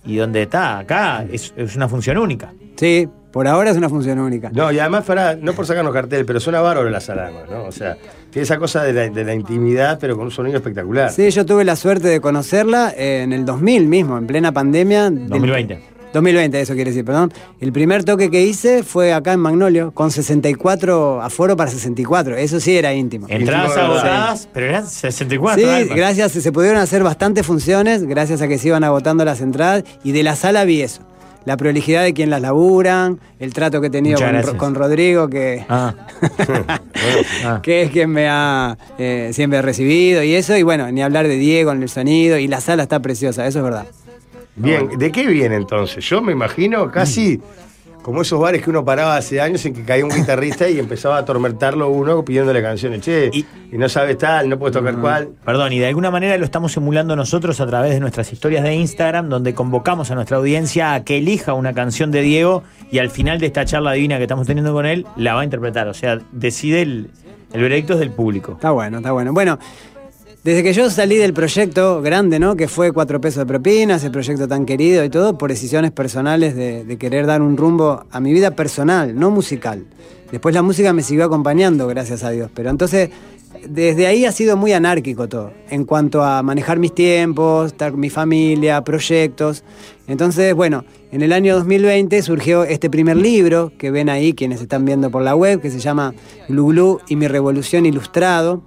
y donde está, acá es, es una función única. Sí, por ahora es una función única. No, y además, para, no por sacarnos cartel, pero suena bárbaro la sala, ¿no? O sea, tiene esa cosa de la, de la intimidad, pero con un sonido espectacular. Sí, yo tuve la suerte de conocerla eh, en el 2000 mismo, en plena pandemia. del- 2020. 2020, eso quiere decir, perdón. El primer toque que hice fue acá en Magnolio, con 64, aforo para 64. Eso sí era íntimo. Entradas agotadas, pero eran 64. Sí, gracias, se pudieron hacer bastantes funciones, gracias a que se iban agotando las entradas, y de la sala vi eso. La prolijidad de quien las laburan, el trato que he tenido con, Rodrigo, que, Ah. Ah. que es quien me ha eh, siempre recibido, y eso, y bueno, ni hablar de Diego en el sonido, y la sala está preciosa, eso es verdad. Bien, ¿de qué viene entonces? Yo me imagino casi como esos bares que uno paraba hace años en que caía un guitarrista y empezaba a atormentarlo uno pidiéndole canciones. Che, y, Y- no sabes tal, no puedes tocar cuál. Perdón, y de alguna manera lo estamos emulando nosotros a través de nuestras historias de Instagram, donde convocamos a nuestra audiencia a que elija una canción de Diego y al final de esta charla divina que estamos teniendo con él, la va a interpretar. O sea, decide el, el veredicto es del público. Está bueno, está bueno. Bueno, desde que yo salí del proyecto grande, ¿no? Que fue cuatro pesos de propina, ese proyecto tan querido y todo, por decisiones personales de, de querer dar un rumbo a mi vida personal, no musical. Después la música me siguió acompañando, gracias a Dios. Pero entonces, desde ahí ha sido muy anárquico todo, en cuanto a manejar mis tiempos, estar con mi familia, proyectos. Entonces, bueno, en el año 2020 surgió este primer libro que ven ahí quienes están viendo por la web, que se llama Glu Glu y mi revolución ilustrado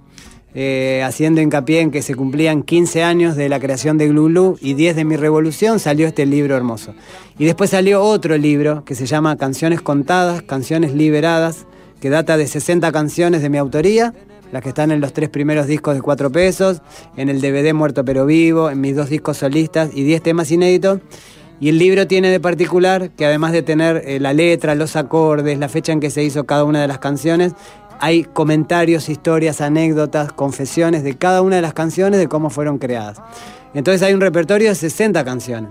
eh, haciendo hincapié en que se cumplían 15 años de la creación de Glu Glu y 10 de mi revolución, salió este libro hermoso. Y después salió otro libro que se llama Canciones Contadas, Canciones Liberadas, que data de 60 canciones de mi autoría, las que están en los tres primeros discos de 4 pesos, en el DVD Muerto pero Vivo, en mis dos discos solistas y 10 temas inéditos. Y el libro tiene de particular que además de tener eh, la letra, los acordes, la fecha en que se hizo cada una de las canciones, hay comentarios, historias, anécdotas, confesiones de cada una de las canciones de cómo fueron creadas. Entonces hay un repertorio de 60 canciones.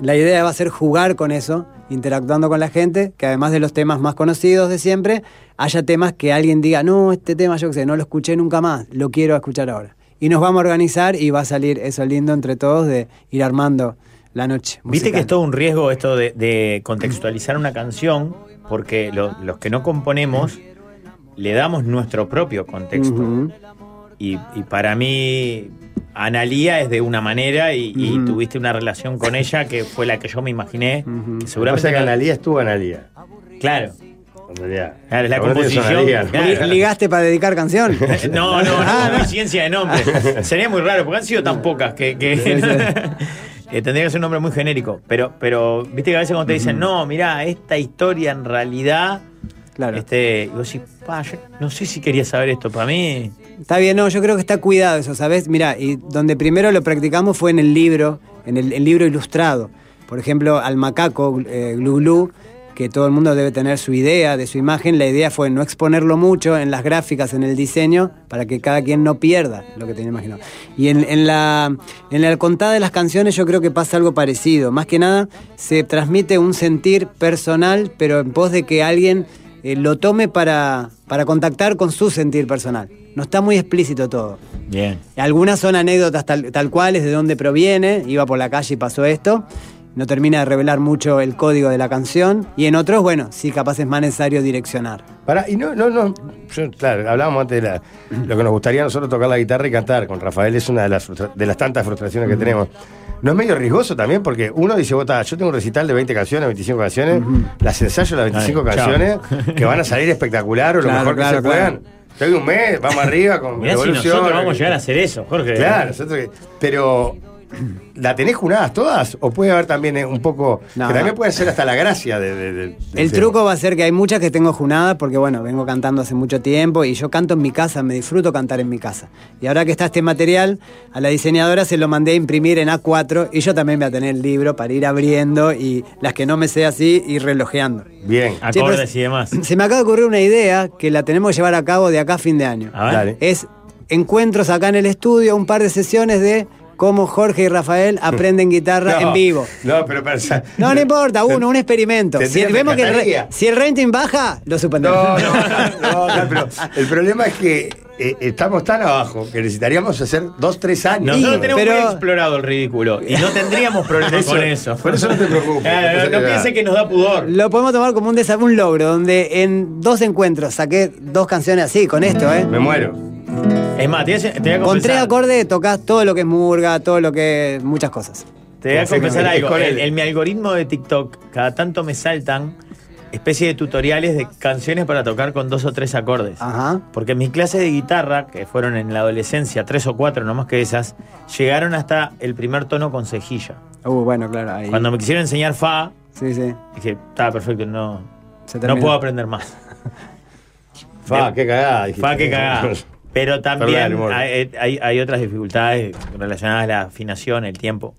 La idea va a ser jugar con eso, interactuando con la gente, que además de los temas más conocidos de siempre, haya temas que alguien diga, no, este tema yo qué sé, no lo escuché nunca más, lo quiero escuchar ahora. Y nos vamos a organizar y va a salir eso lindo entre todos de ir armando la noche. Viste que es todo un riesgo esto de, de contextualizar una canción, porque lo- los que no componemos le damos nuestro propio contexto. Y, y para mí, Analía es de una manera y, tuviste una relación con ella que fue la que yo me imaginé. Ujú. que Seguramente Seguramente que Analía estuvo Analía. Claro. Claro, es la composición. ¿no? Claro. ¿Ligaste para dedicar canción? No, no, Ah, no, coincidencia de nombre. Sería muy raro, porque han sido tan pocas que, que- Eh, tendría que ser un nombre muy genérico. Pero, pero viste que a veces cuando te dicen, no, mirá, esta historia en realidad. Claro. Este, y vos decís, yo no sé si quería saber esto. Para mí. Está bien, no, yo creo que está cuidado eso, ¿sabes? Mira, y donde primero lo practicamos fue en el libro, en el, libro ilustrado. Por ejemplo, al macaco eh, Glu que todo el mundo debe tener su idea de su imagen, la idea fue no exponerlo mucho en las gráficas, en el diseño, para que cada quien no pierda lo que tenía imaginado. Y en, en la, en la contada de las canciones yo creo que pasa algo parecido. Más que nada se transmite un sentir personal, pero en pos de que alguien eh, lo tome para, para contactar con su sentir personal. No está muy explícito todo. Bien. Algunas son anécdotas tal, tal cuales, de dónde proviene, iba por la calle y pasó esto. no termina de revelar mucho el código de la canción. Y en otros, bueno, sí, capaz es más necesario direccionar. Pará, y no, no, no. yo, claro, hablábamos antes de la- lo que nos gustaría a nosotros tocar la guitarra y cantar. Con Rafael es una de las, de las tantas frustraciones que tenemos. ¿No es medio riesgoso también? Porque uno dice, "Bota, yo tengo un recital de 20 canciones, 25 canciones, las ensayo las 25 Ay, chao. canciones, que van a salir espectacular o lo mejor claro, que se claro. puedan. Estoy un mes, vamos arriba con Mirá si nosotros vamos a llegar a hacer eso, Jorge. Claro, nosotros pero ¿la tenés junadas todas? ¿O puede haber también eh, un poco, No, que también puede ser hasta la gracia de... de- de- del El truco va a ser que hay muchas que tengo junadas porque, bueno, vengo cantando hace mucho tiempo y yo canto en mi casa, me disfruto cantar en mi casa. Y ahora que está este material, a la diseñadora se lo mandé a imprimir en A4 y yo también voy a tener el libro para ir abriendo y las que no me sé así, ir relojeando. Bien. Che, Acordes pero- y demás. Se me acaba de ocurrir una idea que la tenemos que llevar a cabo de acá a fin de año. A ver. Dale. Es encuentros acá en el estudio, un par de sesiones de cómo Jorge y Rafael aprenden guitarra No, en vivo. No, pero para... No, no importa, uno, un experimento. Si vemos que el, si el rating baja, lo suspendemos. No, no, no, no, pero el problema es que eh, estamos tan abajo que necesitaríamos hacer dos, tres años. Nosotros tenemos pero- muy explorado el ridículo y no tendríamos problemas con eso. por eso no te preocupes. Claro, No no, pasa nada. piense que nos da pudor. Lo podemos tomar como un, desa- un logro, donde en dos encuentros saqué dos canciones así, con esto, ¿eh? Me muero. Es más, te voy a, te voy a Con tres acordes tocas todo lo que es murga, todo lo que es muchas cosas. te voy a confesar es algo. En, mi algoritmo de TikTok, cada tanto me saltan especie de tutoriales de canciones para tocar con dos o tres acordes. Ajá. Porque mis clases de guitarra, que fueron en la adolescencia, tres o cuatro, no más que esas, llegaron hasta el primer tono con cejilla. Uh, bueno, claro, ahí. Cuando me quisieron enseñar fa, Sí, sí. dije, estaba perfecto, no, Se no puedo aprender más. Fa, qué cagada. dijiste. Fa, qué cagada. Pero también humor. hay, hay- hay otras dificultades relacionadas a la afinación, el tiempo.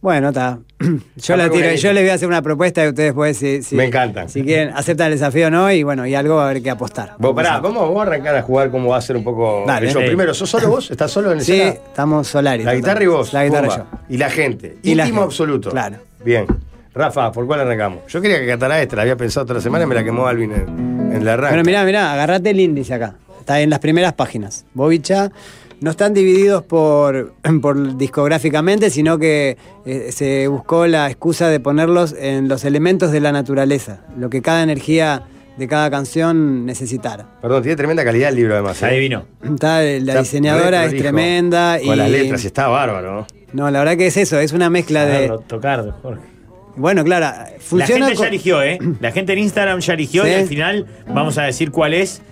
Bueno, está. Yo, Está la tiro, yo les voy a hacer una propuesta y ustedes pues si, si- Me encanta. Si quieren, aceptan el desafío o no, y bueno, y algo va a haber que apostar. Vos, pará, vamos, vamos a arrancar a jugar cómo va a ser un poco Dale. el. Sí. Primero, ¿sos solo vos? ¿Estás solo en Sí, escena? estamos solarios. La guitarra y vos. La guitarra y pumba. yo. Y la gente. Y la Íntimo gente, absoluto. claro. Bien. Rafa, ¿por cuál arrancamos? Yo quería que cantara esta, la había pensado otra semana y me la quemó Alvin en, en la arranque. Bueno, mirá, mirá, agarrate el índice acá. Está en las primeras páginas. Bobicha no están divididos por, por discográficamente, sino que eh, se buscó la excusa de ponerlos en los elementos de la naturaleza, lo que cada energía de cada canción necesitara. Perdón, tiene tremenda calidad el libro además. ¿eh? Adivino. Está, la Está diseñadora es tremenda y Con las letras, está bárbaro. ¿no? la verdad que es eso, es una mezcla de tocar, Jorge. bueno, claro, La gente con- ya eligió, ¿eh? La gente en Instagram ya eligió Sí. y al final vamos a decir cuál es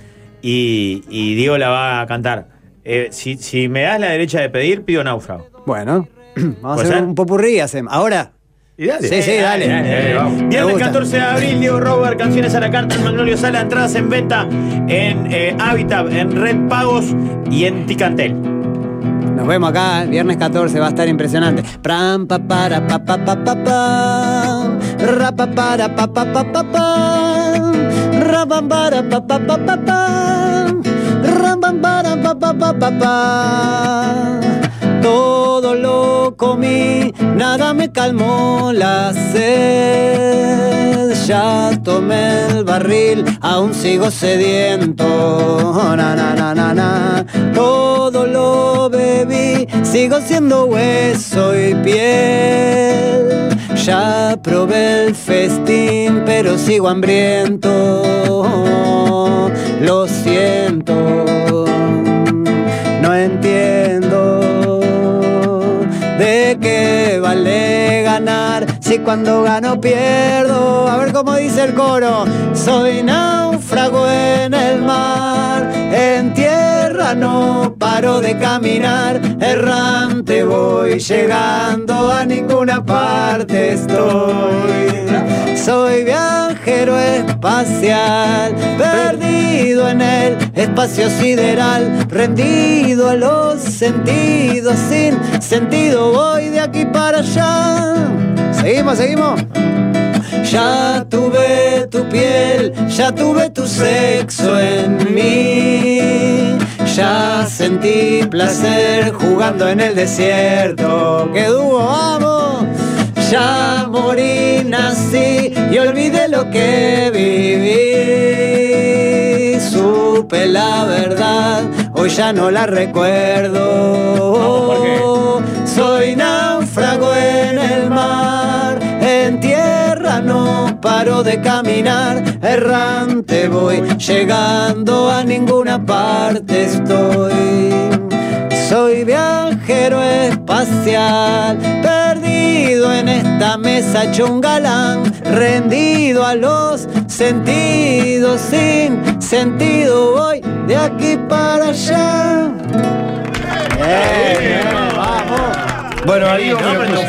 y, y Diego la va a cantar. Eh, si, si me das la derecha de pedir, pido náufrago. Bueno, vamos a ¿Puede hacer ser? un popurrí hacemos. Ahora. Y dale. Sí, sí, dale. Viernes gusta. 14 de abril, Diego Robert, canciones a la carta en Magnolio Sala, entradas en venta en eh, Habitat, en Red Pagos y en Ticantel. Nos vemos acá, viernes 14, va a estar impresionante. Pram, pa, para, pa, pa, pa, pa, pa. Ra, pa, para, pa, pa, pa, pa, pa. Ra, pam, para, pa, pa, pa, pa, pa. Ra, pam, para, pa, pa, pa, pa, pa. Todo lo comí, nada me calmó la sed. Ya tomé el barril, aún sigo sediento. Todo lo bebí, sigo siendo hueso y piel. Ya probé el festín, pero sigo hambriento. Lo siento, no entiendo de qué vale ganar si cuando gano pierdo. A ver cómo dice el coro. Soy náufrago en el mar, en tierra no paro de caminar, errante voy llegando a ninguna parte estoy. Soy viajero espacial, perdido en el espacio sideral, rendido a los sentidos, sin sentido voy de aquí para allá. Seguimos, seguimos. Ya tuve tu piel, ya tuve tu sexo en mí. Ya sentí placer jugando en el desierto. ¡Qué dúo, vamos! Ya morí, nací y olvidé lo que viví. Supe la verdad, hoy ya no la recuerdo. Soy náufrago en el mar, paro de caminar, errante voy, llegando a ninguna parte estoy. Soy viajero espacial, perdido en esta mesa hecho un galán, rendido a los sentidos, sin sentido voy de aquí para allá. Bien. Bueno, a Diego, Vamos a me prender lo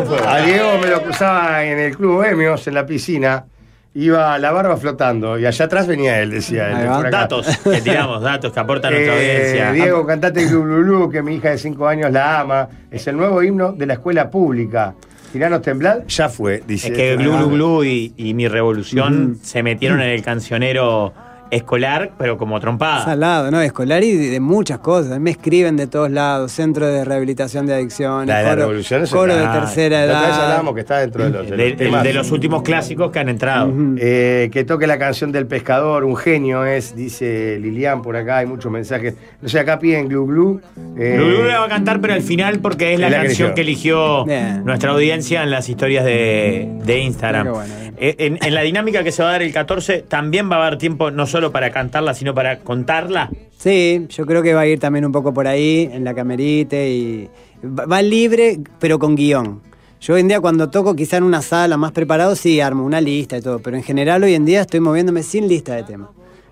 un fuego, a Diego me lo cruzaba en el Club Bohemios, en la piscina. Iba la barba flotando y allá atrás venía él, decía él. Datos que tiramos, datos que aporta nuestra Eh, audiencia. Diego, cantate Glu Glu, que mi hija de 5 años la ama. Es el nuevo himno de la escuela pública. Tiranos temblad, ya fue, dice. Es que Glu Glu Glu y, y Mi Revolución se metieron en el cancionero escolar, pero como trompada. Salado, ¿no? Escolar y de, de muchas cosas. Me escriben de todos lados, centro de rehabilitación de adicciones, La de la coro, revolución es coro de tercera la edad. hablábamos que está dentro de los, de De, los de- temas. de los últimos clásicos que han entrado. Eh, que toque la canción del pescador, un genio es, dice Lilian por acá, hay muchos mensajes. No sé, acá piden Glu Glu. eh, Glu Glu la va a cantar, pero al final porque es la la que canción eligió. que eligió Bien. nuestra audiencia en las historias de, de Instagram. Bueno. Eh, en, en la dinámica que se va a dar el 14, también va a haber tiempo no solo para cantarla, sino para contarla. Sí, yo creo que va a ir también un poco por ahí, en la camerite y va va libre, pero con guion. Yo hoy en día cuando toco quizá en una sala más preparado, sí, armo una lista y todo, pero en general hoy en día estoy moviéndome sin lista de temas.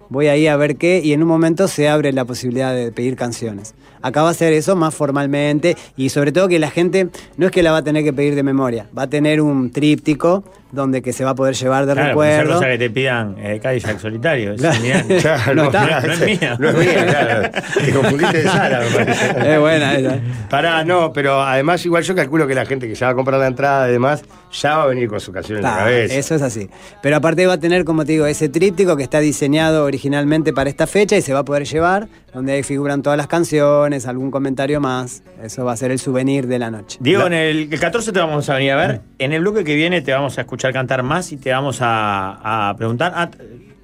Voy ahí a ver qué y en un momento se abre la posibilidad de pedir canciones. Acá va a ser eso más formalmente y sobre todo que la gente no es que la va a tener que pedir de memoria, va a tener un tríptico donde que se va a poder llevar de Claro, recuerdo. cosa que te pidan eh, Cadillac solitario. es Claro. genial. Claro, No no, está. mirá, No es mía. No es mía, claro. Te confundiste de Sara, me parece. Es buena esa. Pará, no, pero además igual yo calculo que la gente que ya va a comprar la entrada además ya va a venir con su canción en la Claro, cabeza. Eso es así. Pero aparte va a tener, como te digo, ese tríptico que está diseñado originalmente para esta fecha y se va a poder llevar, donde ahí figuran todas las canciones, algún comentario más. Eso va a ser el souvenir de la noche. Diego, en el, el 14 te vamos a venir a ver. En el bloque que viene te vamos a escuchar cantar más y te vamos a, a preguntar. ah,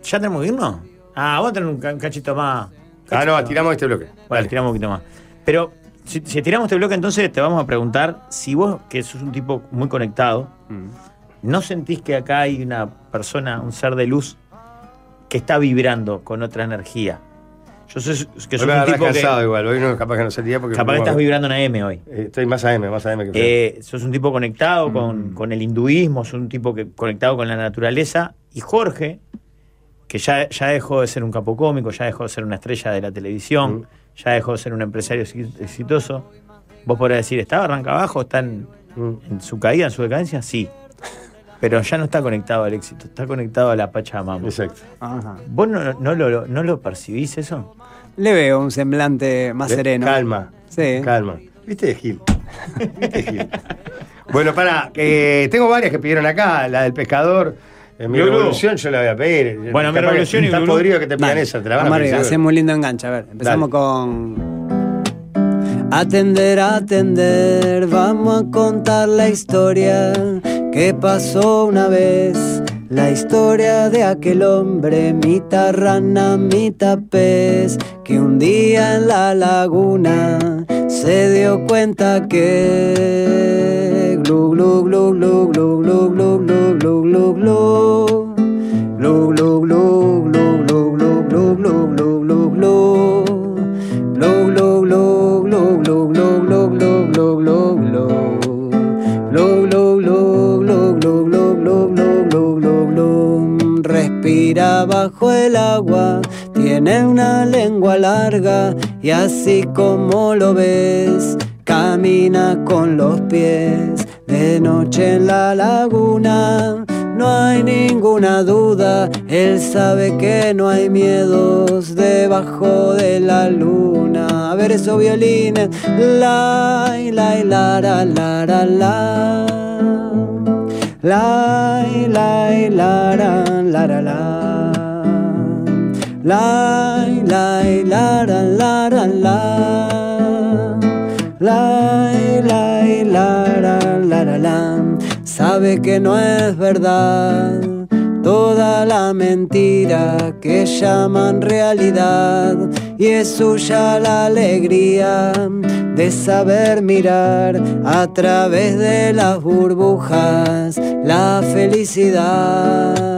¿Ya tenemos que irnos? Ah, vamos a tener un ca- un cachito más. Ah, no, tiramos este bloque. Vale, tiramos un poquito más. Pero si, si tiramos este bloque, entonces te vamos a preguntar si vos, que sos un tipo muy conectado, ¿no sentís que acá hay una persona, un ser de luz, que está vibrando con otra energía? Yo sé que me un tipo que. cansado igual, hoy no, capaz que no salía porque... Capaz que estás vibrando en AM hoy. Eh, Estoy más AM, más AM que Eh, sos un tipo conectado Mm. con, con el hinduismo, sos un tipo que, conectado con la naturaleza. Y Jorge, que ya, ya dejó de ser un capo cómico, ya dejó de ser una estrella de la televisión, Mm. ya dejó de ser un empresario exi- exitoso. Vos podrás decir, ¿estaba arranca abajo? ¿Está en, Mm. en su caída, en su decadencia? Sí. Pero ya no está conectado al éxito, está conectado a la Pachamama. Exacto. Ajá. ¿Vos no, no lo, no lo percibís eso? Le veo un semblante más De- sereno. Calma. Sí. Calma. ¿Viste, Gil? ¿Viste, Gil? Bueno, para, tengo varias que pidieron acá, la del pescador. En mi glu. revolución yo la voy a pedir. Bueno, Mi Revolución y Está podrido que te pidan Dale, esa, te la van a hacemos un lindo enganche. A ver, empezamos con. Atender, atender, vamos a contar la historia que pasó una vez. La historia de aquel hombre, mitad rana, mitad pez, que un día en la laguna se dio cuenta que glu glu glu glu glu glu glu glu glu glu Bajo el agua, tiene una lengua larga y así como lo ves, camina con los pies de noche en la laguna. No hay ninguna duda, él sabe que no hay miedos debajo de la luna. A ver esos violines, la, la, la, la, la, la, la. La, la, la, la, la, la, la. La, la, la, la, la, la, la. La, la, la, la, la, la, la. Sabe que no es verdad toda la mentira que llaman realidad y es suya la alegría de saber mirar a través de las burbujas la felicidad.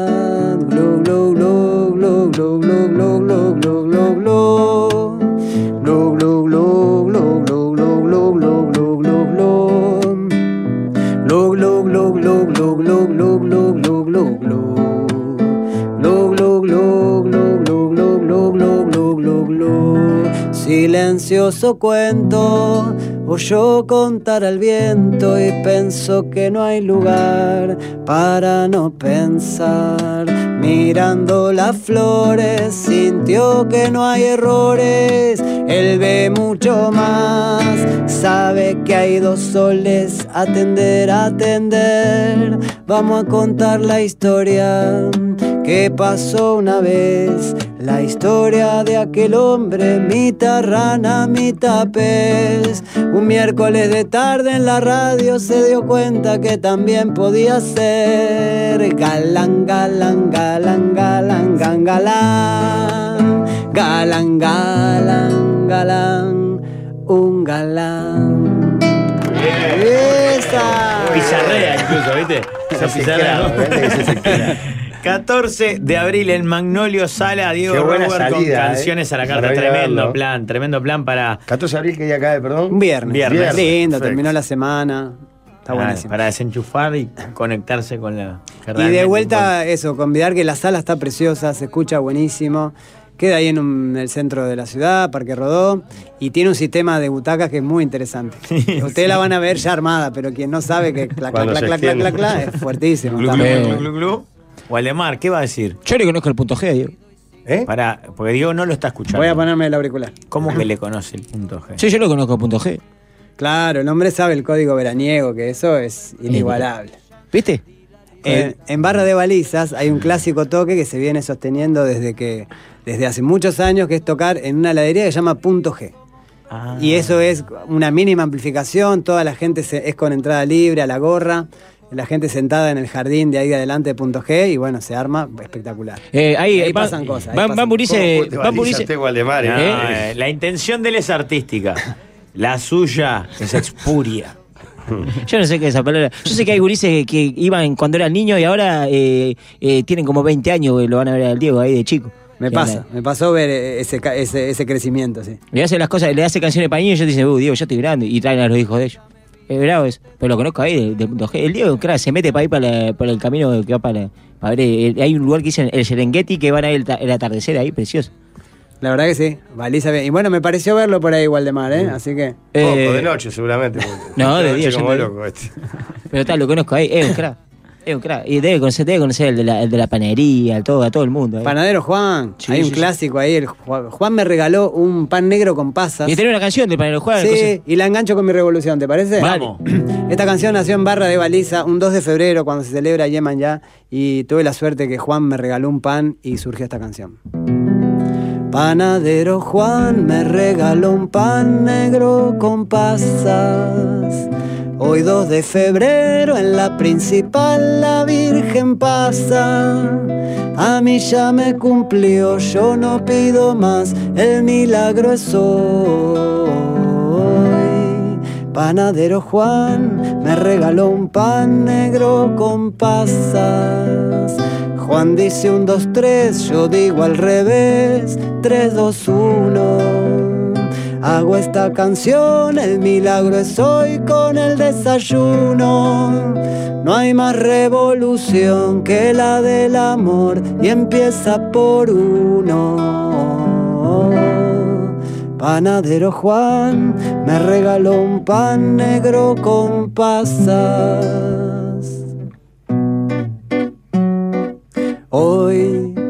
Silencioso cuento, oyó contar al viento y pensó que no hay lugar para no pensar. Mirando las flores, sintió que no hay errores. Él ve mucho más, sabe que hay dos soles. Atender, atender. Vamos a contar la historia que pasó una vez. La historia de aquel hombre, mitad rana, mitad pez. Un miércoles de tarde en la radio se dio cuenta que también podía ser galán, galán, galán, galán, galán, galán, galán, galán, galán, un galán. ¡Esa! Pizarrea incluso, ¿viste? Esa Se pizarrea. queda, ¿ves? Que se queda. 14 de abril en Magnolio Sala, Diego Qué buena Robert con salida, canciones ¿eh? a la carta. Tremendo verlo. plan, tremendo plan para, 14 de abril que ya cae, perdón. Un viernes. Viernes. Lindo, Perfecto. terminó la semana. Está para, buenísimo. para desenchufar y conectarse con la. Y de vuelta, eso, convidar que la sala está preciosa, se escucha buenísimo. Queda ahí en, un- en el centro de la ciudad, Parque Rodó, y tiene un sistema de butacas que es muy interesante. Ustedes la van a ver ya armada, pero quien no sabe que clac, clac, Cuando clac, se clac, clac, extiende. clac, clac, es fuertísimo. Glu, glu. Waldemar, ¿qué va a decir? Yo le conozco el punto G, Diego. ¿Eh? Para, porque Diego no lo está escuchando. Voy a ponerme el auricular. ¿Cómo que le conoce el punto G? Sí, yo lo conozco el punto G. Claro, el hombre sabe el código veraniego, que eso es inigualable. ¿Viste? En, en Barra de Balizas hay un clásico toque que se viene sosteniendo desde que desde hace muchos años, que es tocar en una heladería que se llama Punto G. Ah. Y eso es una mínima amplificación, toda la gente se- es con entrada libre a la gorra, la gente sentada en el jardín de ahí de adelante de Punto G y bueno, se arma espectacular. Eh, ahí, pasan cosas, ahí Van, pasan van Burice- ¿Cómo te van Burice- usted, Waldemar, eh? No, ¿Eh? eh, la intención de él es artística. La suya es expuria. Yo no sé qué es esa palabra. Yo sé que hay gurises que iban cuando eran niños y ahora eh, eh, tienen como 20 años, lo van a ver al Diego ahí de chico. Me pasa, me pasó ver eh, ese, ca- ese, ese crecimiento, sí. Le hace las cosas, le hace canciones para niños y ellos dicen, uh, Diego, yo estoy grande. Y traen a los hijos de ellos. Es bravo eso. Pero lo conozco ahí, de punto G. El Diego, claro, se mete para ahí para, la- para el camino que va para, para ver. eh, hay un lugar que dicen el Serengeti que van a ver el, ta- el atardecer ahí, precioso. La verdad que sí, baliza bien. Y bueno, me pareció verlo por ahí, Waldemar, ¿eh? Así que... Eh, Poco, de noche seguramente. No, de noche día, yo como loco este. Pero tal, lo conozco ahí, es un crack. Es un crack. Y debe conocer, debe conocer el de la, el de la panería, el todo, a todo el mundo. eh. Panadero Juan, Sí, hay un sí, clásico ahí. el Juan, Juan me regaló un pan negro con pasas. Y tenía una canción del panero Juan. Sí, y la engancho con mi revolución, ¿te parece? Vamos. Esta canción nació en Barra de Baliza un 2 de febrero cuando se celebra Yeman ya y tuve la suerte que Juan me regaló un pan y surgió esta canción. Panadero Juan me regaló un pan negro con pasas. Hoy 2 de febrero en la principal la Virgen pasa. A mí ya me cumplió, yo no pido más, el milagro es hoy. Panadero Juan me regaló un pan negro con pasas. Juan dice un, dos, tres, yo digo al revés, tres, dos, uno. Hago esta canción, el milagro es hoy con el desayuno. No hay más revolución que la del amor y empieza por uno. Panadero Juan me regaló un pan negro con pasas. Hoy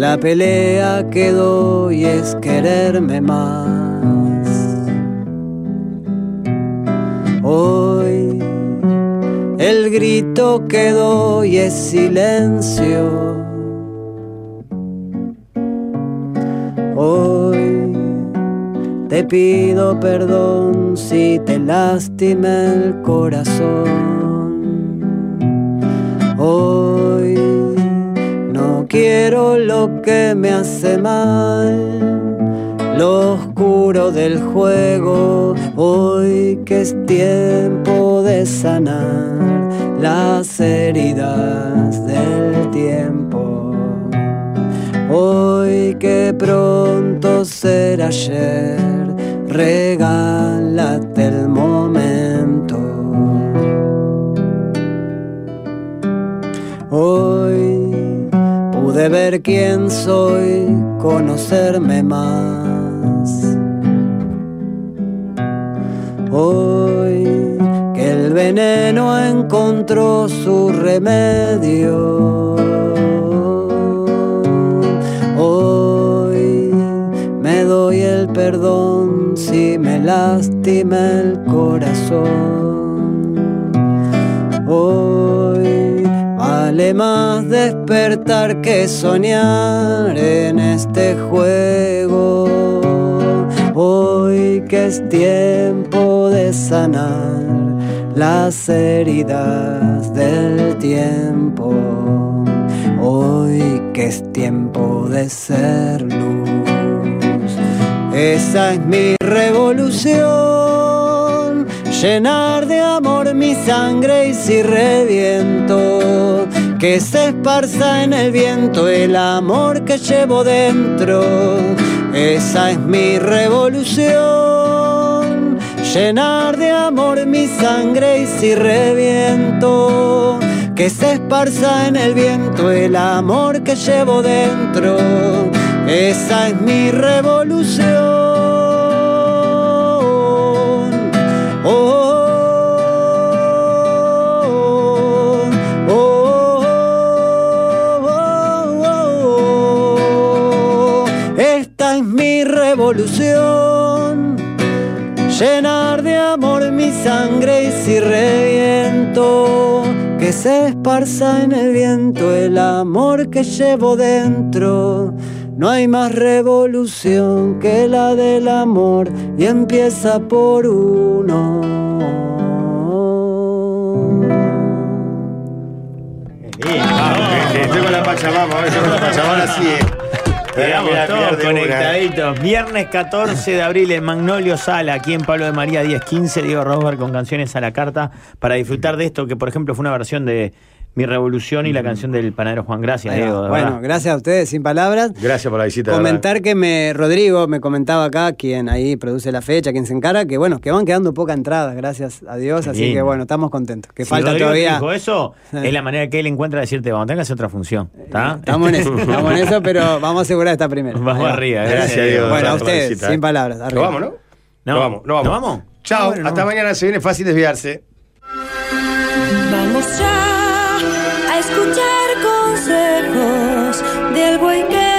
la pelea que doy es quererme más. Hoy el grito que doy es silencio. Hoy te pido perdón si te lastimé el corazón. Hoy quiero lo que me hace mal. lo oscuro del juego, hoy que es tiempo de sanar las heridas del tiempo. Hoy que pronto será ayer, regálate el momento. Hoy pude ver quién soy, conocerme más. Hoy que el veneno encontró su remedio. Hoy me doy el perdón si me lastima el corazón. Hoy vale más despertar que soñar en este juego. Hoy que es tiempo de sanar las heridas del tiempo. Hoy que es tiempo de ser luz. Esa es mi revolución, llenar de amor mi sangre y si reviento, que se esparza en el viento el amor que llevo dentro. Esa es mi revolución, llenar de amor mi sangre y si reviento, que se esparza en el viento el amor que llevo dentro. Esa es mi revolución. Revolución. Llenar de amor mi sangre y si reviento, que se esparza en el viento el amor que llevo dentro. No hay más revolución que la del amor y empieza por uno. Estoy con la Pachamama, estoy con la Pachamama así. Quedamos Mirá, todos mirá, de una, conectaditos. Viernes 14 de abril en Magnolio Sala, aquí en Pablo de María 1015, Diego Rosberg con canciones a la carta para disfrutar de esto, que por ejemplo fue una versión de Mi Revolución y la canción del panadero Juan. Gracias. Diego. bueno, gracias a ustedes, sin palabras. Gracias por la visita. Comentar que me Rodrigo me comentaba acá, quien ahí produce la fecha, quien se encara, que bueno, que van quedando pocas entradas, gracias a Dios, así que bueno, estamos contentos. Que Si falta Rodrigo todavía. dijo eso, es la manera que él encuentra de decirte, vamos, tengas otra función. ¿está? Estamos en eso, estamos en eso, pero vamos a asegurar esta primera. Vamos va. arriba, Gracias, Diego. Bueno, a ustedes, visita, sin eh. palabras. Nos arriba. vamos, ¿no? No. Vamos, nos vamos. ¿Nos vamos? Chao, Bueno, hasta no. mañana. Se viene fácil desviarse. Vamos ya escuchar consejos del buen que